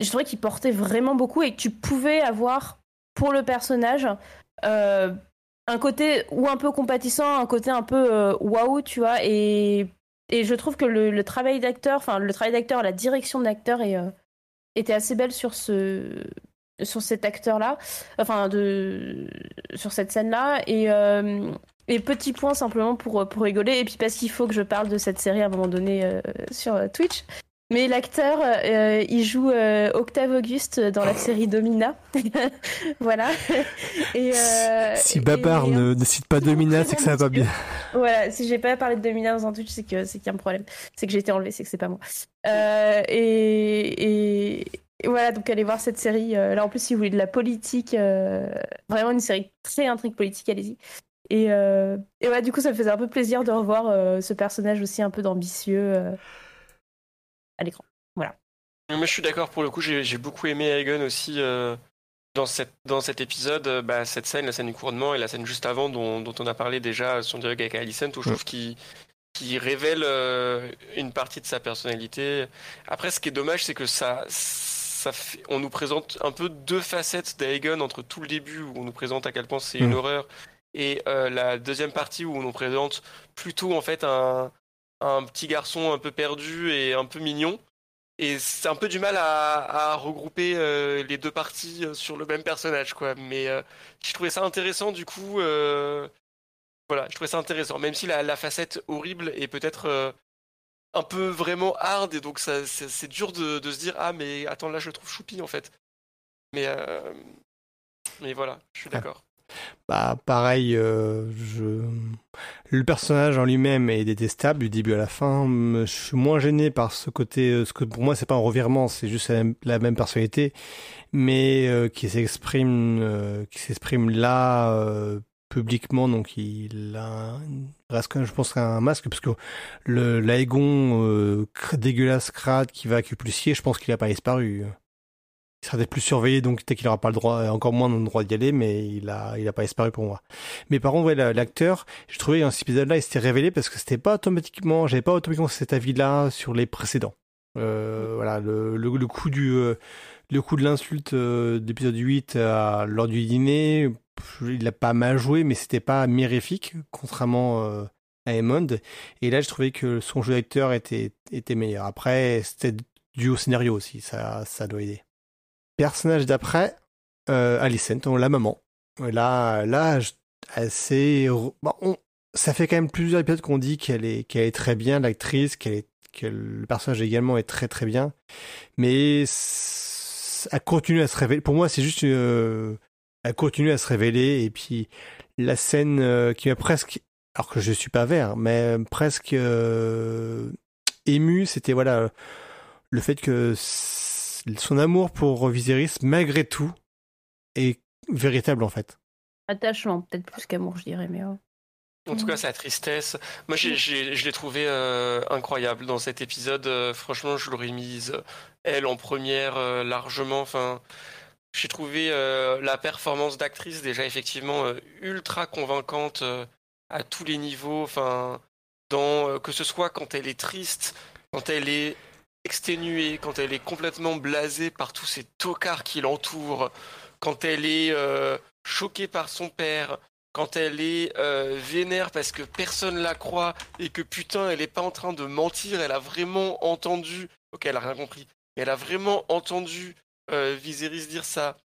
je trouvais qu'il portait vraiment beaucoup et que tu pouvais avoir pour le personnage un côté ou un peu compatissant, un côté un peu waouh, tu vois, et et je trouve que le, travail d'acteur, enfin le travail d'acteur, la direction d'acteur était assez belle sur ce sur cet acteur-là, enfin de sur cette scène-là. Et, euh, et petit point simplement pour pour rigoler, et puis parce qu'il faut que je parle de cette série à un moment donné euh, sur euh, Twitch. Mais l'acteur, euh, il joue Octave Auguste dans la série Domina. voilà. Et, si et- Babar ne, ne cite pas Domina, c'est que ça va bien. voilà, si j'ai pas parlé de Domina dans un Twitch, c'est qu'il y a un problème. C'est que j'ai été enlevée, c'est que c'est pas moi. Et, et, et voilà, donc allez voir cette série. euh, là, en plus, si vous voulez de la politique, euh, vraiment une série très intrigue politique, allez-y. Et, euh, et ouais, du coup, ça me faisait un peu plaisir de revoir euh, ce personnage aussi un peu d'ambitieux euh, à l'écran. Mais je suis d'accord pour le coup, j'ai beaucoup aimé Aegon aussi. euh, dans, cette, dans cet épisode, bah, cette scène, la scène du couronnement et la scène juste avant dont, dont on a parlé déjà, son dialogue avec Alicent, où je trouve qu'il qui révèle une partie de sa personnalité. Après, ce qui est dommage, c'est que ça, ça fait, on nous présente un peu deux facettes d'Aegon entre tout le début où on nous présente à quel point c'est une mm. horreur et la deuxième partie où on nous présente plutôt en fait un, un petit garçon un peu perdu et un peu mignon. Et c'est un peu du mal à, regrouper euh, les deux parties euh, sur le même personnage, quoi. Mais euh, je trouvais ça intéressant, du coup. voilà, je trouvais ça intéressant. Même si la, facette horrible est peut-être un peu vraiment hard, et donc ça, c'est, dur de, se dire Ah, mais attends, là je le trouve choupi, en fait. Mais, mais voilà, je suis d'accord. Bah pareil, euh, je... le personnage en lui-même est détestable du début à la fin. Je suis moins gêné par ce côté, euh, ce que pour moi c'est pas un revirement, c'est juste la même, personnalité, mais euh, qui s'exprime, qui s'exprime là publiquement, donc il a je pense un masque parce que le l'aégon dégueulasse crade qui va accuplucier, je pense qu'il a pas disparu il sera peut-être plus surveillé, donc peut-être qu'il n'aura pas le droit, encore moins le droit d'y aller, mais il a, il a pas disparu pour moi. Mais par contre, l'acteur, je trouvais dans cet épisode-là, il s'était révélé parce que c'était pas automatiquement, j'avais pas automatiquement cet avis-là sur les précédents. Euh, voilà, le, le, coup du, euh, le coup de l'insulte euh, d'épisode 8 lors du dîner, il a pas mal joué, mais c'était pas mirifique, contrairement à Emond. Et là, je trouvais que son jeu d'acteur était, était meilleur. Après, c'était dû au scénario aussi, ça, ça doit aider. Personnage d'après, euh, Alicent, la maman. Là, là, assez. Bon, ça fait quand même plusieurs épisodes qu'on dit qu'elle est, qu'elle est très bien, l'actrice, qu'elle est, que le personnage également est très très bien, mais elle continue à se révéler. Pour moi, c'est juste, euh, elle à se révéler et puis la scène euh, qui m'a presque, alors que je suis pas vert, mais presque euh, ému, c'était voilà le fait que son amour pour Viserys, malgré tout, est véritable en fait. Attachement, peut-être plus qu'amour, je dirais, mais. En tout cas, sa tristesse. Moi, je l'ai trouvé euh, incroyable dans cet épisode. Euh, franchement, je l'aurais mise, euh, elle, en première, largement. Enfin, j'ai trouvé la performance d'actrice déjà effectivement ultra convaincante à tous les niveaux. Enfin, dans, que ce soit quand elle est triste, quand elle est exténuée, quand elle est complètement blasée par tous ces tocards qui l'entourent, quand elle est euh, choquée par son père, quand elle est euh, vénère parce que personne la croit et que putain elle est pas en train de mentir, elle a vraiment entendu, ok elle a rien compris, mais elle a vraiment entendu euh, Viserys dire ça.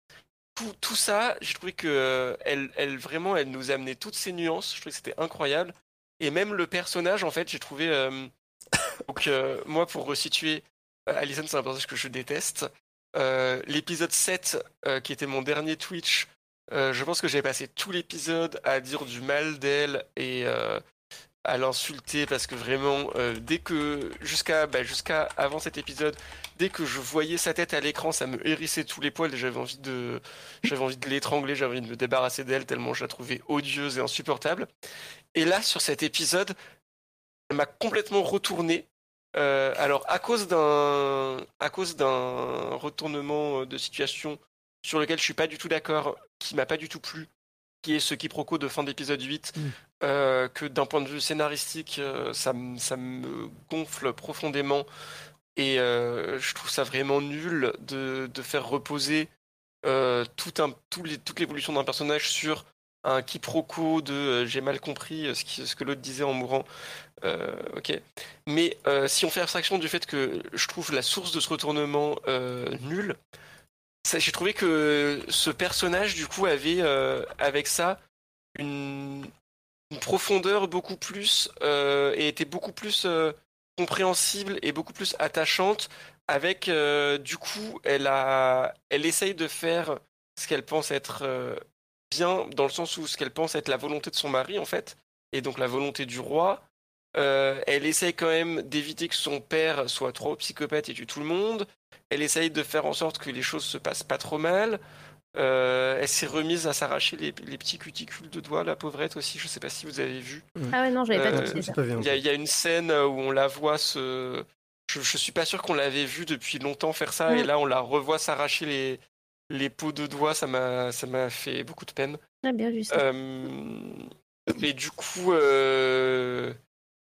Tout, tout ça, j'ai trouvé que euh, elle, elle vraiment elle nous a amené toutes ces nuances, je trouvais que c'était incroyable. Et même le personnage en fait j'ai trouvé donc, moi, pour resituer, Alison, c'est un personnage que je déteste. L'épisode 7, qui était mon dernier Twitch, je pense que j'ai passé tout l'épisode à dire du mal d'elle et à l'insulter parce que vraiment, dès que jusqu'à bah, jusqu'à avant cet épisode, dès que je voyais sa tête à l'écran, ça me hérissait tous les poils et j'avais envie de j'avais envie de l'étrangler, j'avais envie de me débarrasser d'elle tellement je la trouvais odieuse et insupportable. Et là, sur cet épisode, elle m'a complètement retourné. Euh, alors, à cause d'un retournement de situation sur lequel je suis pas du tout d'accord, qui m'a pas du tout plu, qui est ce quiproquo de fin d'épisode 8, mm. euh, que d'un point de vue scénaristique, euh, ça, ça, me gonfle profondément. Et je trouve ça vraiment nul de, de faire reposer tout un, tout les, toute l'évolution d'un personnage sur un quiproquo de j'ai mal compris ce, ce que l'autre disait en mourant. Euh, ok. Mais euh, si on fait abstraction du fait que je trouve la source de ce retournement euh, nulle, j'ai trouvé que ce personnage, du coup, avait avec ça une, profondeur beaucoup plus et était beaucoup plus compréhensible et beaucoup plus attachante. Avec, du coup, elle a, elle essaye de faire ce qu'elle pense être bien, dans le sens où ce qu'elle pense être la volonté de son mari, en fait, et donc la volonté du roi euh, elle essaye quand même d'éviter que son père soit trop psychopathe et tue tout le monde. Elle essaye de faire en sorte que les choses se passent pas trop mal. Euh, elle s'est remise à s'arracher les, petits cuticules de doigts, la pauvrette aussi. Je sais pas si vous avez vu. Ah ouais, non, j'avais pas euh, Il y, a une scène où on la voit se. Je, je suis pas sûr qu'on l'avait vu depuis longtemps faire ça, et là on la revoit s'arracher les, les peaux de doigts, ça m'a ça m'a fait beaucoup de peine. Ah, bien vu ça. Euh, et du coup, euh,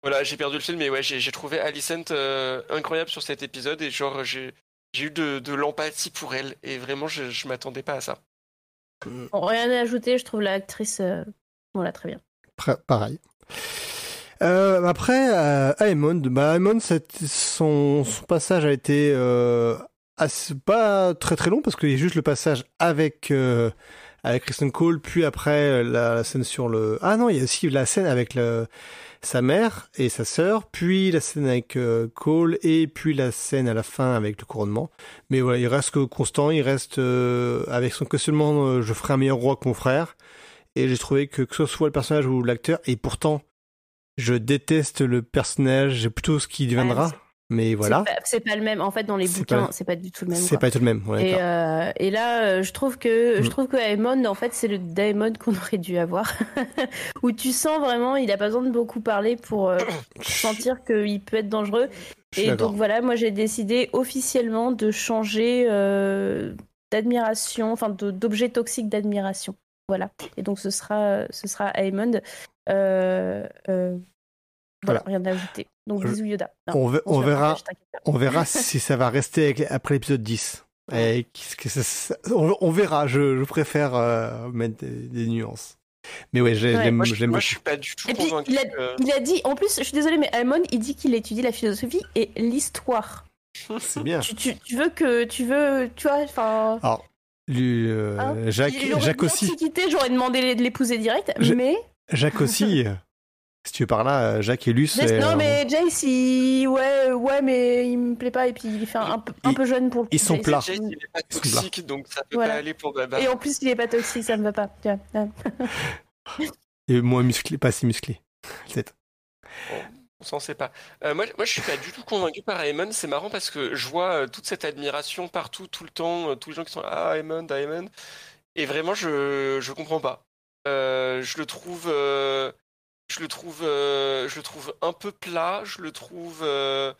voilà, j'ai perdu le film, mais ouais, j'ai trouvé Alicent euh, incroyable sur cet épisode et genre j'ai eu de, de l'empathie pour elle et vraiment je, je m'attendais pas à ça. Bon, rien à ajouter, je trouve l'actrice. euh, Voilà, très bien. Pareil. Euh, après, euh, Aemon, bah, son, son passage a été euh, assez- pas très très long parce qu'il y a juste le passage avec euh, avec Kristen Cole, puis après euh, la, la scène sur le. Ah non, il y a aussi la scène avec le, sa mère et sa sœur, puis la scène avec euh, Cole et puis la scène à la fin avec le couronnement. Mais voilà, il reste constant, il reste euh, avec son questionnement euh, je ferai un meilleur roi que mon frère. Et j'ai trouvé que que ce soit le personnage ou l'acteur, et pourtant, je déteste le personnage, j'ai plutôt ce qui deviendra. Mais voilà, C'est pas, le même. En fait, dans les bouquins, c'est pas du tout le même. c'est pas tout le même. ouais, Et, euh, et là, euh, je trouve que Mm. je trouve que Aemon, en fait, c'est le Daemon qu'on aurait dû avoir, où tu sens vraiment, il a pas besoin de beaucoup parler pour euh, sentir qu'il peut être dangereux. Et donc voilà, moi j'ai décidé officiellement de changer euh, d'admiration, enfin d'objet toxique d'admiration. Voilà. Et donc ce sera ce sera Aemon. Voilà, rien à ajouter. Donc bisous Yoda. Non, on, ve- verra, on verra si ça va rester avec- après l'épisode 10. Et qu'est-ce que ça- ça- on, on verra, je, je préfère euh, mettre des, des nuances. Mais ouais, j'ai- Ouais, j'aime Moi, je, moi, suis pas du tout Et puis, il a, que- il a dit, en plus, je suis désolée, mais Aemon, il dit qu'il étudie la philosophie et l'histoire. C'est bien. Tu, tu, tu veux que, tu veux, tu vois, enfin. Alors, lui, euh, Hein Jacques, Jacques aussi. j'aurais demandé de l'épouser direct, Je- mais. Jacques aussi. Euh, si tu veux par là, euh, Jacques et Luce. Jace- euh, non, mais Jace, il... ouais, ouais, mais il me plaît pas et puis il fait un, un peu, un Ils- peu jeune pour le ils sont Jace. plats. Jay, il est pas toxique, donc ça peut Voilà. pas aller pour Baba. Et en plus, il est pas toxique, ça me va pas. Et moins musclé, pas si musclé. Peut-être. On s'en sait pas. Euh, moi, moi, je suis pas du tout convaincu par Aemon. C'est marrant parce que je vois euh, toute cette admiration partout, tout le temps, euh, tous les gens qui sont là, ah Aemon, Aemon. Et vraiment, je je comprends pas. Euh, je le trouve, euh, je le trouve, euh, je le trouve un peu plat. Je le trouve euh,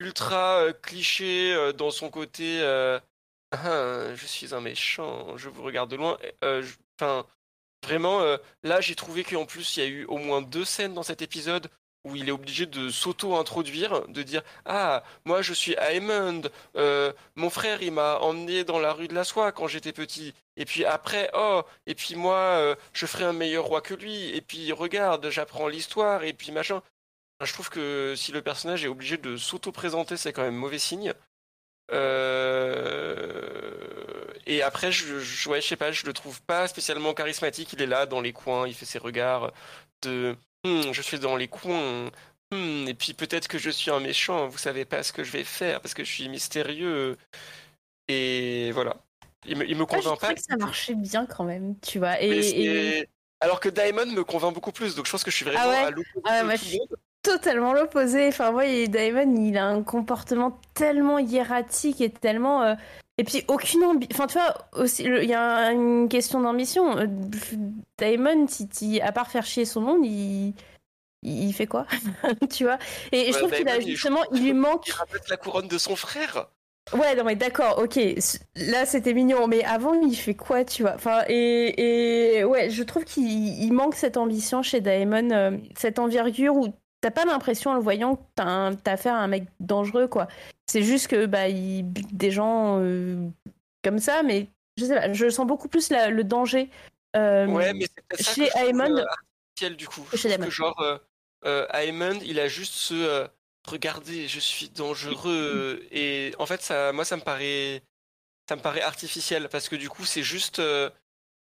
ultra euh, cliché dans son côté. Ah, je suis un méchant. Je vous regarde de loin. Enfin, vraiment, là, j'ai trouvé qu'en plus, il y a eu au moins deux scènes dans cet épisode où il est obligé de s'auto-introduire, de dire Ah, moi je suis Aemond, euh, mon frère il m'a emmené dans la rue de la soie quand j'étais petit. Et puis après, oh, et puis moi euh, je ferai un meilleur roi que lui. Et puis regarde, j'apprends l'histoire, et puis machin. Je trouve que si le personnage est obligé de s'auto-présenter, c'est quand même mauvais signe. Euh, Et après, je, je, je sais pas, je le trouve pas spécialement charismatique. Il est là dans les coins, il fait ses regards de Hmm, je suis dans les coins. Hmm, et puis peut-être que je suis un méchant, vous savez pas ce que je vais faire parce que je suis mystérieux. Et voilà. Il me, il me Ah, je convainc pas. que ça marchait bien quand même, tu vois. Et, et- Alors que Diamond me convainc beaucoup plus, donc je pense que je suis vraiment Ah ouais à l'opposé Ah, totalement l'opposé. Enfin, moi, et Daemon, il a un comportement tellement hiératique et tellement. euh, Et puis, aucune ambition. Enfin, tu vois, aussi, il y a une question d'ambition. Euh, Daemon, si- à part faire chier son monde, il. Il fait quoi Tu vois? Et, je trouve qu'il a justement. Il lui manque. Il rappelle la couronne de son frère. Ouais, non, mais d'accord, ok. Là, c'était mignon, mais avant, il fait quoi, tu vois? Enfin, et, et ouais, je trouve qu'il il manque cette ambition chez Daemon, euh, cette envergure où t'as pas l'impression en le voyant que t'as un- t'as affaire à un mec dangereux, quoi. C'est juste que, bah, il bute des gens euh, comme ça, mais je sais pas, je sens beaucoup plus la- le danger. euh, Ouais, mais c'est ça chez Aemond- euh, du coup. Je que genre Aemond, il a juste ce regardez, je suis dangereux et en fait ça, moi ça me paraît, ça me paraît artificiel parce que du coup c'est juste, euh,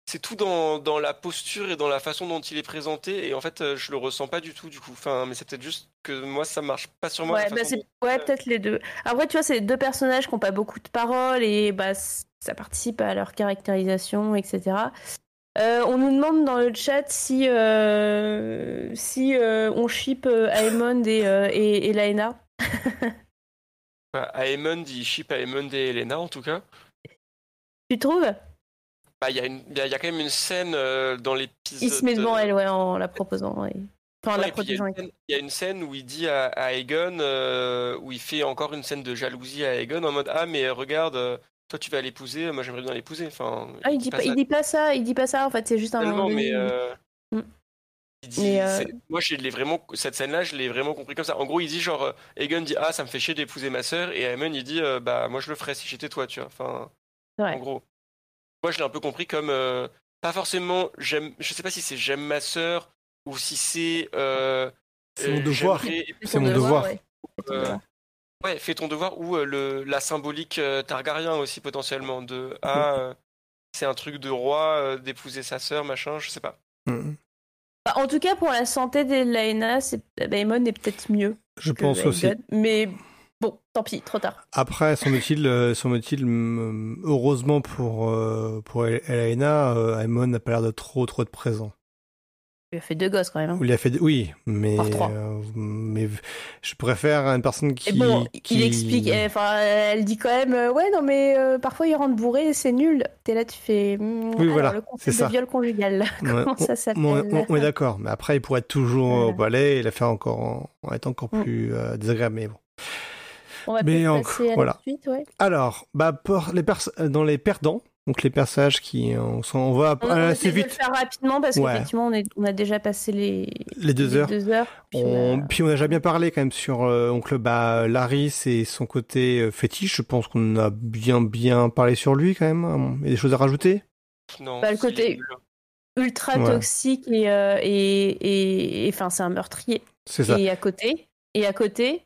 c'est tout dans, dans la posture et dans la façon dont il est présenté et en fait euh, je le ressens pas du tout du coup. Enfin, mais c'est peut-être juste que moi ça marche pas sur moi. Ouais, bah façon ouais, peut-être les deux. Après, tu vois, c'est deux personnages qui n'ont pas beaucoup de paroles et bah, ça participe à leur caractérisation, etc. Euh, on nous demande dans le chat si, euh, si euh, on ship Aemond et, et, et Laena. Aemond, il ship Aemond et Elena en tout cas. Tu trouves? Bah, il y, a une- il y a- il y a quand même une scène euh, dans l'épisode. Il se met devant elle, ouais, en la proposant. ouais. Enfin, en Ouais, la et puis il y, a protégeant. une scène- il y a une scène où il dit à, à euh, où il fait encore une scène de jalousie à Aegon en mode Ah, mais regarde, euh, toi tu vas l'épouser, moi j'aimerais bien l'épouser. Enfin, Ah, il dit, pas, il dit pas ça, il dit pas ça en fait, c'est juste un donné, mais, euh, Mm. il dit- euh, moi je l'ai vraiment cette scène-là, je l'ai vraiment compris comme ça. En gros, il dit genre Egon dit ah ça me fait chier d'épouser ma sœur et Aemon il dit bah moi je le ferais si j'étais toi, tu vois. Enfin, en gros, moi je l'ai un peu compris comme euh, pas forcément j'aime, je sais pas si c'est j'aime ma sœur ou si c'est euh, C'est mon euh, devoir. C'est mon devoir. ouais. C'est ton Euh, devoir. Ouais, fais ton devoir ou euh, le, la symbolique euh, Targaryen aussi potentiellement de ah euh, c'est un truc de roi euh, d'épouser sa sœur machin, je sais pas. Mm. Bah, en tout cas, pour la santé d'Elaena, c'est- Daemon est peut-être mieux. Je pense aussi. Mais bon, tant pis, trop tard. Après, semble-t-il, euh, semble-t-il, mm, heureusement pour, euh, pour Elena, euh, Aemon n'a pas l'air de trop, trop être présent. Il a fait deux gosses quand même. hein. Il a fait, oui, mais, euh, mais je préfère une personne qui. Et bon, qui- il explique, eh, enfin, elle dit quand même, ouais, non, mais parfois il rentre bourré, c'est nul. T'es là, tu fais. Oui, alors, voilà, le ça. de viol conjugal. Comment ça s'appelle on, on- on est d'accord, mais après, il pourrait être toujours au Voilà. balai et la faire encore en, en étant encore Mm. plus désagréable. Mais bon. On va Mais en- passer à voilà. la suite, ouais. Alors, bah, pour les pers- dans les perdants, donc les personnages qui. On, va On, assez de le vite. faire rapidement parce Ouais. qu'effectivement, on, a déjà passé les, Les deux les heures. deux heures puis On- on a- Puis on a déjà bien parlé quand même sur euh, oncle bah, Laris et son côté euh, fétiche. Je pense qu'on a bien bien parlé sur lui quand même. hein. Il y a des choses à rajouter? Non, Bah, le c'est côté- ultra Ouais. toxique et, euh, et, et, et- enfin, c'est un meurtrier. C'est ça. Et à côté, et à côté,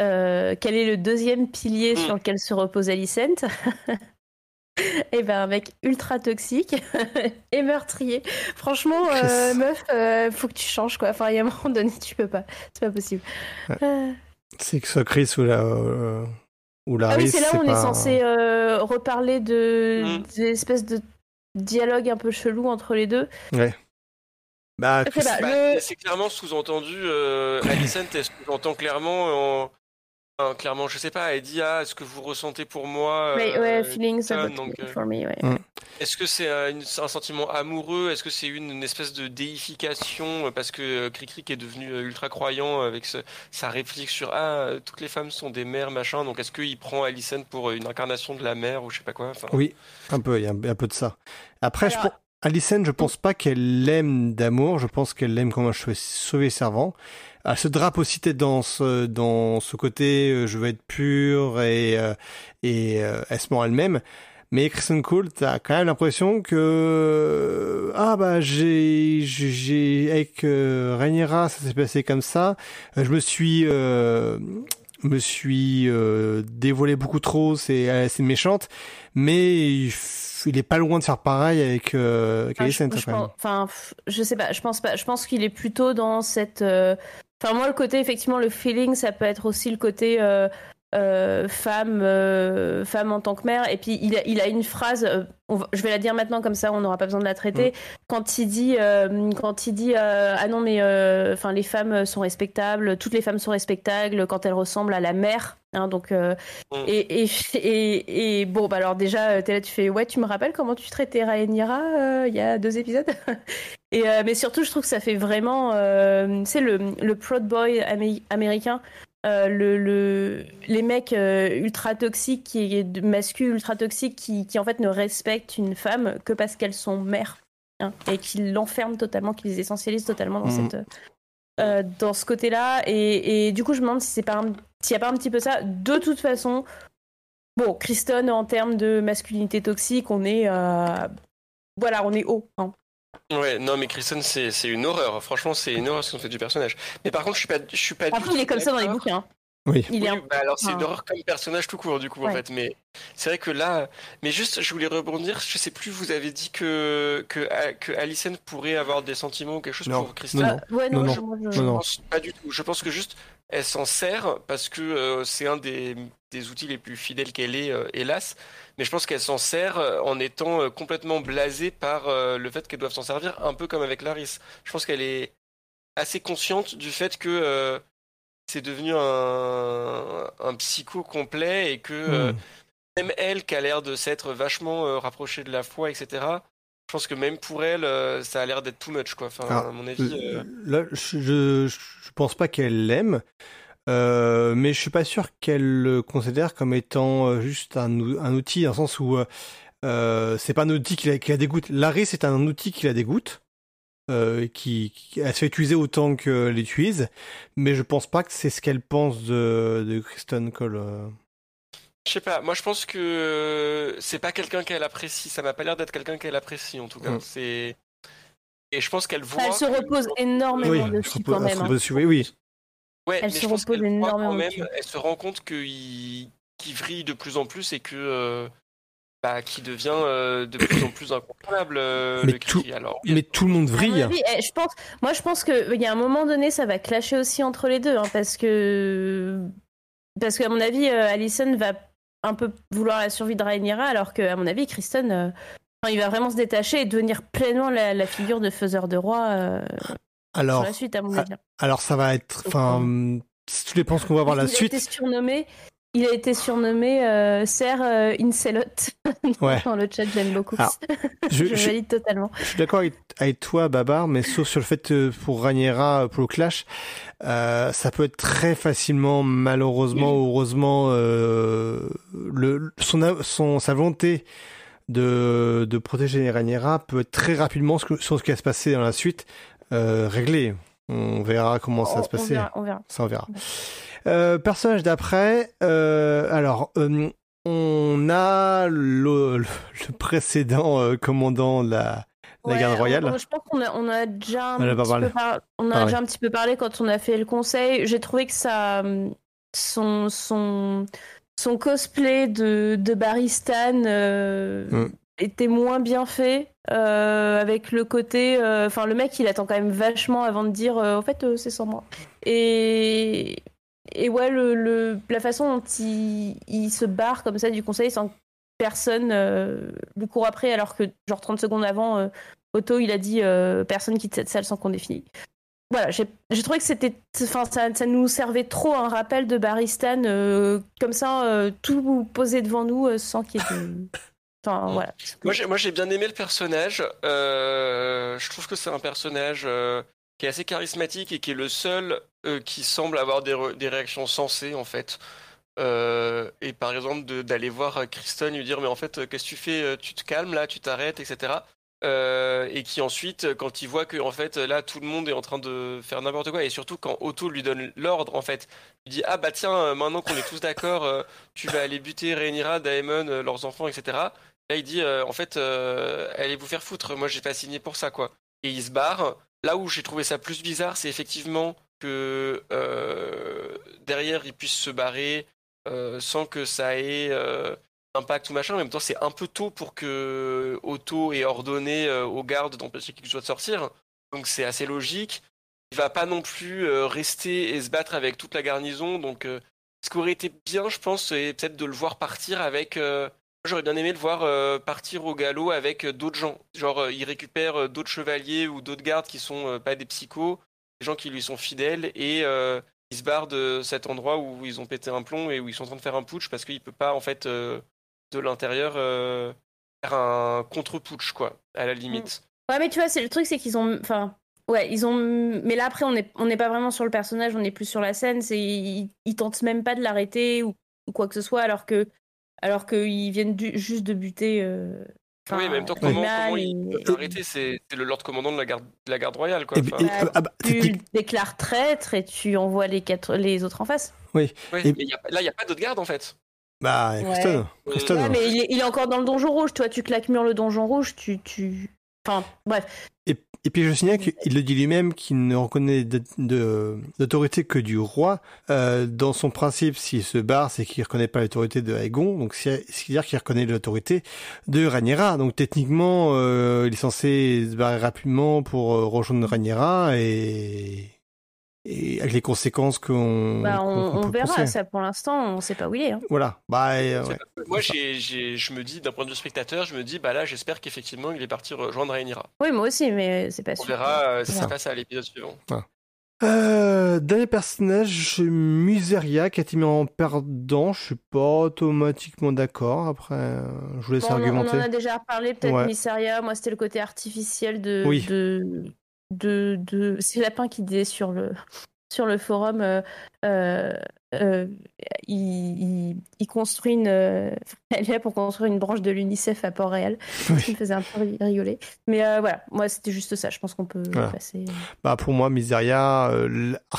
euh, quel est le deuxième pilier Mm. sur lequel se repose Alicent Eh ben, un mec ultra toxique et meurtrier. Franchement, euh, meuf, euh, faut que tu changes quoi. Enfin, il y a un moment donné, tu peux pas. C'est pas possible. Ouais. Euh, C'est que ce soit Chris ou la euh, ou Ah Laris. oui, c'est là où on pas- est censé euh, reparler de Mm. des espèces de dialogue un peu chelou entre les deux. Bah, pas, Bah, le- C'est clairement sous-entendu. Euh, Alicent, elle sous-entend clairement. En... clairement, je sais pas. Elle dit ah, est-ce que vous ressentez pour moi Ouais, euh, ouais, feelings John, about donc, euh, for me, ouais. Est-ce que c'est un, une- un sentiment amoureux? Est-ce que c'est une, une espèce de déification euh, parce que euh, Cricri est devenu euh, ultra croyant avec ce- sa réplique sur ah euh, toutes les femmes sont des mères machin donc est-ce qu'il prend Alicent pour euh, une incarnation de la mère ou je sais pas quoi? Enfin, Oui, un peu, il y a un, un peu de ça. Après, je Alors- pense- Alicent, je pense pas qu'elle l'aime d'amour, je pense qu'elle l'aime comme un cheveu sauvé servant. Elle se drape aussi peut-être dans ce, dans ce côté euh, je veux être pure et, euh, et euh, elle se ment elle-même. Mais Kristen Cole, t'as quand même l'impression que ah bah j'ai j'ai- avec euh, Rhaenyra ça s'est passé comme ça. Euh, Je me suis euh, me suis euh, dévoilé beaucoup trop, c'est c'est méchante, mais il, est pas loin de faire pareil avec euh, avec Enfin, je, pense, enfin, je sais pas, je pense pas. Je pense qu'il est plutôt dans cette. Enfin, moi, le côté, effectivement, le feeling, ça peut être aussi le côté euh, euh, femme, euh, femme en tant que mère. Et puis, il a, il a une phrase, on va- je vais la dire maintenant, comme ça, on n'aura pas besoin de la traiter. Mm. Quand il dit, quand il dit Ah non, mais enfin, les femmes sont respectables, toutes les femmes sont respectables quand elles ressemblent à la mère. Hein, donc, euh, Mm. et, et, et, et bon, bah alors déjà, t'es là, tu fais Ouais, tu me rappelles comment tu traitais Rhaenyra euh, il y a deux épisodes? Et, euh, mais surtout, je trouve que ça fait vraiment, euh, c'est le, le proud boy amé- américain, euh, le, le, les mecs euh, ultra toxiques, qui masculins ultra toxiques, qui, qui en fait ne respectent une femme que parce qu'elles sont mères, hein, et qui l'enferment totalement, qui les essentialisent totalement dans Mhm. cette, euh, dans ce côté-là. Et, et du coup, je me demande si c'est pas, un- s'il n'y a pas un petit peu ça. De toute façon, bon, Kristen en termes de masculinité toxique, on est, euh, voilà, on est haut. hein. Ouais non mais Kristen c'est une horreur. Franchement c'est une horreur ce qu'on fait du personnage. Mais par contre je suis pas je suis pas du Après, tout il est comme ça dans les bouquins. Oui. Il est Oui, un- bah alors c'est une horreur comme personnage tout court du coup en fait. Mais c'est vrai que là mais juste je voulais rebondir. Je sais plus vous avez dit que que, que Alicent pourrait avoir des sentiments ou quelque chose Non, pour Kristen? Non, Ah, ouais, non, Non, je- je- Je Non, non. pense pas du tout. Je pense que juste elle s'en sert parce que euh, c'est un des, des outils les plus fidèles qu'elle est, euh, hélas. Mais je pense qu'elle s'en sert euh, en étant euh, complètement blasée par euh, le fait qu'elle doive s'en servir, un peu comme avec Laris. Je pense qu'elle est assez consciente du fait que euh, c'est devenu un, un psycho complet et que euh, Hmm. même elle, qui a l'air de s'être vachement euh, rapprochée de la foi, etc. Je pense que même pour elle, ça a l'air d'être too much, quoi. Enfin, Ah, à mon avis. Là, je, je, je pense pas qu'elle l'aime. Euh, mais je suis pas sûr qu'elle le considère comme étant euh, juste un, ou- un outil, dans le sens où euh, c'est pas un outil qui la, qui la dégoûte. Larry, c'est un outil qui la dégoûte, euh, qui, qui elle se fait utiliser autant qu'elle l'utilise, mais je pense pas que c'est ce qu'elle pense de, de Kristen Cole. euh. Je sais pas, moi je pense que c'est pas quelqu'un qu'elle apprécie, ça m'a pas l'air d'être quelqu'un qu'elle apprécie en tout cas. Mm. C'est et je pense qu'elle voit. Elle se que- repose énormément Oui, dessus repose- quand elle se même. hein. repose dessus, oui, oui. Ouais, Elle mais se repose énormément même, elle se rend compte qu'il vrille de plus en plus et que euh, bah, qu'il devient euh, de plus en plus incontrôlable euh, Mais le tout- cri. Alors, oui, Mais tout le monde À mon vrille. avis, eh, je pense, moi, je pense qu'il y a un moment donné, ça va clasher aussi entre les deux, hein, parce que, parce qu'à mon avis, euh, Allison va un peu vouloir la survie de Rhaenyra, alors qu'à mon avis, Kristen, euh, il va vraiment se détacher et devenir pleinement la, la figure de faiseur de roi euh, sur Alors, la suite, à mon ah, avis. alors ça va être, enfin, tout dépend ce qu'on va voir la il a suite. été surnommé, il a été surnommé euh, Sir euh, Incelot Ouais. dans le chat, j'aime beaucoup. Alors, Je, je je- valide totalement. Je suis d'accord avec, avec toi, Babar, mais sauf sur le fait euh, pour Raniera, pour le clash, euh, ça peut être très facilement, malheureusement ou heureusement, le, son, son, sa volonté de, de protéger Raniera peut être très rapidement, que- sur ce qui va se passer dans la suite, euh, réglé. On verra comment ça va se passer. verra, on verra. Ça, on verra. Euh, personnage d'après, euh, alors, euh, on a le, le- le précédent commandant de la, la Ouais, garde royale. on- je pense qu'on a, on a déjà un On a petit peu par- on a Ah déjà ouais. un petit peu parlé quand on a fait le conseil. J'ai trouvé que ça, son, son, son cosplay de, de Baristan euh, Mm. Était moins bien fait. euh, avec le côté, euh, enfin le mec il attend quand même vachement avant de dire, euh, en fait euh, c'est sans moi. Et et ouais le, le- la façon dont il, il se barre comme ça du conseil sans que personne lui court après alors que genre 30 secondes avant Otto il a dit personne quitte cette salle sans qu'on ait. Voilà, j'ai trouvé que c'était, enfin ça, ça nous servait trop un rappel de Baristan comme ça tout posé devant nous sans qu'il y ait de, enfin voilà. Moi, j'ai, moi, j'ai bien aimé le personnage. Euh, je trouve que c'est un personnage euh, qui est assez charismatique et qui est le seul euh, qui semble avoir des, re- des réactions sensées, en fait. Et par exemple, de- d'aller voir Kristen, lui dire Mais en fait, qu'est-ce que tu fais Tu te calmes là, tu t'arrêtes, etc. Et qui ensuite, quand il voit que en fait là tout le monde est en train de faire n'importe quoi, et surtout quand Otto lui donne l'ordre, en fait, il dit ah bah tiens, maintenant qu'on est tous d'accord, tu vas aller buter Rhaenyra, Daemon, leurs enfants, etc. Là, il dit, euh, en fait, euh, allez vous faire foutre, moi j'ai pas signé pour ça, quoi. Et il se barre. Là où j'ai trouvé ça plus bizarre, c'est effectivement que euh, derrière, il puisse se barrer euh, sans que ça ait impact ou machin. En même temps, c'est un peu tôt pour que Otto ait ordonné aux gardes d'empêcher qu'il soit de sortir. Donc c'est assez logique. Il va pas non plus rester et se battre avec toute la garnison. Donc ce qui aurait été bien, je pense, c'est peut-être de le voir partir avec... J'aurais bien aimé le voir euh, partir au galop avec euh, d'autres gens. Genre, euh, il récupère d'autres chevaliers ou d'autres gardes qui sont pas des psychos, des gens qui lui sont fidèles, et il se barre de cet endroit où ils ont pété un plomb et où ils sont en train de faire un putsch parce qu'il peut pas, en fait, de l'intérieur, faire un contre-putsch, quoi, à la limite. Ouais, mais tu vois, le truc, c'est qu'ils ont, enfin, ouais, ils ont, mais là après, on n'est on n'est pas vraiment sur le personnage, on est plus sur la scène. Ils, ils tentent même pas de l'arrêter ou quoi que ce soit, alors que, alors qu'ils viennent du- juste de buter. euh, enfin, oui, mais en même temps, le comment, comment et- ils peuvent l'arrêter C'est le Lord Commandant de la garde, de la garde royale, quoi. Et- Enfin, et- Bah, ah bah, tu le déclares traître et tu envoies les quatre, les autres en face. ouais, et- mais il y a- là, il n'y a pas d'autres gardes, en fait. bah, Ouais. Kristen, Kristen, Ouais, mais il est, il est encore dans le donjon rouge. Toi, tu claques mur le donjon rouge, tu, tu, Et, puis je signale qu'il le dit lui-même qu'il ne reconnaît d'autorité que du roi. Euh, dans son principe, s'il se barre, c'est qu'il ne reconnaît pas l'autorité de Aegon, donc c'est- c'est-à-dire qu'il reconnaît l'autorité de Rhaenyra. Donc techniquement, euh, il est censé se barrer rapidement pour euh, rejoindre Rhaenyra et, et avec les conséquences qu'on Bah, on, on peut verra. penser. Ça, pour l'instant, on sait pas où il est. hein. Voilà. Bah, et, euh, ouais. Moi, je me dis, d'un point de vue spectateur, je me dis, bah là, j'espère qu'effectivement, il est parti rejoindre Rhaenyra. Oui, moi aussi, mais c'est pas On sûr. verra euh, si ça passe à l'épisode suivant. Euh, dernier personnage, Museria, qui a été mis en perdant. Je suis pas automatiquement d'accord. Après, je vous laisse Bon, on, en- on argumenter. en a déjà reparlé, peut-être Ouais. Missaria. Moi, c'était le côté artificiel de, Oui. de, de, de ces lapins qui disaient sur le sur le forum, euh, euh, euh, il, il- il construit une. elle est là pour construire une branche de l'UNICEF à Port-Réal. Oui. Ça me faisait un peu ri- rigoler. Mais voilà, moi c'était juste ça. Je pense qu'on peut Voilà. passer. Bah pour moi, Miseria,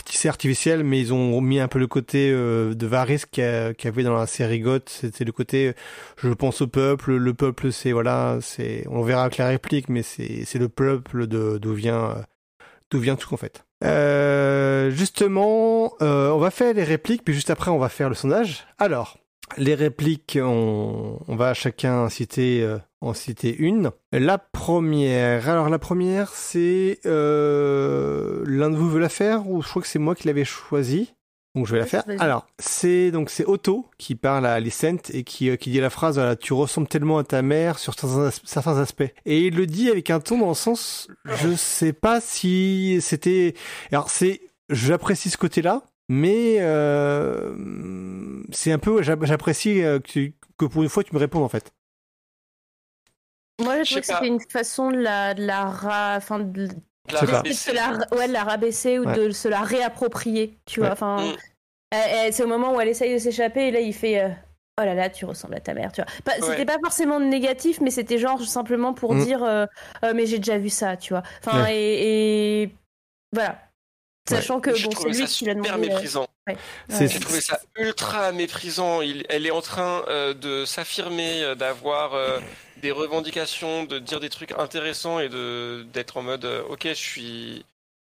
c'est artificiel, mais ils ont mis un peu le côté de Varys qu'il y, avait dans la série Goth. C'était le côté, je pense au peuple. Le peuple, c'est voilà, c'est, on verra avec la réplique, mais c'est le peuple de d'où vient d'où vient tout en fait. Euh, justement, euh, on va faire les répliques, puis juste après, on va faire le sondage. Alors, les répliques, on, on va chacun citer, euh, en citer une. La première, alors la première, c'est euh, l'un de vous veut la faire ou je crois que c'est moi qui l'avais choisi? Donc je vais la faire. Alors c'est donc c'est Otto qui parle à Alicent et qui euh, qui dit la phrase voilà, tu ressembles tellement à ta mère sur certains, as- certains aspects. Et il le dit avec un ton dans le sens je sais pas si c'était alors c'est j'apprécie ce côté-là mais euh, c'est un peu j'apprécie euh, que, pour une fois tu me répondes en fait. Moi, je trouve que c'était une façon de la, de la ra- enfin, de, De C'est la ça. de se la, ouais, de la rabaisser ou Ouais. de se la réapproprier, tu Ouais. vois. Enfin, Mm. c'est au moment où elle essaye de s'échapper et là il fait euh, oh là là tu ressembles à ta mère, tu vois. C'était pas forcément négatif, mais c'était genre simplement pour Mm. dire euh, Euh, mais j'ai déjà vu ça, tu vois. Enfin Ouais. et, et voilà. Sachant que bon, c'est lui qui l'a demandé. euh, méprisant. J'ai trouvé ça ultra méprisant. Il- elle est en train euh, de s'affirmer, d'avoir euh, des revendications, de dire des trucs intéressants et de d'être en mode euh, ok, je suis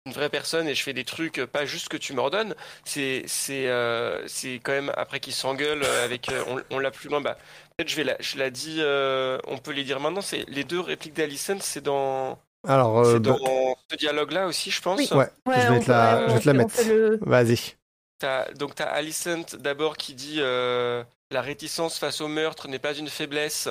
une vraie personne et je fais des trucs pas juste que tu m'ordonnes. C'est c'est euh, c'est quand même après qu'il s'engueule euh, avec euh, on, on l'a plus loin. Bah peut-être je vais la je la dis. euh, on peut les dire maintenant. C'est les deux répliques d'Alison. C'est dans Alors euh, c'est bon, dans ce dialogue là aussi, je pense. Oui. ouais, Ouais, je vais te la ouais, je vais te la mettre. le- Vas-y. T'as, donc t'as Alicent d'abord qui dit euh, la réticence face au meurtre n'est pas une faiblesse,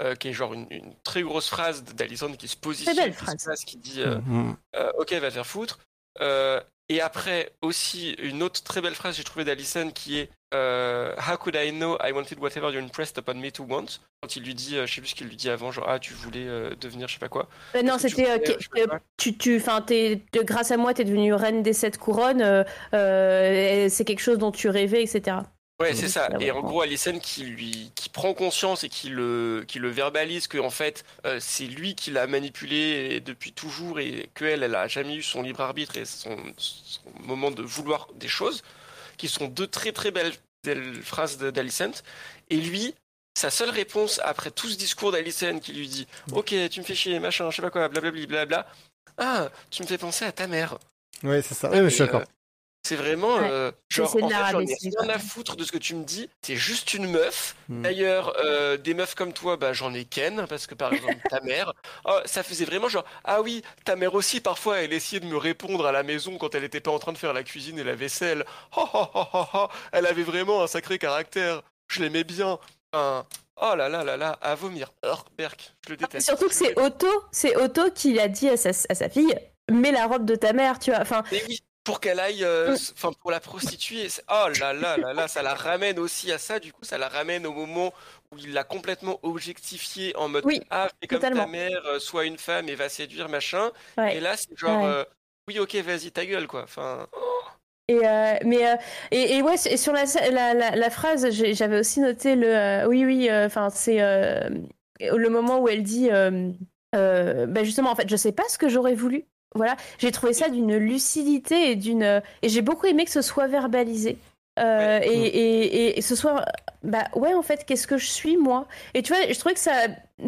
euh, qui est genre une, une très grosse phrase d'Alicent qui se positionne, belle qui se phrase. place, qui dit euh, Mhm. euh, ok va faire foutre. Euh, et après aussi une autre très belle phrase j'ai trouvé d'Alicent qui est euh, How could I know I wanted whatever you impressed upon me to want? Quand il lui dit euh, je sais plus ce qu'il lui dit avant genre ah tu voulais euh, devenir je sais pas quoi. Euh, non, c'était euh, euh, tu, tu, enfin, t'es, de- grâce à moi, t'es devenue reine des sept couronnes. euh, euh, c'est quelque chose dont tu rêvais, etc. Ouais, c'est ça. Et en gros, Alicent qui lui qui prend conscience et qui le qui le verbalise que en fait euh, c'est lui qui l'a manipulé depuis toujours et qu'elle elle a jamais eu son libre arbitre et son, son moment de vouloir des choses, qui sont deux très très belles, belles phrases d'Alicent. Et lui, sa seule réponse après tout ce discours d'Alicent qui lui dit Ok, tu me fais chier, machin, je sais pas quoi, blablabla, blabla. Ah, tu me fais penser à ta mère. Ouais, c'est ça. Ouais, je suis d'accord. euh, C'est vraiment Ouais. euh, genre en fait, j'en ai rabaisser, rien à foutre de ce que tu me dis. T'es juste une meuf. Mm. D'ailleurs, euh, des meufs comme toi, bah j'en ai ken parce que par exemple ta mère, oh, ça faisait vraiment genre ah oui, ta mère aussi parfois elle essayait de me répondre à la maison quand elle était pas en train de faire la cuisine et la vaisselle. Oh, oh, oh, oh, oh. Elle avait vraiment un sacré caractère. Je l'aimais bien. Enfin, oh là là là là, à vomir. Berk, je le déteste. Surtout que c'est Otto, c'est Otto qui l'a dit à sa, à sa fille mets la robe de ta mère, tu vois. Enfin, Mais oui, pour qu'elle aille, euh, Mm. enfin pour la prostituer. Oh là là là là, ça la ramène aussi à ça. Du coup, ça la ramène au moment où il l'a complètement objectifiée en mode Oui, ah fais comme ta mère, euh, sois une femme et va séduire machin. ouais. Et là, c'est genre Ouais. euh, oui ok vas-y ta gueule quoi. Enfin Et euh, mais euh, et, et ouais et sur la, la, la, la phrase j'avais aussi noté le euh, oui oui enfin c'est le moment où elle dit bah justement en fait je sais pas ce que j'aurais voulu voilà j'ai trouvé ça d'une lucidité et d'une et j'ai beaucoup aimé que ce soit verbalisé Euh, Ouais. et, et, et ce soit bah ouais en fait qu'est-ce que je suis moi? Et tu vois je trouvais que ça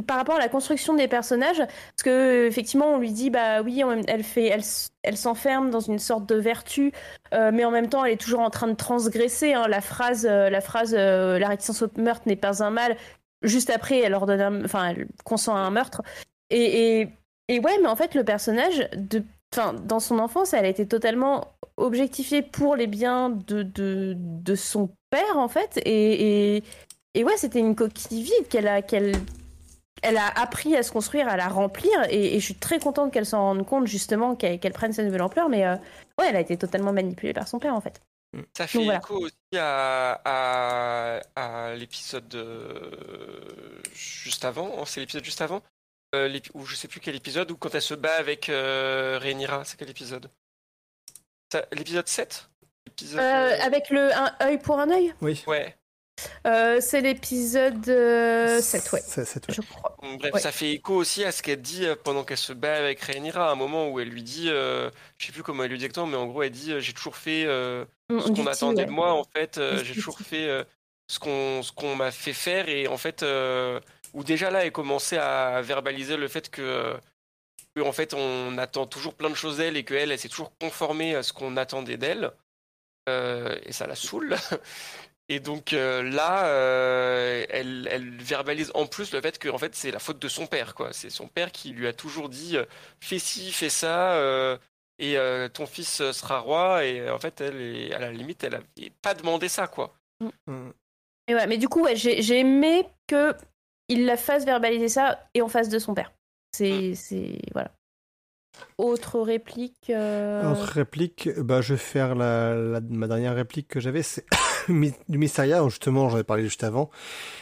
par rapport à la construction des personnages parce que effectivement on lui dit bah oui elle fait elle, elle s'enferme dans une sorte de vertu euh, mais en même temps, elle est toujours en train de transgresser. hein. La phrase, euh, la phrase, euh, la réticence au meurtre n'est pas un mal. Juste après, elle ordonne, un- enfin, elle consent à un meurtre. Et, et, et ouais, mais en fait, le personnage, de, enfin, dans son enfance, elle a été totalement objectifiée pour les biens de, de, de son père, en fait. Et, et, et ouais, c'était une coquille vide qu'elle a, qu'elle, elle a appris à se construire, à la remplir. Et, et je suis très contente qu'elle s'en rende compte, justement, qu'elle, prenne sa nouvelle ampleur. Mais euh, ouais, elle a été totalement manipulée par son père, en fait. ça fait Donc, voilà. écho aussi à, à, à l'épisode de- juste avant. C'est l'épisode juste avant. Euh, ou je sais plus quel épisode ou quand elle se bat avec euh, Rhaenyra. C'est quel épisode? L'épisode 7 euh, euh, Avec le un œil pour un œil? Oui. Ouais. Euh, c'est l'épisode 7, ouais. Je crois. Bref, ça fait écho aussi à ce qu'elle dit pendant qu'elle se bat avec Rhaenyra, à un moment où elle lui dit, je sais plus comment elle lui dit exactement, mais en gros, elle dit J'ai toujours fait mm, ce qu'on attendait de moi, en fait, j'ai toujours fait ce qu'on ce qu'on m'a fait faire, et en fait, où déjà là, elle commençait à verbaliser le fait que en fait on attend toujours plein de choses d'elle et qu'elle elle, s'est toujours conformée à ce qu'on attendait d'elle. Euh, et ça la saoule. Et donc euh, là euh, elle, elle, verbalise en plus le fait que en fait c'est la faute de son père quoi. C'est son père qui lui a toujours dit fais ci fais ça et ton fils sera roi. Et en fait elle est, à la limite elle a pas demandé ça quoi. Mm. Mm. et ouais mais du coup ouais, j'ai aimé que il la fasse verbaliser ça et en face de son père. C'est. Voilà. Autre réplique euh, Autre réplique, bah, je vais faire la, ma dernière réplique que j'avais, c'est du Mysteria, justement, j'en ai parlé juste avant,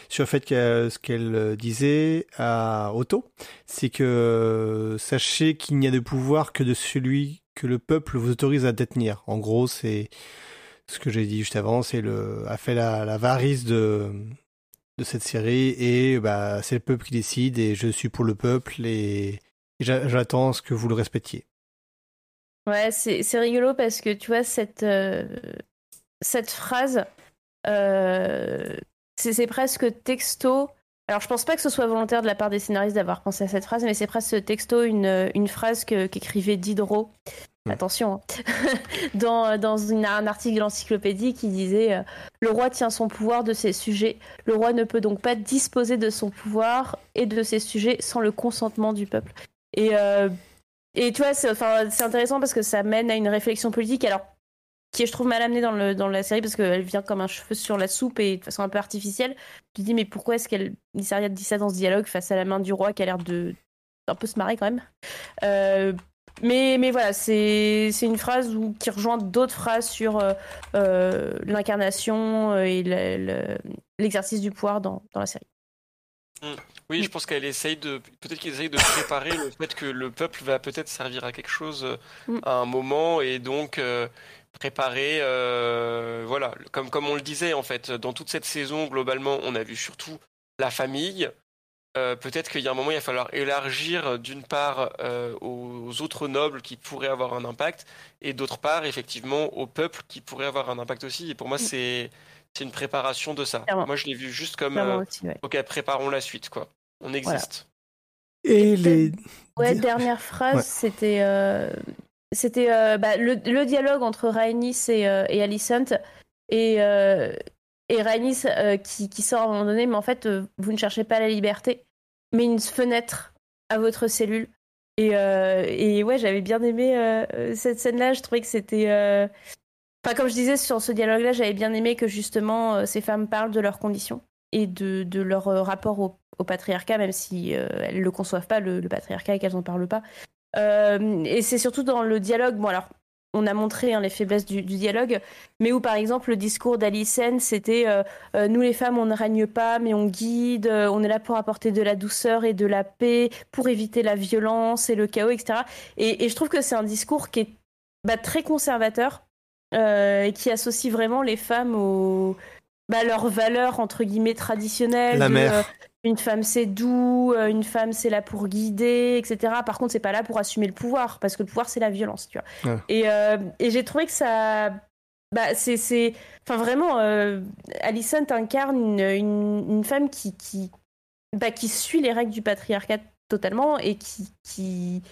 sur le fait que ce qu'elle euh, disait à Otto, c'est que euh, sachez qu'il n'y a de pouvoir que de celui que le peuple vous autorise à détenir. En gros, c'est ce que j'ai dit juste avant, c'est le a fait la, la varice de de cette série et bah c'est le peuple qui décide et je suis pour le peuple et j'attends ce que vous le respectiez. Ouais, c'est rigolo parce que tu vois cette euh, cette phrase euh, c'est presque texto. Alors je pense pas que ce soit volontaire de la part des scénaristes d'avoir pensé à cette phrase, mais c'est presque texto une, une phrase qu'écrivait Diderot. Attention, hein. dans, dans un article de l'encyclopédie qui disait euh, Le roi tient son pouvoir de ses sujets. Le roi ne peut donc pas disposer de son pouvoir et de ses sujets sans le consentement du peuple. Et, euh, et tu vois, c'est enfin, intéressant parce que ça mène à une réflexion politique. Alors, qui est, je trouve, mal amenée dans, le, dans la série parce qu'elle vient comme un cheveu sur la soupe et de façon un peu artificielle. Tu te dis, mais pourquoi est-ce qu'elle dit ça dans ce dialogue face à la main du roi qui a l'air de un peu se marrer quand même? Euh, mais, mais voilà, c'est une phrase où, qui rejoint d'autres phrases sur euh, euh, l'incarnation euh, et l'exercice du pouvoir dans, dans la série. Mm. Oui, je pense qu'elle essaye de. Peut-être qu'elle essaye de préparer le fait que le peuple va peut-être servir à quelque chose mm. à un moment et donc préparer. voilà, comme, comme on le disait en fait, dans toute cette saison, globalement, on a vu surtout la famille, euh, peut-être qu'il y a un moment, il va falloir élargir euh, d'une part euh, aux autres nobles qui pourraient avoir un impact, et d'autre part, effectivement, au peuple qui pourrait avoir un impact aussi. Et pour moi, mm. c'est c'est une préparation de ça. Moi, je l'ai vu juste comme ok, préparons la suite, quoi. On existe. Et, les ouais, dernière phrase, c'était c'était bah, le, le, dialogue entre Rhaenys et, et Alicent et et Rhaenys euh, qui, sort à un moment donné, mais en fait, euh, vous ne cherchez pas la liberté, mais une fenêtre à votre cellule. Et, euh, ouais, j'avais bien aimé cette scène-là. Je trouvais que c'était. Enfin, comme je disais sur ce dialogue-là, j'avais bien aimé que justement ces femmes parlent de leurs conditions et de, leur rapport au, au, patriarcat, même si elles ne le conçoivent pas, le, le patriarcat, et qu'elles n'en parlent pas. et c'est surtout dans le dialogue. Bon, alors, on a montré hein, les faiblesses du, dialogue, mais où par exemple le discours d'Alicen c'était euh, euh, nous les femmes on ne règne pas mais on guide, euh, on est là pour apporter de la douceur et de la paix, pour éviter la violence et le chaos, etc. Et, je trouve que c'est un discours qui est bah, très conservateur et qui associe vraiment les femmes aux bah, leurs valeurs entre guillemets traditionnelles. La mère une femme c'est doux, euh, une femme c'est là pour guider, etc. Par contre, c'est pas là pour assumer le pouvoir, parce que le pouvoir c'est la violence, tu vois. Et, euh, et j'ai trouvé que ça, bah c'est, c'est, enfin vraiment, euh, Alicent incarne une, une, femme qui, qui, bah, qui suit les règles du patriarcat totalement et qui, qui,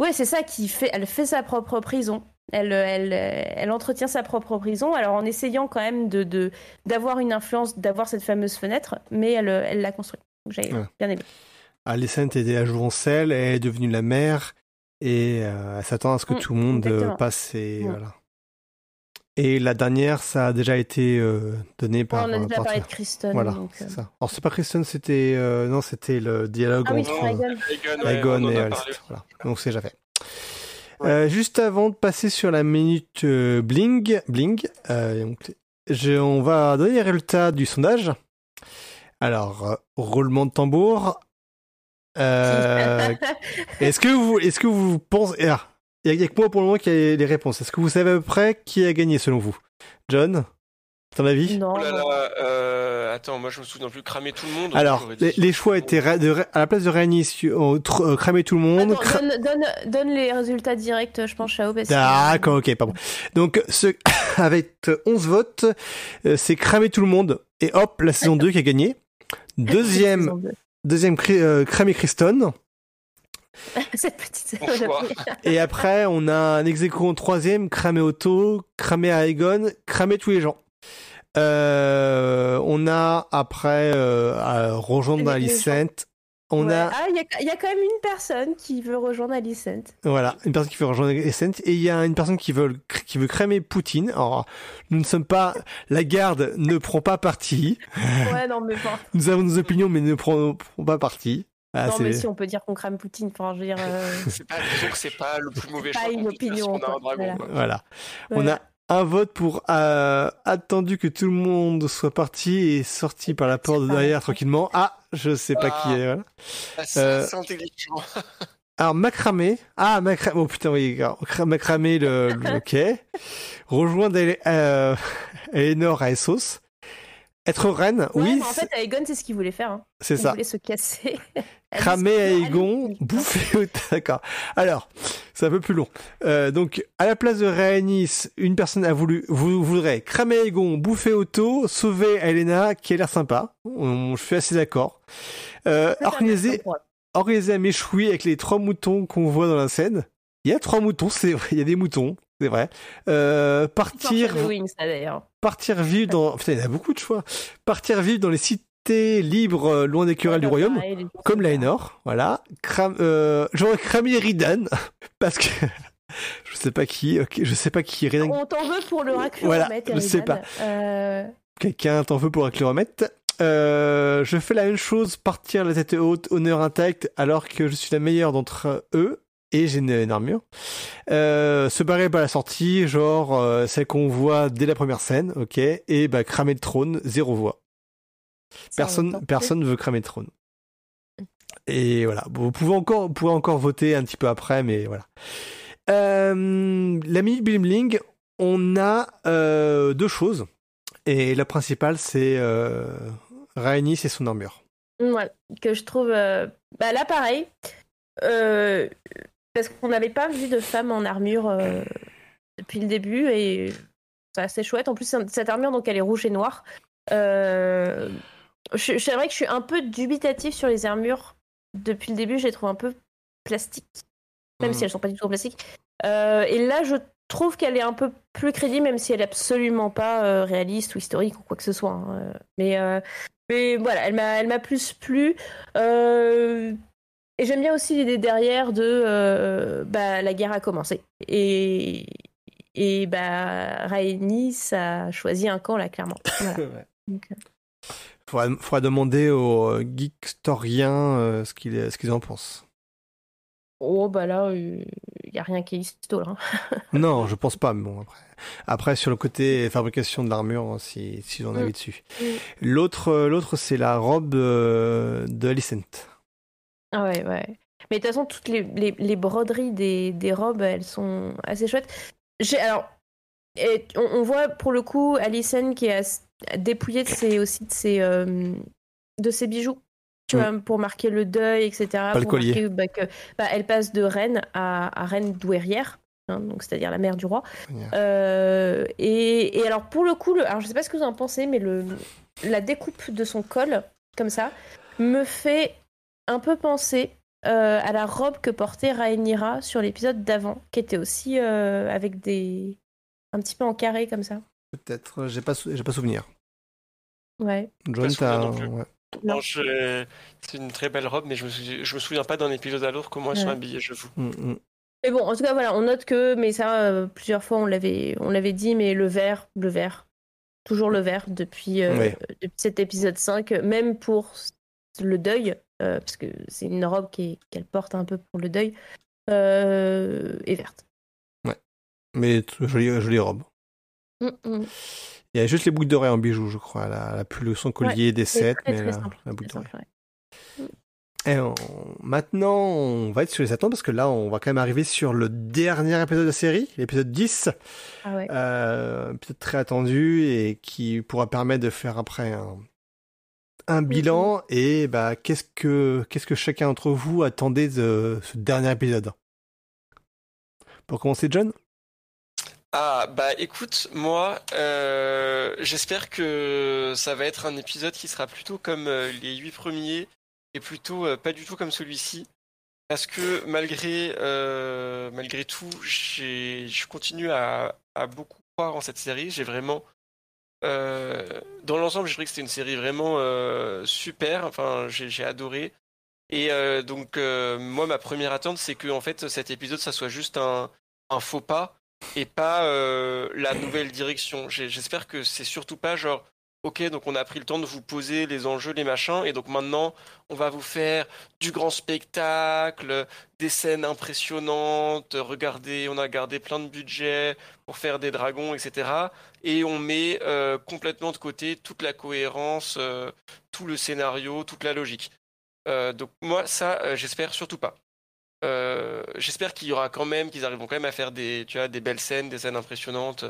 ouais, c'est ça, qui fait, elle fait sa propre prison. Elle, elle, elle, entretient sa propre prison, alors en essayant quand même de, d'avoir une influence, d'avoir cette fameuse fenêtre, mais elle, elle l'a construit. J'ai bien aimé. Alicent était à Jouvencel, elle est devenue la mère et euh, elle s'attend à ce que mm, tout le monde euh, passe et voilà. Et la dernière, ça a déjà été euh, donné par. on a déjà parlé de Kristen. Voilà, c'est ça. Alors c'est pas Kristen, c'était non, c'était le dialogue ah, entre Aegon et Alicent. Voilà. Donc c'est déjà fait. juste avant de passer sur la minute bling, bling, on va donner les résultats du sondage. Alors, euh, roulement de tambour. Euh, est-ce que vous, est-ce que vous pensez, ah, il y a que moi pour le moment qui a les réponses. Est-ce que vous savez à peu près qui a gagné selon vous? John Ton avis? Non. Oh là là, euh, attends, moi je me souviens plus. Cramer tout le monde. Alors, les, choix étaient ra- de ra- à la place de euh, euh, cramer tout le monde. Attends, cra- donne, donne, donne les résultats directs, je pense, Chao. parce que- D'accord, ok, pardon. Donc, ce, avec 11 votes, euh, c'est cramer tout le monde. Et hop, la saison 2 qui a gagné. Deuxième, deuxième euh, cramer Kristen. Cette petite. Et après, on a un ex en troisième, cramer Otto, cramer Aegon, cramer tous les gens. Euh, on a après euh, à rejoindre Les- Alicent. On Ouais. a Ah, il y, a- il y a quand même une personne qui veut rejoindre Alicent. Voilà, une personne qui veut rejoindre Alicent et il y a une personne qui veut qui veut cramer Poutine. Alors, nous ne sommes pas la garde ne prend pas parti. Ouais, non, mais bon. Nous avons nos opinions mais ne prend, prend pas parti. Ah, non, mais si on peut dire qu'on crame Poutine, enfin, je veux dire. euh, C'est pas, disons que c'est pas le plus mauvais Pas choix. une faire si opinion, on a un quoi. dragon. Voilà. Voilà. On a un vote pour euh, attendu que tout le monde soit parti et sorti par la porte de derrière tranquillement. Ah, je sais pas qui Ah. est. Voilà. Ah, c'est Euh, c'est intelligent. Alors Macramé. Ah Macramé. Oh putain oui. Macramé le, le ok. Rejoindre Ele- euh, Eleanor à Essos. Être reine. Ouais, oui. mais en fait, Aegon, c'est ce qu'il voulait faire. Hein. c'est Il ça. voulait se casser. Cramer à Alice- Egon, Alice- bouffer. D'accord. Alors, c'est un peu plus long. Euh, donc, à la place de Rhaenys, une personne a voulu, vous voudrait cramer Egon, bouffer Otto, sauver Elena, qui a l'air sympa. On- je suis assez d'accord. Euh, organiser, organiser un méchoui avec les trois moutons qu'on voit dans la scène. Il y a trois moutons, c'est vrai. Il y a des moutons, c'est vrai. Euh, partir, partir vivre dans. Putain, il y a beaucoup de choix. Partir vivre dans les cités libres, euh, loin des querelles du royaume. pareil, Comme Laenor, voilà. Cram, euh, j'aurais cramé Ridan parce que je sais pas qui, ok, je sais pas qui. Ridan, On t'en veut pour le racluromètre, Voilà, je sais pas. Euh, quelqu'un t'en veut pour. Euh, je fais la même chose, partir la tête haute, honneur intact, alors que je suis la meilleure d'entre eux et j'ai une, une armure. Euh, se barrer par la sortie, genre euh, celle qu'on voit dès la première scène, ok, et bah cramer le trône, zéro voix. Personne, personne veut cramer le trône. Et voilà, vous pouvez encore, vous pouvez encore voter un petit peu après, mais voilà. Euh, la minute Blimling, on a euh, deux choses. Et la principale, c'est euh, Rhaenys et son armure. Ouais, que je trouve. euh, Bah là, pareil. Parce qu'on n'avait pas vu de femme en armure depuis le début et c'est assez chouette. En plus, cette armure, donc elle est rouge et noire. Euh, C'est vrai que je suis un peu dubitatif sur les armures. Depuis le début, je les trouve un peu plastiques, même si elles sont pas du tout en plastique. Euh, et là, je trouve qu'elle est un peu plus crédible, même si elle est absolument pas euh, réaliste ou historique ou quoi que ce soit. hein. Euh, Mais, euh, mais voilà, elle m'a, elle m'a plus plu. Euh, et j'aime bien aussi l'idée derrière de bah, la guerre a commencé. Et, et bah, Rhaenys a choisi un camp là, clairement. Voilà. Donc, euh, Faudra, faudra demander aux euh, geekstoriens euh, ce qu'ils ce qu'ils en pensent. oh, bah là, il n'y a rien qui est histo, là. hein. non, je pense pas, mais bon, après. Après, sur le côté fabrication de l'armure, si, si on Mm. avait dessus. Mm. L'autre, euh, l'autre, c'est la robe euh, de Alicent. Ah ouais, ouais. Mais de toute façon, toutes les, les, les broderies des, des robes, elles sont assez chouettes. J'ai, alors, et on, on voit pour le coup Alicent qui est dépouillée de ses, aussi de ses, euh, de ses bijoux. Tu Mm. vois, pour marquer le deuil, etc. le pour collier. marquer, bah, que, bah, elle passe de reine à, à reine douairière, hein, donc c'est-à-dire la mère du roi. Euh, et, et alors pour le coup, le, alors je sais pas ce que vous en pensez, mais le, la découpe de son col, comme ça, me fait un peu penser euh, à la robe que portait Rhaenyra sur l'épisode d'avant, qui était aussi euh, avec des un petit peu en carré comme ça. Peut-être, euh, j'ai pas, sou- j'ai pas souvenir. Ouais. John, souvenir t'as. non plus. ouais. Non. Non, je- c'est une très belle robe, mais je me, souviens, je me souviens pas d'un épisode à l'autre comment elles sont Ouais. habillées, je vous. Mm, mm. Mais bon, en tout cas, voilà, on note que, mais ça, euh, plusieurs fois, on l'avait, on l'avait dit, mais le vert, le vert, toujours le vert depuis, euh, Oui. depuis cet épisode 5, même pour le deuil, euh, parce que c'est une robe qu'elle porte un peu pour le deuil, euh, est verte. Mais t- jolie, jolie robe. Mm, mm. Il y a juste les boucles d'oreilles en bijoux, je crois. Elle a, elle a plus son collier des sept, très, mais très la, simple, la boucle ouais. Et on- maintenant, on va être sur les attentes parce que là, on va quand même arriver sur le dernier épisode de la série, l'épisode 10. Ah ouais. Euh, épisode très attendu et qui pourra permettre de faire après un, un bilan. Et bah, qu'est-ce que qu'est-ce que chacun d'entre vous attendait de ce dernier épisode? Pour commencer, John? Ah bah écoute, moi euh, j'espère que ça va être un épisode qui sera plutôt comme euh, les huit premiers et plutôt euh, pas du tout comme celui-ci. Parce que malgré, malgré tout, j'ai, je continue à, beaucoup croire en cette série. J'ai vraiment... dans l'ensemble, je dirais que c'était une série vraiment super. Enfin, j'ai, j'ai adoré. Et donc, moi, ma première attente, c'est que en fait, cet épisode, ça soit juste un faux pas et pas euh, la nouvelle direction. J'espère que c'est surtout pas genre, ok, donc on a pris le temps de vous poser les enjeux, les machins, et donc maintenant on va vous faire du grand spectacle, des scènes impressionnantes. Regardez, on a gardé plein de budget pour faire des dragons, etc. Et on met euh, complètement de côté toute la cohérence, euh, tout le scénario, toute la logique. Donc moi, ça, j'espère surtout pas. Euh, j'espère qu'il y aura quand même, qu'ils arriveront quand même à faire des, tu vois, des belles scènes, des scènes impressionnantes,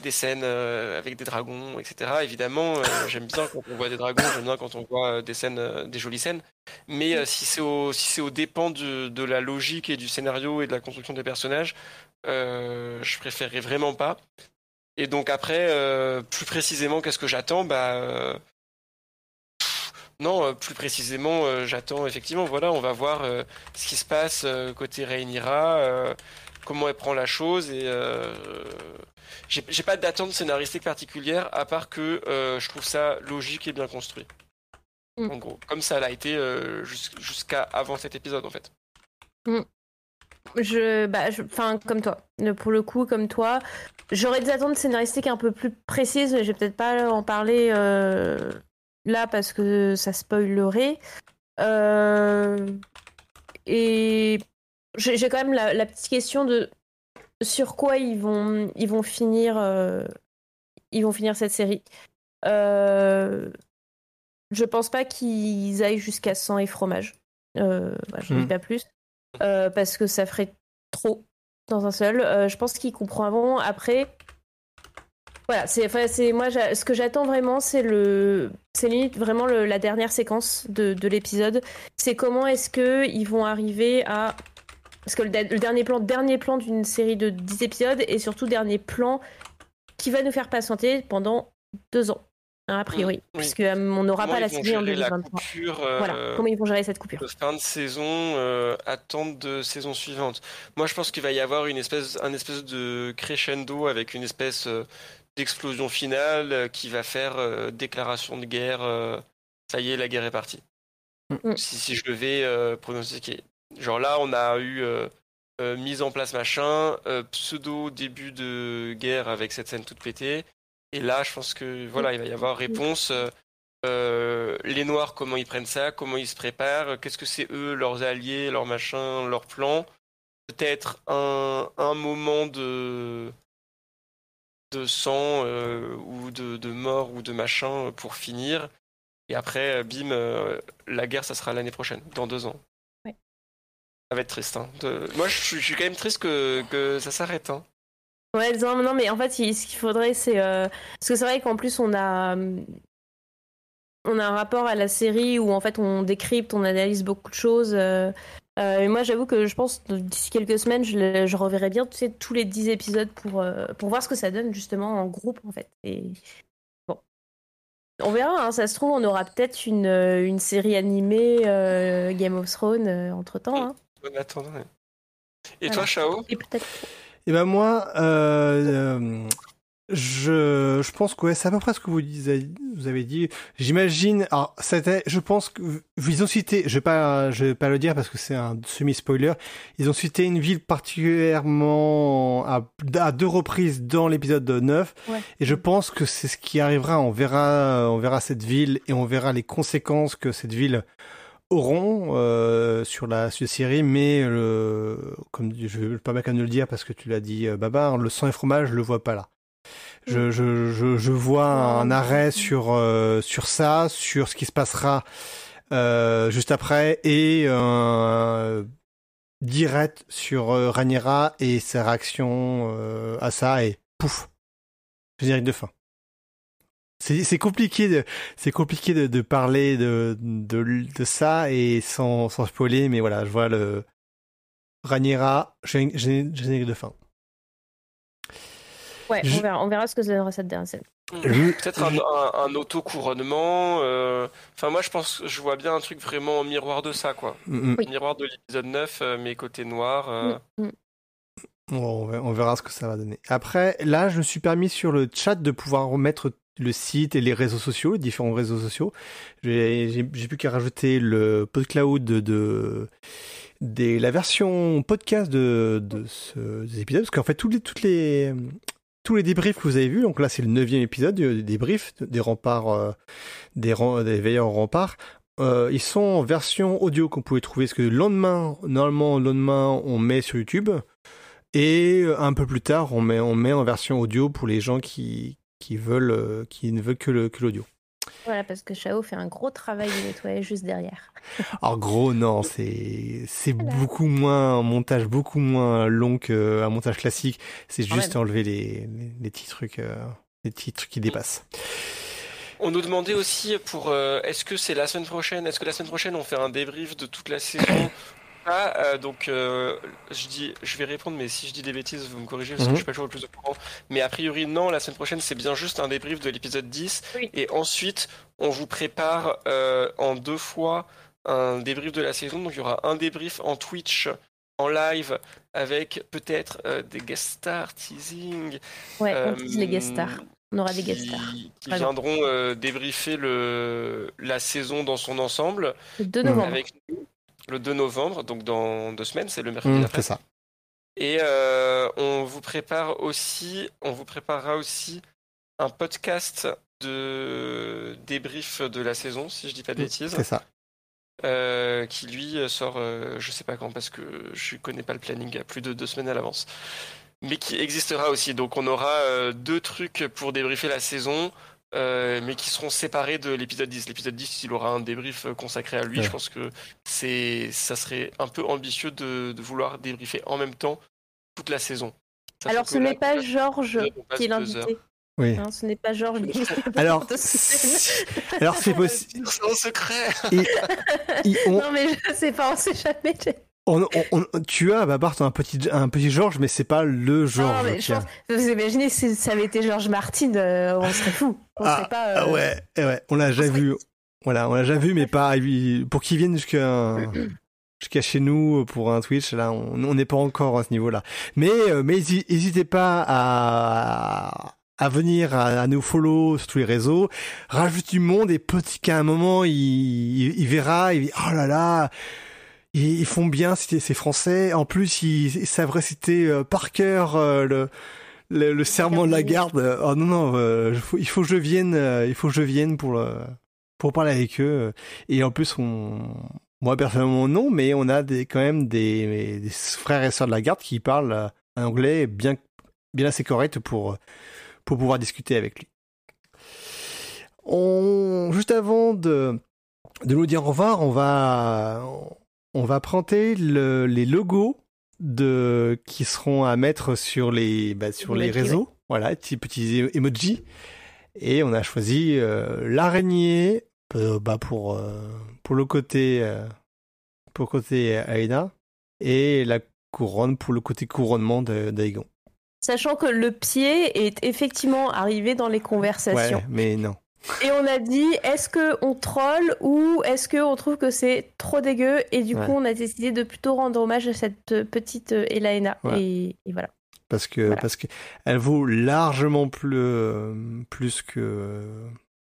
des scènes euh, avec des dragons, etc. Évidemment, euh, j'aime bien quand on voit des dragons, j'aime bien quand on voit des scènes, des jolies scènes. Mais si c'est au, si c'est au dépend de, de la logique et du scénario et de la construction des personnages, je préférerais vraiment pas. Et donc après, plus précisément, qu'est-ce que j'attends? Bah non, euh, plus précisément, euh, j'attends effectivement, voilà, on va voir euh, ce qui se passe côté Rhaenyra, comment elle prend la chose, et j'ai pas d'attente scénaristique particulière, à part que je trouve ça logique et bien construit. Mm. En gros, comme ça l'a été jus- jusqu'à avant cet épisode, en fait. Je, bah, je- enfin, comme toi. Pour le coup, comme toi, j'aurais des attentes scénaristiques un peu plus précises. mais Je vais peut-être pas en parler euh, là parce que ça spoilerait. Euh, et j'ai quand même la, la petite question de sur quoi ils vont, ils vont finir, euh, ils vont finir cette série. Euh, je pense pas qu'ils aillent jusqu'à sang et fromage. Euh, je ne dis Mhm. pas plus. Parce que ça ferait trop dans un seul. Je pense qu'ils comprendront après. Voilà, c'est, enfin, c'est moi, ce que j'attends vraiment, c'est le, c'est limite vraiment le- la dernière séquence de, de l'épisode. C'est comment est-ce que ils vont arriver à, parce que le, dernier plan, dernier plan d'une série de 10 épisodes et surtout dernier plan qui va nous faire patienter pendant deux ans, hein, a priori, oui. puisque euh, on n'aura pas la série en gérer la 2023. coupure euh, Voilà, comment ils vont gérer cette coupure. fin de saison, euh, attente de saison suivante. Moi, je pense qu'il va y avoir une espèce, un espèce de crescendo avec une espèce euh, d'explosion finale euh, qui va faire euh, déclaration de guerre. euh, ça y est, la guerre est partie. Mm. Si, si je devais euh, pronostiquer. Genre là, on a eu euh, euh, mise en place machin, euh, pseudo début de guerre avec cette scène toute pétée. Et là, je pense que voilà, il va y avoir réponse. euh, euh, les Noirs, comment ils prennent ça, comment ils se préparent, qu'est-ce que c'est eux, leurs alliés, leurs machins, leurs plans. Peut-être un, un moment de, de sang euh, ou de, de mort ou de machin pour finir. Et après, euh, bim, euh, la guerre, ça sera l'année prochaine, dans deux ans. Ouais. Ça va être triste. Hein. De- Moi, je suis, je suis quand même triste que, que ça s'arrête. Hein. Ouais, non, non, mais en fait, ce qu'il faudrait, c'est. euh, Parce que c'est vrai qu'en plus, on a. On a un rapport à la série où, en fait, on décrypte, on analyse beaucoup de choses. euh, euh, et moi, j'avoue que je pense que d'ici quelques semaines, je, reverrai bien tu sais, tous les 10 épisodes pour, euh, pour voir ce que ça donne, justement, en groupe, en fait. Et bon. On verra, hein, ça se trouve, on aura peut-être une, euh, une série animée euh, Game of Thrones entre temps. Hein. En attendant, ouais. Et Voilà. toi, Chao? Et peut-être. Et ben moi, euh, euh, je, je pense que ouais, c'est à peu près ce que vous, disiez- vous avez dit. J'imagine. Alors, c'était, je pense que ils ont cité. Je vais pas, je vais pas le dire parce que c'est un semi-spoiler. Ils ont cité une ville particulièrement à, à deux reprises dans l'épisode 9. Ouais. Et je pense que c'est ce qui arrivera. On verra, on verra cette ville et on verra les conséquences que cette ville auront euh, sur la série, mais le, comme je vais pas mal quand même de le dire parce que tu l'as dit, euh, Babar, le sang et fromage, je le vois pas là. Je, je, je, je vois un arrêt sur euh, sur ça, sur ce qui se passera euh, juste après et euh, direct sur euh, Rhaenyra et sa réaction à ça et pouf, générique de fin. C'est compliqué de c'est compliqué de, de parler de, de de ça et sans sans spoiler mais voilà je vois le gén- générique de fin. Ouais, Je- on verra, on verra ce que ça donnera cette dernière scène. Je- Peut-être un, un, un auto-couronnement. euh, Enfin, moi, je pense, je vois bien un truc vraiment en miroir de ça, quoi. Mm, mm. Oui. Miroir de l'épisode 9, euh, mes côtés noirs. euh, Mm, mm. Bon, on ver- on verra ce que ça va donner. Après, là, je me suis permis sur le chat de pouvoir remettre le site et les réseaux sociaux, les différents réseaux sociaux. J'ai plus qu'à rajouter le PodCloud de, de des, la version podcast de, de ce, des épisodes, parce qu'en fait, les, toutes les, tous les débriefs que vous avez vus, donc là, c'est le neuvième épisode du- des débriefs des remparts, euh, des, des veilleurs en rempart. Euh, ils sont en version audio qu'on pouvait trouver, parce que le lendemain, normalement, le lendemain, on met sur YouTube. Et euh, un peu plus tard, on met, on met en version audio pour les gens qui, qui veulent, euh, qui ne veulent que le- que l'audio. Voilà, parce que Chao fait un gros travail de nettoyage juste derrière. Alors gros, non, c'est c'est Voilà. beaucoup moins un montage beaucoup moins long qu'un montage classique. C'est juste même. enlever les, les, les petits trucs, euh, les petits trucs qui dépassent. On nous demandait aussi pour euh, est-ce que c'est la semaine prochaine? Est-ce que la semaine prochaine on fait un débrief de toute la saison? Ah, euh, donc euh, je dis, je vais répondre, mais si je dis des bêtises, vous me corrigez parce Mhm. que je suis pas toujours le plus au courant. Mais a priori non, la semaine prochaine c'est bien juste un débrief de l'épisode 10 Oui. et ensuite on vous prépare euh, en deux fois un débrief de la saison. Donc il y aura un débrief en Twitch en live avec peut-être euh, des guest stars teasing. Ouais, euh, on tease les guest stars. On aura des guest stars. Qui viendront euh, débriefer le, la saison dans son ensemble Le 2 Mhm. novembre. avec nous le 2 novembre, donc dans deux semaines, c'est le mercredi Hum, d'après. c'est ça. Et euh, on vous prépare aussi, on vous préparera aussi un podcast de débrief de la saison, si je dis pas de bêtises, C'est ça. euh, qui lui sort, euh, je sais pas quand, parce que je connais pas le planning à plus de deux semaines à l'avance, mais qui existera aussi. Donc on aura euh, deux trucs pour débriefer la saison. Euh, mais qui seront séparés de l'épisode 10. L'épisode 10, il aura un débrief euh, consacré à lui. Ouais. Je pense que c'est, ça serait un peu ambitieux de, de vouloir débriefer en même temps toute la saison. Alors que ce n'est pas Georges qui est l'invité. Oui. Hein, ce n'est pas Georges. Alors, alors c'est possible. C'est en secret. On- Non mais je sais pas, on sait jamais. On- on- on- tu as, Babar, t'as un petit, un petit Georges, mais c'est pas le Non, Georges. mais je pense, vous imaginez si ça avait été Georges Martin, euh, on serait fou. On Ah, serait pas. euh, Ah ouais, eh ouais, on l'a déjà vu. Voilà, on l'a déjà vu, mais pas pour qu'il vienne jusqu'à jusqu'à chez nous pour un Twitch. Là, on n'est pas encore à ce niveau-là. Mais euh, mais hési- n'hésitez pas à à venir à, à nous follow sur tous les réseaux. Rajoute du monde et petit qu'à un moment il, il, il verra, il dit oh là là. Ils ils font bien, c'est français. En plus, ils, ils savent réciter euh, par cœur euh, le, le, le serment de la garde. Oh non non, euh, il faut- il faut que je vienne, euh, il faut que je vienne pour le, pour parler avec eux. Et en plus, on, moi personnellement non, mais on a des, quand même des, des frères et sœurs de la garde qui parlent euh, un anglais bien, bien assez correct pour, pour pouvoir discuter avec lui. On, juste avant de, de nous dire au revoir, on va, on va prendre le, les logos de, qui seront à mettre sur les, bah, sur les Emoji, réseaux. Voilà, petits, petits emojis. Et on a choisi euh, l'araignée euh, bah, pour, euh, pour le côté, pour côté et la couronne pour le côté couronnement d'Aegon. Sachant que le pied est effectivement arrivé dans les conversations. Ouais, mais non. Et on a dit, est-ce que on troll ou est-ce que on trouve que c'est trop dégueu Et du Ouais. coup, on a décidé de plutôt rendre hommage à cette euh, petite euh, Elaina. Ouais. Et, et voilà. Parce que, Voilà. parce que elle vaut largement plus, euh, plus que,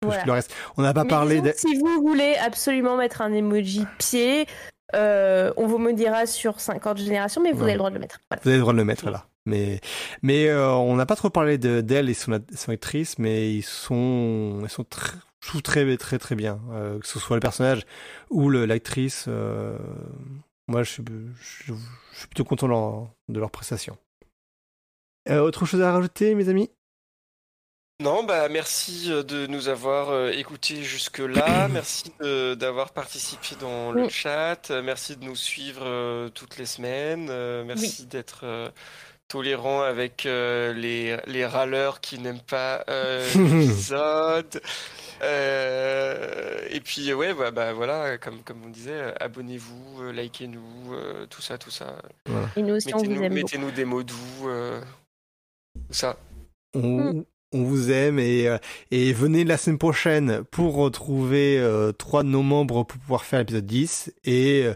plus Voilà. que le reste. On n'a pas Mais parlé disons de... Si vous voulez absolument mettre un emoji pied, euh, on vous maudira sur 50 générations, mais vous Ouais. avez le droit de le mettre. Voilà. Vous avez le droit de le mettre là. Mais, mais euh, on n'a pas trop parlé de- d'elle et son, son actrice, mais ils sont, ils sont très, très, très, très bien. Euh, que ce soit le personnage ou l'actrice. euh, moi, je suis, je, je suis plutôt content de leur, de leur prestation. Euh, autre chose à rajouter, mes amis? Non, bah merci de nous avoir euh, écoutés jusque-là. merci de- d'avoir participé dans le Oui. chat. Merci de nous suivre euh, toutes les semaines. Euh, Merci d'être euh, tolérant avec euh, les, les râleurs qui n'aiment pas euh, l'épisode. Euh, et puis ouais, bah, bah, voilà, comme, comme on disait, euh, abonnez-vous, euh, likez-nous, euh, tout ça, tout ça. Et nous aussi, on vous Mettez-nous aime mettez-nous des mots doux, euh, tout ça. On, on vous aime et, et venez la semaine prochaine pour retrouver euh, trois de nos membres pour pouvoir faire l'épisode 10 et euh,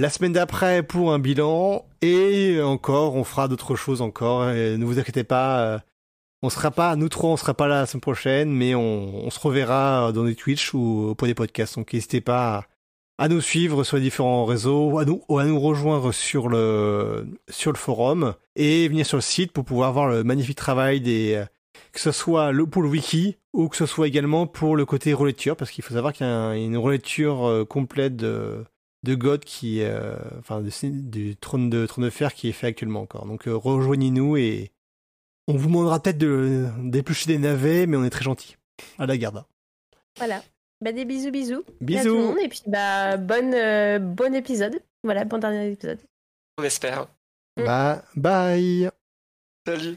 la semaine d'après pour un bilan et encore on fera d'autres choses encore. Ne vous inquiétez pas, euh, on sera pas nous trois on sera pas là la semaine prochaine mais on, se reverra dans des Twitch ou pour des podcasts. Donc n'hésitez pas à, nous suivre sur les différents réseaux, ou à nous, ou à nous rejoindre sur le, forum et venir sur le site pour pouvoir voir le magnifique travail des, que ce soit pour le wiki ou que ce soit également pour le côté relecture, parce qu'il faut savoir qu'il y a un- une relecture euh, complète de, de God qui, euh, enfin, de- du trône de, trône de fer qui est fait actuellement encore. Donc euh, rejoignez-nous et on vous demandera peut-être de d'éplucher des navets, mais on est très gentils. À la garde. Voilà. Bah, des bisous, bisous. à tout le Bisous. monde. Et puis, bah, bonne, euh, bon épisode. Voilà, bon dernier épisode. On espère. Bye. Bye. Salut.